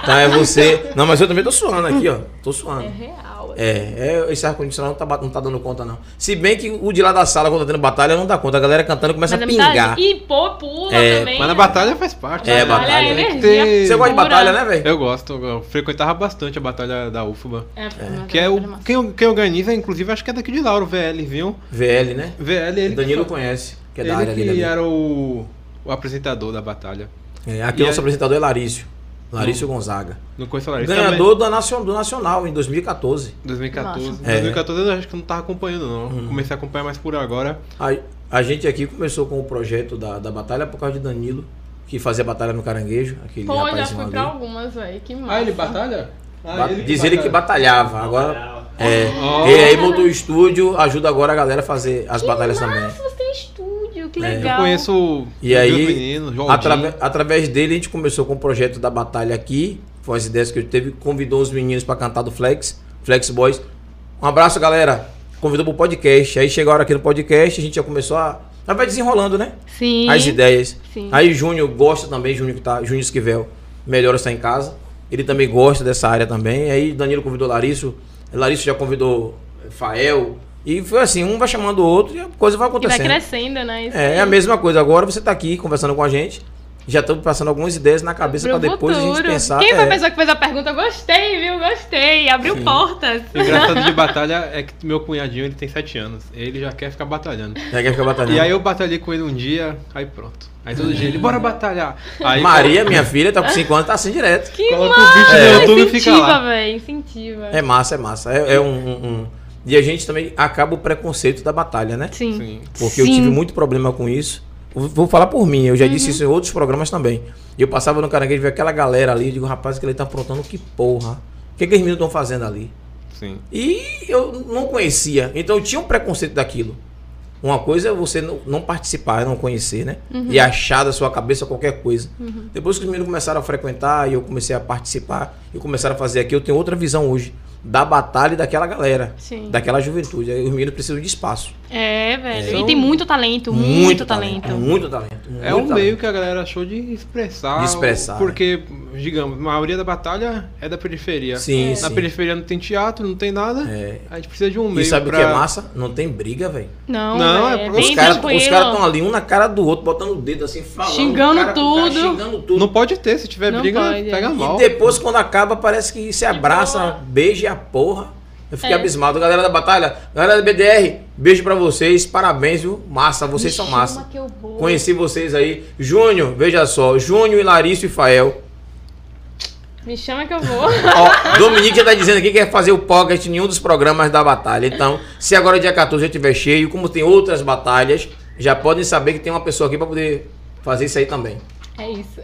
Então é você. Não, mas eu também tô suando aqui, ó. Tô suando. É real. É, é, esse ar-condicionado não tá, não tá dando conta, não. Se bem que o de lá da sala, quando tá tendo batalha, não dá conta. A galera cantando começa Mas a é pingar. E pô, pula É, também. Mas na batalha faz parte. É, né? batalha. é Tem que energia. ter- Você gosta de batalha, né, velho? Eu gosto, eu frequentava bastante a batalha da UFBA. É, mas Que é batalha o. Quem, quem organiza, inclusive, acho que é daqui de Lauro, VL, viu? VL, né? VL, ele. Danilo que, conhece, que é ele da área que dele. ali. era o, o apresentador da batalha. É, aqui E o nosso apresentador é Larício. Larício Gonzaga. Não conheço a Larissa. Ganhador da Nacion- do Nacional em 2014. também. 2014. Massa. É. 2014 eu acho que não tava acompanhando, não. Uhum. Comecei a acompanhar mais por agora. A, a gente aqui começou com o projeto da, da batalha por causa de Danilo, que fazia batalha no Caranguejo, aquele Pô, já fui pra algumas, velho. Que massa. Ah, ele batalha? Ah, Ba- Diz ele que batalhava, agora. É, Oh. E aí montou o estúdio, ajuda agora a galera a fazer as batalhas também. Nossa, você tem estúdio, que É. legal. Eu conheço o E aí, os meninos. Atrave- através dele, a gente começou com o projeto da batalha aqui. Foi as ideias que eu teve. Convidou os meninos pra cantar do Flex, Flex Boys. Um abraço, galera. Convidou pro podcast. Aí chegou a hora aqui no podcast, a gente já começou a. a vai desenrolando, né? Sim. As ideias. Sim. Aí Júnior gosta também, Júnior que tá. Júnior Esquivel. Melhor estar em casa. Ele também gosta dessa área também. Aí Danilo convidou Larício. Larício já convidou Fael. E foi assim, um vai chamando o outro e a coisa vai E vai acontecendo. crescendo, né? Isso É, é a mesma coisa. Agora você tá aqui conversando com a gente. Já estamos passando algumas ideias na cabeça para depois a gente futuro. pensar. Quem foi a é, pessoa que fez a pergunta? Gostei, viu? Gostei. Abriu portas. O engraçado de batalha é que meu cunhadinho ele tem 7 anos. Ele já quer ficar batalhando. já quer ficar batalhando. E aí eu batalhei com ele um dia, aí pronto. Aí todo dia ele, bora batalhar. Aí Maria, minha filha, tá com 5 anos, tá assim direto. Que Coloca o massa. vídeo no YouTube e fica Incentiva, lá. velho. Incentiva. É massa, é massa. É, é um, um- um- E a gente também acaba o preconceito da batalha, né? Sim. Sim. Porque eu Sim. tive muito problema com isso. Vou- falar por mim, eu já disse isso em outros programas também. E eu passava no caranguejo e via aquela galera ali, eu digo, rapaz, que ele tá aprontando que porra. O que, que os meninos estão fazendo ali? Sim. E eu não conhecia. Então eu tinha um preconceito daquilo. Uma coisa é você não, não participar, não conhecer, né? E achar da sua cabeça qualquer coisa. Depois que os meninos começaram a frequentar e eu comecei a participar e começaram a fazer aqui, eu tenho outra visão hoje da batalha daquela galera, Sim. daquela juventude. Aí os meninos precisam de espaço. É, velho. É. E tem muito talento, muito, talento. Muito talento. É muito um talento. meio que a galera achou de expressar. De expressar, Porque, digamos, a maioria da batalha é da periferia. Sim, Na sim. periferia não tem teatro, não tem nada. É. A gente precisa de um meio E sabe pra... o que é massa? Não tem briga, velho. Não, Não, véi, é é pro- Os caras estão ali, um na cara do outro, botando o dedo assim, falando. Xingando o cara- o cara tudo. xingando tudo. Não pode ter, se tiver Não briga, pode, pega é. mal. E depois, quando acaba, parece que se abraça, beija e a porra. Eu fiquei É. abismado. Galera da batalha, galera da BDR, beijo pra vocês, parabéns, viu? Massa, vocês Me são massa. Conheci vocês aí. Júnior, veja só, Júnior, e Larício e Fael. Me chama que eu vou. Ó, Dominique já tá dizendo aqui que quer fazer o pocket em nenhum dos programas da batalha. Então, se agora dia 14 já estiver cheio, como tem outras batalhas, já podem saber que tem uma pessoa aqui pra poder fazer isso aí também. É isso.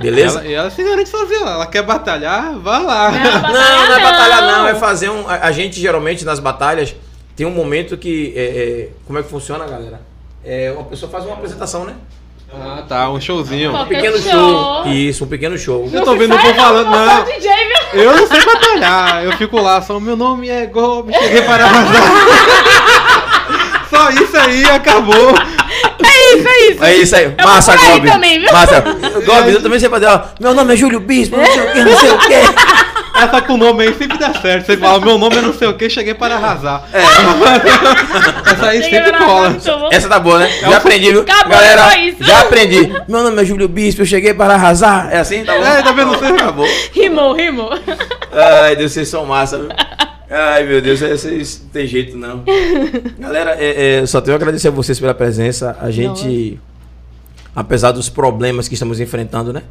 Beleza? Ela, e ela se garante sozinha. Ela quer batalhar, vá lá. Não, Não, não é batalhar não. é fazer um. A, a gente geralmente nas batalhas tem um momento que. é, é, como é que funciona, galera? É, uma pessoa faz uma apresentação, né? Ah, tá, um showzinho. Um pequeno show. show. Isso, um pequeno show. Eu tô vendo o povo falando, não. DJ? Eu não sei batalhar. Eu fico lá, só meu nome é Gob, cheguei para. Só isso aí, acabou. É isso, é isso. É isso aí. Massa, por aí Gobi. também, viu? Massa. Gobi, eu também sei fazer. ó, Meu nome é Júlio Bispo, não sei o que, não sei o que. Essa com o nome aí sempre dá certo. Você fala, meu nome é não sei o que, cheguei para arrasar. É. Essa aí sempre cola. Essa tá boa, né? Já aprendi, viu? Acabou, Galera, já aprendi. Meu nome é Júlio Bispo, eu cheguei para arrasar. É assim? Tá bom? É, tá vendo? Acabou. Rimou, rimou. Ai, Deus, vocês são massa, viu? Ai, meu Deus, vocês não tem jeito, não. Galera, é, é, só tenho a agradecer a vocês pela presença. A gente, apesar dos problemas que estamos enfrentando, né?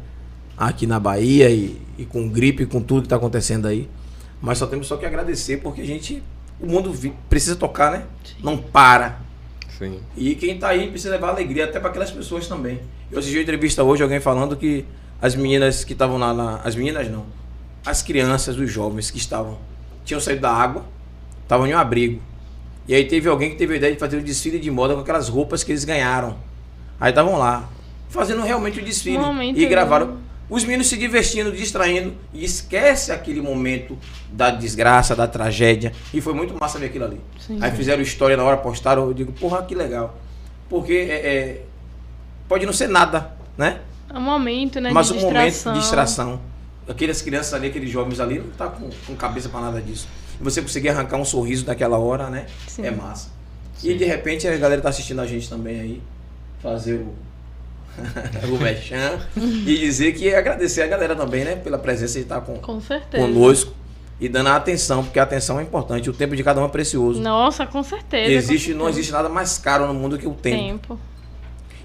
Aqui na Bahia e, e com gripe, com tudo que está acontecendo aí. Mas só temos só que agradecer porque a gente, o mundo precisa tocar, né? Não para. Sim. E quem tá aí precisa levar alegria até para aquelas pessoas também. Eu assisti uma entrevista hoje, alguém falando que as meninas que estavam lá, na, as meninas não, as crianças, os jovens que estavam, tinham saído da água, estavam em um abrigo. E aí teve alguém que teve a ideia de fazer um desfile de moda com aquelas roupas que eles ganharam. Aí estavam lá, fazendo realmente o desfile. Momento e gravaram os meninos se divertindo, distraindo, e esquece aquele momento da desgraça, da tragédia. E foi muito massa ver aquilo ali. Sim, Aí sim. fizeram história na hora, postaram, eu digo, porra, que legal. Porque é, é, pode não ser nada, né? É um momento, né? Mas um momento de distração. Aquelas crianças ali, aqueles jovens ali, não tá com, com cabeça pra nada disso. E você conseguir arrancar um sorriso daquela hora, né? Sim. É massa. E de repente a galera tá assistindo a gente também aí, fazer o. o mechan e dizer que agradecer a galera também, né? Pela presença de estar com, Com certeza. conosco e dando a atenção, porque a atenção é importante. O tempo de cada um é precioso. Nossa, com certeza. existe, com não certeza. existe nada mais caro no mundo que o tempo. tempo.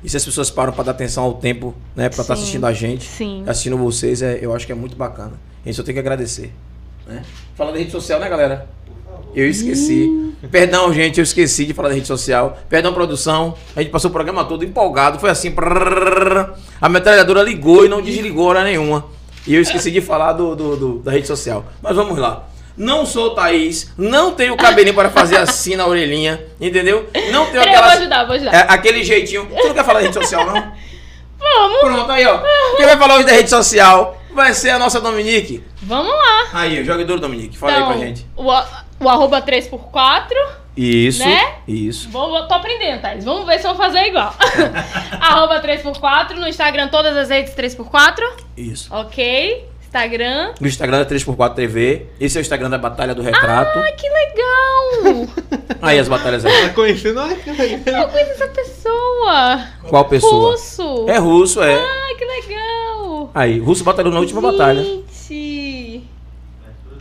E se as pessoas param para dar atenção ao tempo, né, para estar Sim. assistindo a gente, Sim. assistindo vocês, é, eu acho que é muito bacana. A gente só tem que agradecer. Né? Falando da rede social, né, galera? Eu esqueci. Perdão, gente, eu esqueci de falar da rede social. Perdão, produção. A gente passou o programa todo empolgado. Foi assim. prrrr. A metralhadora ligou e não desligou hora nenhuma. E eu esqueci de falar do, do- do- da rede social. Mas vamos lá. Não sou Thaís, não tenho cabelinho para fazer assim na orelhinha, entendeu? Não tenho Peraí, eu vou aquelas, ajudar, vou ajudar. é, aquele jeitinho. Você não quer falar da rede social, não? Vamos, Pronto, aí, ó. Quem vai falar hoje da rede social vai ser a nossa Dominique. vamos lá. Aí, jogue duro, Dominique. Fala aí pra gente. O, arroba 3x4. Isso. Né? Isso. Vou, vou- tô aprendendo, Thais. Vamos ver se eu vou fazer igual. arroba 3x4. No Instagram, todas as redes 3x4. Isso. Ok. Instagram. No Instagram da 3x4 TV. Esse é o Instagram da Batalha do Retrato. Ai, que legal! Aí as batalhas aí. Tá conhecendo? Olha que legal. eu conheço essa pessoa. Qual pessoa? Russo. É russo, é. Ai, que legal. Aí, russo batalhou na última batalha. Gente.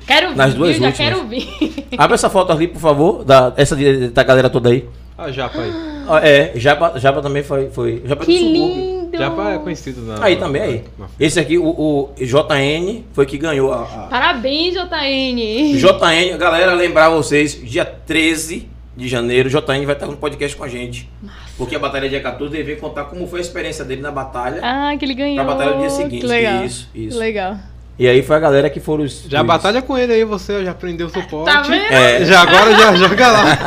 Quero vir, Nas duas? Já últimas. quero vir. Abre essa foto ali, por favor. Da, essa da galera toda aí. Ah, Japa aí. Ó, É, Japa, Japa também foi. foi Japa é Que subúrbio. Lindo. Japa é conhecido na. Aí também aí. na- Esse aqui, o, o JN, foi que ganhou a- a, Parabéns, JN. JN, galera, lembrar vocês, dia 13 de janeiro, JN vai estar no podcast com a gente. Porque a batalha é dia 14, ele veio contar como foi a experiência dele na batalha. Ah, que ele ganhou. Pra batalha do dia seguinte. Que legal. Isso, isso. Legal. E aí foi a galera que foram os. Já batalha com ele aí, você já aprendeu o suporte. Tá vendo? É, Já agora já joga lá.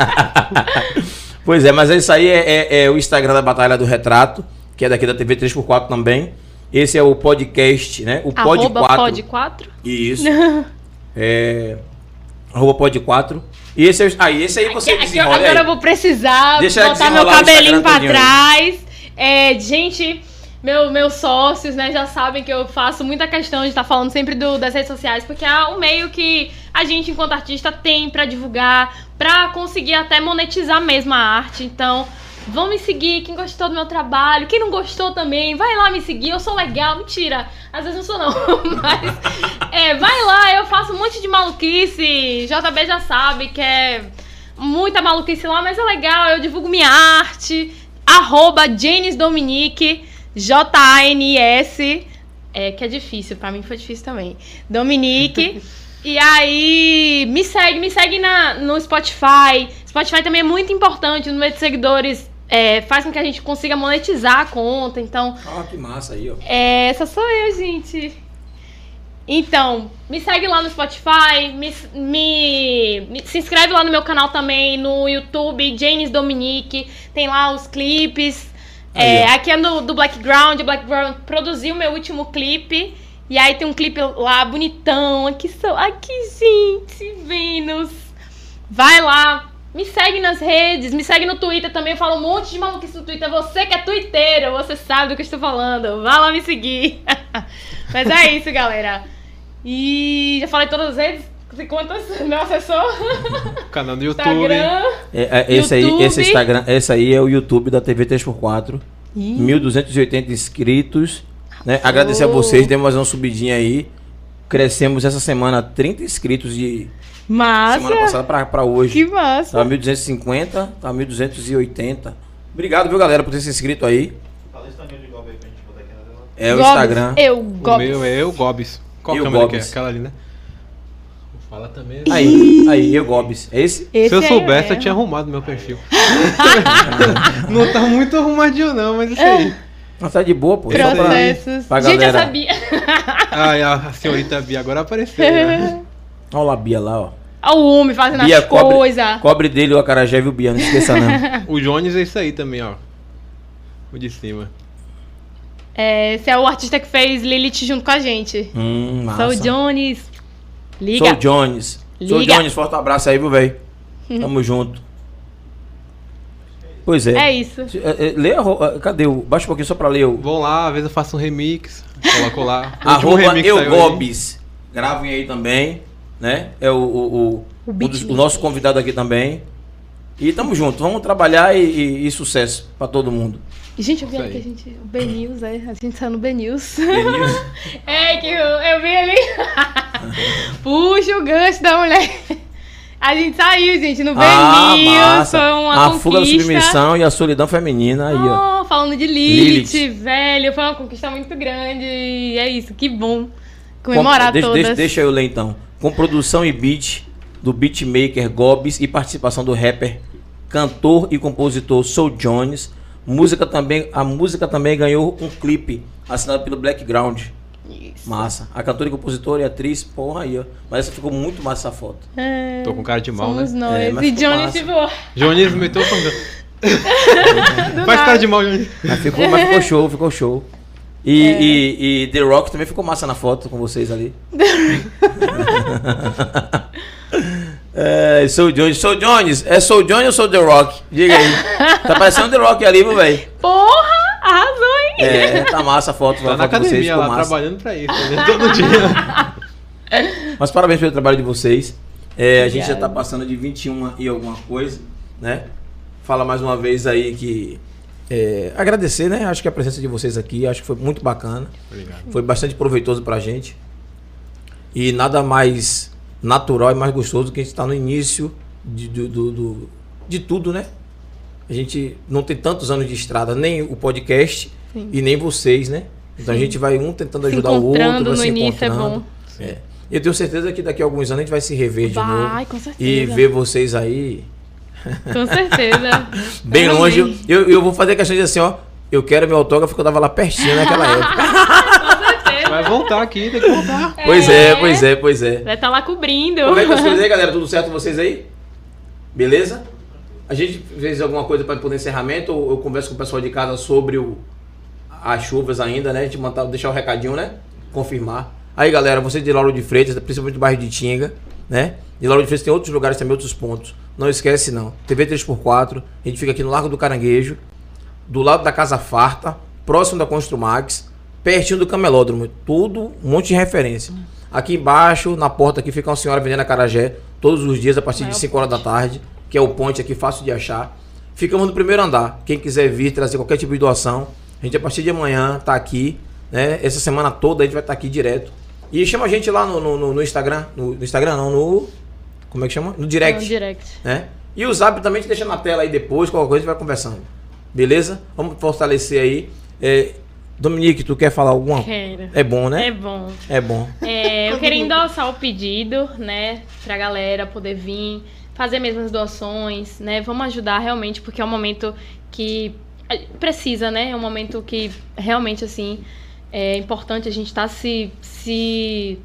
pois é, mas isso aí é, é- é o Instagram da Batalha do Retrato, que é daqui da TV 3x4 também. Esse é o podcast, né? O Pod Arroba 4. pod 4. Isso. é. Arroba Pod 4. E esse é. Aí, esse aí você Aqui- desenrola agora aí. eu vou precisar Deixa botar meu cabelinho pra trás. É, gente, meu, meus sócios, né, já sabem que eu faço muita questão de estar falando sempre do- das redes sociais, porque é um meio que a gente, enquanto artista, tem pra divulgar, pra conseguir até monetizar mesmo a arte. Então, vão me seguir, quem gostou do meu trabalho, quem não gostou também, vai lá me seguir, eu sou legal, mentira. Às vezes não sou não, mas é, vai lá, eu faço um monte de maluquice. JB já sabe que é muita maluquice lá, mas é legal, eu divulgo minha arte. Arroba Janis Dominique, J-A-N-S. É que é difícil, pra mim foi difícil também. Dominique. e aí, me segue, me segue na, no Spotify. Spotify também é muito importante, o número de seguidores é, faz com que a gente consiga monetizar a conta. Então, Ah, que massa aí, ó. é, essa sou eu, gente. Então, me segue lá no Spotify, me, me- me- se inscreve lá no meu canal também, no YouTube, James Dominique, tem lá os clipes. Aí, É, aqui é no, do Blackground, o Blackground produziu meu último clipe. E aí tem um clipe lá bonitão. Aqui sou. Aqui, gente, Vênus. Vai lá. Me segue nas redes, me segue no Twitter também. Eu falo um monte de maluquice no Twitter. Você que é twitteiro, você sabe do que eu estou falando. Vá lá me seguir. Mas é isso, galera. E já falei todas as redes. Quantas? Meu assessor? Canal do YouTube. Instagram. É, é, esse, aí, YouTube. esse Instagram, esse aí é o YouTube da TV 3x4. Ih. 1.280 inscritos. Né? Agradecer a vocês, demos mais uma subidinha aí. Crescemos essa semana 30 inscritos de semana Massa. passada pra, pra hoje. Que massa. Tava 1.250, tá 1.280. Obrigado, viu, galera, por ter se inscrito aí. Fala isso também de Gob aí pra gente botar aqui na tela. É o. Instagram. Eu, O Gobs. meu é eu, Gobs. Qual Eu, câmera que é? Aquela ali, né? Fala também. Aí, aí, eu Gobs. É esse? Esse Se eu soubesse, eu mesmo. tinha arrumado meu perfil. não tá muito arrumadinho, não, mas isso aí. Mas tá de boa, pô. Só pra, Processos. pra Gente, eu galera. sabia. Ai, a, a senhorita Bia agora apareceu. Né? Olha lá a Bia lá, ó. Olha o homem fazendo Bia, as cobre, coisas. cobre dele o acarajé, viu, Bia? Não esqueça, não. O Jones é isso aí também, ó. O de cima. É, esse é o artista que fez Lilith junto com a gente. hum, massa. Sou o Jones. Liga. Sou o Jones. Sou o Liga. Jones, forte abraço aí, viu, velho? Tamo junto. Pois é. É isso. É, é, Lê a ah, Cadê o. Baixa um pouquinho só pra ler o. Vão lá, às vezes eu faço um remix. Coloco lá. O Arroba. Eugobis. Gravem aí também, né? É o, o, o, O o nosso convidado aqui também. E tamo junto. Vamos trabalhar e, e- e sucesso pra todo mundo. Gente, eu vi ali que a gente. O B-News, é. A gente saiu no B-News. Denilson. É, que eu, eu vi ali. Puxa o gancho da mulher. A gente saiu, gente, no ah, B-News. massa. Foi uma a conquista. fuga da submissão e a solidão feminina aí, ó. Oh, falando de Lilith, Lilith. velho. Foi uma conquista muito grande. E é isso, que bom. Comemorar Com- deixa, todas. Deixa, deixa eu ler então. Com produção e beat do beatmaker Gobs e participação do rapper, cantor e compositor Soul Jones. Música também, a música também ganhou um clipe assinado pelo Blackground. Isso. Massa. A cantora e compositora e atriz, porra aí, ó. Mas essa ficou muito massa essa foto. É, Tô com cara de mal, Somos né? nós. É, mas e ficou Johnny, tipo, Jones meteu o Faz nada. cara de mal, Jones. Mas ficou, mas ficou show, ficou show. E, É. e- e The Rock também ficou massa na foto com vocês ali. é, Soul Jones. Soul Jones, é Soul Jones ou Soul The Rock? Diga aí. Tá parecendo The Rock ali, meu velho. Porra! Arrasou, hein? É, tá massa a foto, Tá na vocês, academia ficou lá, massa. trabalhando pra isso. Né? Todo dia. Mas parabéns pelo trabalho de vocês. É, a gente já tá passando de 21 e alguma coisa, né? Fala mais uma vez aí que. É, agradecer, né? Acho que a presença de vocês aqui, acho que foi muito bacana. Obrigado. Foi bastante proveitoso pra gente. E nada mais natural e mais gostoso do que a gente estar no início de, do, do- do- de tudo, né? A gente não tem tantos anos de estrada, nem o podcast Sim. e nem vocês, né? Então a gente vai um tentando Se ajudar o outro, vai no se início é encontrando. bom. É. E eu tenho certeza que daqui a alguns anos a gente vai se rever de Vai, novo. com certeza. E ver vocês aí Com certeza. bem longe. Eu, eu vou fazer questão de assim, ó. Eu quero meu autógrafo que eu tava lá pertinho naquela época. Com certeza. Vai voltar aqui, tem que voltar. Pois é, pois é, pois é. Vai estar lá cobrindo. Como é que vocês aí, galera? Tudo certo com vocês aí? Beleza? A gente fez alguma coisa para poder encerramento ou eu converso com o pessoal de casa sobre o, as chuvas ainda, né? A gente mandar, deixar o recadinho, né? Confirmar. Aí, galera, você de Lauro de Freitas, principalmente do bairro de Tinga, né? De Lauro de Freitas tem outros lugares também, outros pontos. Não esquece, não. TV 3x4, a gente fica aqui no Largo do Caranguejo, do lado da Casa Farta, próximo da Construmax, pertinho do Camelódromo. Tudo, um monte de referência. Aqui embaixo, na porta aqui, fica uma senhora vendendo acarajé, todos os dias, a partir de 5 horas da tarde, que é o ponte aqui, fácil de achar. Ficamos no primeiro andar. Quem quiser vir, trazer qualquer tipo de doação, a gente a partir de amanhã tá aqui, né? Essa semana toda a gente vai estar aqui direto. E chama a gente lá no, no- no- no Instagram, no, no Instagram não, no... Como é que chama? No direct Não, direct. né? E o zap também gente deixa na tela aí depois, qualquer coisa a gente vai conversando. Beleza? Vamos fortalecer aí. É, Dominique, tu quer falar alguma? Quero. É bom, É né? bom. É bom. É, eu queria endossar o pedido, né, pra galera poder vir, fazer mesmo as doações, né? Vamos ajudar realmente, porque é um momento que precisa, né? É um momento que realmente, assim, é importante a gente estar se, se,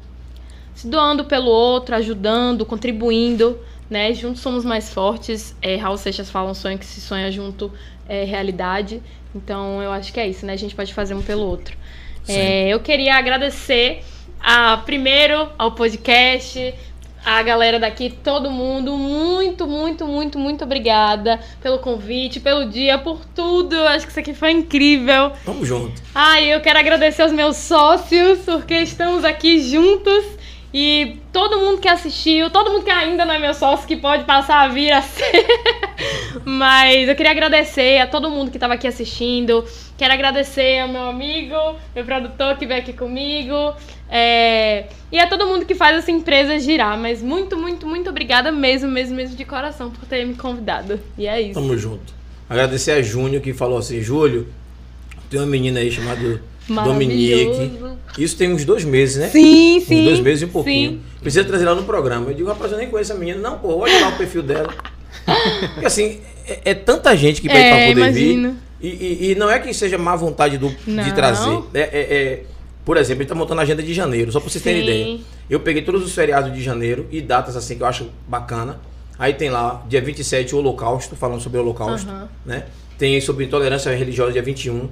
se doando pelo outro, ajudando, contribuindo, né? Juntos somos mais fortes. É, Raul Seixas fala um sonho que se sonha junto é realidade. Então, eu acho que é isso, né? A gente pode fazer um pelo outro. É, eu queria agradecer a, primeiro ao podcast, a galera daqui, todo mundo. Muito, muito, muito, muito obrigada pelo convite, pelo dia, por tudo. Eu acho que isso aqui foi incrível. Tamo junto. Ai, eu quero agradecer aos meus sócios, porque estamos aqui juntos E todo mundo que assistiu, todo mundo que ainda não é meu sócio, que pode passar a vir a ser. Mas eu queria agradecer a todo mundo que estava aqui assistindo. Quero agradecer ao meu amigo, meu produtor que veio aqui comigo. é, E a todo mundo que faz essa empresa girar. Mas muito, muito, muito obrigada mesmo, mesmo, mesmo de coração por ter me convidado. E é isso. Tamo junto. Agradecer a Júnior que falou assim, Júlio, tem uma menina aí chamada Dominique. Isso tem uns dois meses, né? Sim, sim. Uns dois meses e um pouquinho. Sim. Precisa trazer ela no programa. Eu digo, rapaz, eu nem conheço a menina. Não, pô, olha lá o perfil dela. Porque assim, é, é tanta gente que pede É, pra poder imagino. vir. E, e- e não é que seja má vontade do, de trazer. É, é- é- por exemplo, a gente tá montando a agenda de janeiro, só pra vocês terem Sim. ideia. Eu peguei todos os feriados de janeiro e datas assim que eu acho bacana. Aí tem lá, dia 27, o Holocausto, falando sobre o Holocausto, né? Tem sobre intolerância religiosa, dia 21.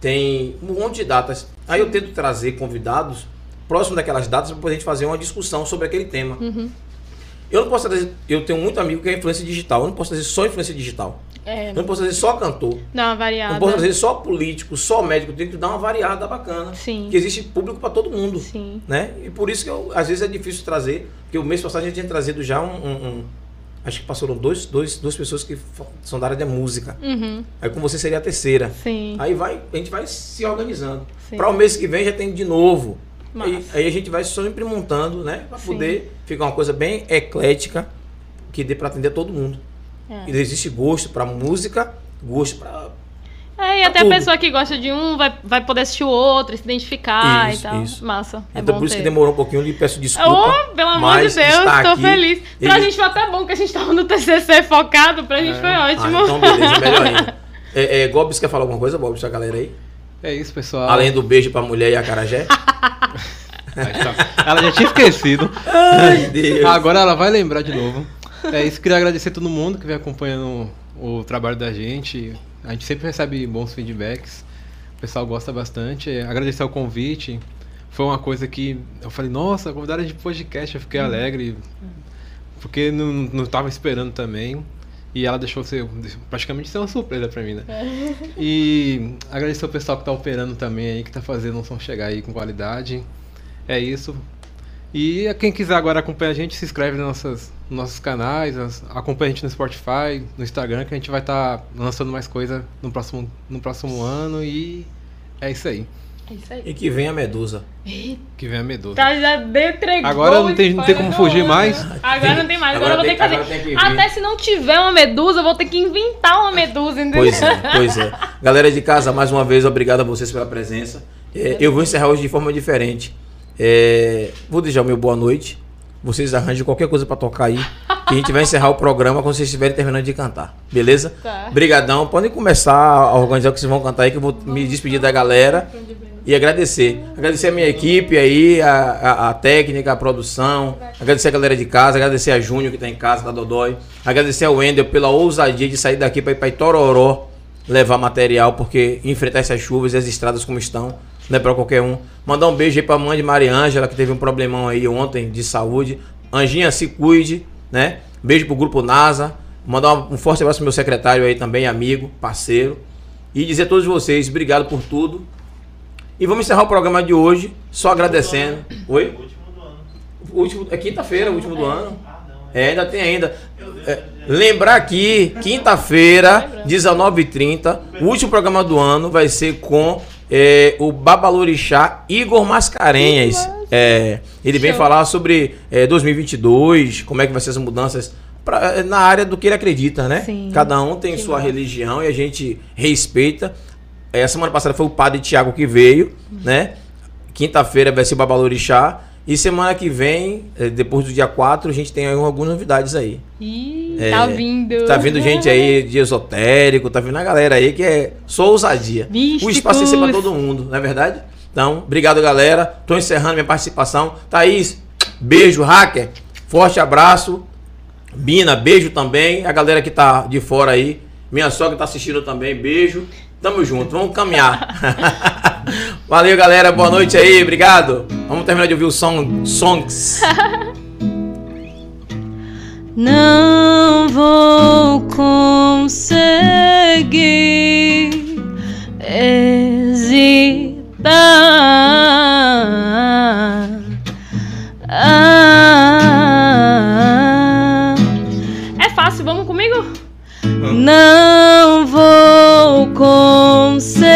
Tem um monte de datas. Aí eu tento trazer convidados próximo daquelas datas para a gente fazer uma discussão sobre aquele tema. Uhum. Eu não posso trazer, eu tenho muito amigo que é influência digital. Eu não posso trazer só influência digital. É, Eu não posso trazer só cantor. dá uma variada. não posso trazer só político, só médico. Eu tenho que dar uma variada bacana. Sim. Que existe público para todo mundo. Sim. Né? E por isso que eu, às vezes é difícil trazer. Porque o mês passado a gente tinha trazido já um. um- um- acho que passaram dois, dois, duas pessoas que são da área da música. Uhum. Aí com você seria a terceira. Sim. Aí vai, a gente vai se organizando. Para o mês que vem já tem de novo. Aí, aí a gente vai sempre montando, né? Para poder ficar uma coisa bem eclética, que dê para atender todo mundo. É. E existe gosto para música, gosto para. É, e até tudo. a pessoa que gosta de um vai, vai poder assistir o outro, se identificar Isso, e tal. isso. Massa. É então bom por isso ter. que demorou um pouquinho, eu lhe peço desculpa. Oh, pelo amor de Deus, tô feliz. Pra Ele- gente foi até bom que a gente tava no TCC focado, pra gente foi Ah, ótimo. então beleza, melhor ainda. É, é, Gobs quer falar alguma coisa, Gobs, pra galera aí? É isso, pessoal. Além do beijo pra mulher e a carajé? Tá. Ela já tinha esquecido. Ai, Deus. Agora ela vai lembrar de novo. É isso, queria agradecer a todo mundo que vem acompanhando o trabalho da gente. A gente sempre recebe bons feedbacks. O pessoal gosta bastante. É, Agradecer o convite. Foi uma coisa que eu falei, nossa, convidaram de podcast, eu fiquei alegre. Porque não, não tava esperando também. E ela deixou ser praticamente ser uma surpresa pra mim, né? E agradecer o pessoal que tá operando também aí, que tá fazendo um som chegar aí com qualidade. É isso. E quem quiser agora acompanhar a gente, se inscreve nos nossos, nos nossos canais, acompanha a gente no Spotify, no Instagram, que a gente vai estar lançando mais coisa no próximo, no próximo ano e é isso aí. É isso aí. E que vem a Medusa. Que vem a Medusa. Tá, já deu, entregou Agora não tem- não tem como fugir do mais. ano. Agora não tem mais, agora, Agora eu vou ter que fazer. que. Até se não tiver uma medusa, eu vou ter que inventar uma medusa, entendeu? Pois é, pois é. Galera de casa, mais uma vez, obrigado a vocês pela presença. É, eu vou encerrar hoje de forma diferente. É, vou deixar o meu boa noite. Vocês arranjem qualquer coisa pra tocar aí. Que a gente vai encerrar o programa quando vocês estiverem terminando de cantar. Beleza? Tá. Brigadão. Podem começar a organizar o que vocês vão cantar aí, que eu vou me despedir da galera. E agradecer. Agradecer a minha equipe aí, a, a, a técnica, a produção. Agradecer a galera de casa. Agradecer a Júnior que tá em casa, da Dodói. Agradecer ao Wendel pela ousadia de sair daqui para ir para Itororó levar material, porque enfrentar essas chuvas e as estradas como estão, não é para qualquer um. Mandar um beijo aí pra mãe de Mariângela, que teve um problemão aí ontem de saúde. Anjinha, se cuide, né? Beijo pro grupo NASA. Mandar um forte abraço pro meu secretário aí também, amigo, parceiro. E dizer a todos vocês, obrigado por tudo. E vamos encerrar o programa de hoje, só agradecendo. Oi? O último do ano. O último, é quinta-feira, o último do ano. É, ainda tem ainda. É, lembrar aqui, quinta-feira, 19h30, o último programa do ano vai ser com é, o Babalorixá Igor Mascarenhas. É, ele vem Show. falar sobre é, 2022, como é que vai ser as mudanças pra- na área do que ele acredita, né? Sim. Cada um tem Que sua massa. religião e a gente respeita. É, a semana passada foi o padre Tiago que veio, né? Quinta-feira vai ser o Babalorixá. E semana que vem, eh, depois do dia 4, a gente tem aí algumas novidades aí. Ih, É, tá vindo. Tá vindo gente aí de esotérico, tá vindo a galera aí que é só ousadia. Místicos. O espaço é pra todo mundo, não é verdade? Então, obrigado, galera. Tô encerrando minha participação. Thaís, beijo, hacker. Forte abraço. Bina, beijo também. A galera que tá de fora aí. Minha sogra tá assistindo também, beijo. Tamo junto, vamos caminhar. Valeu, galera. Boa noite aí. Obrigado. Vamos terminar de ouvir o song Songs. Não vou conseguir hesitar. Ah, é fácil, vamos comigo? Não vou conseguir.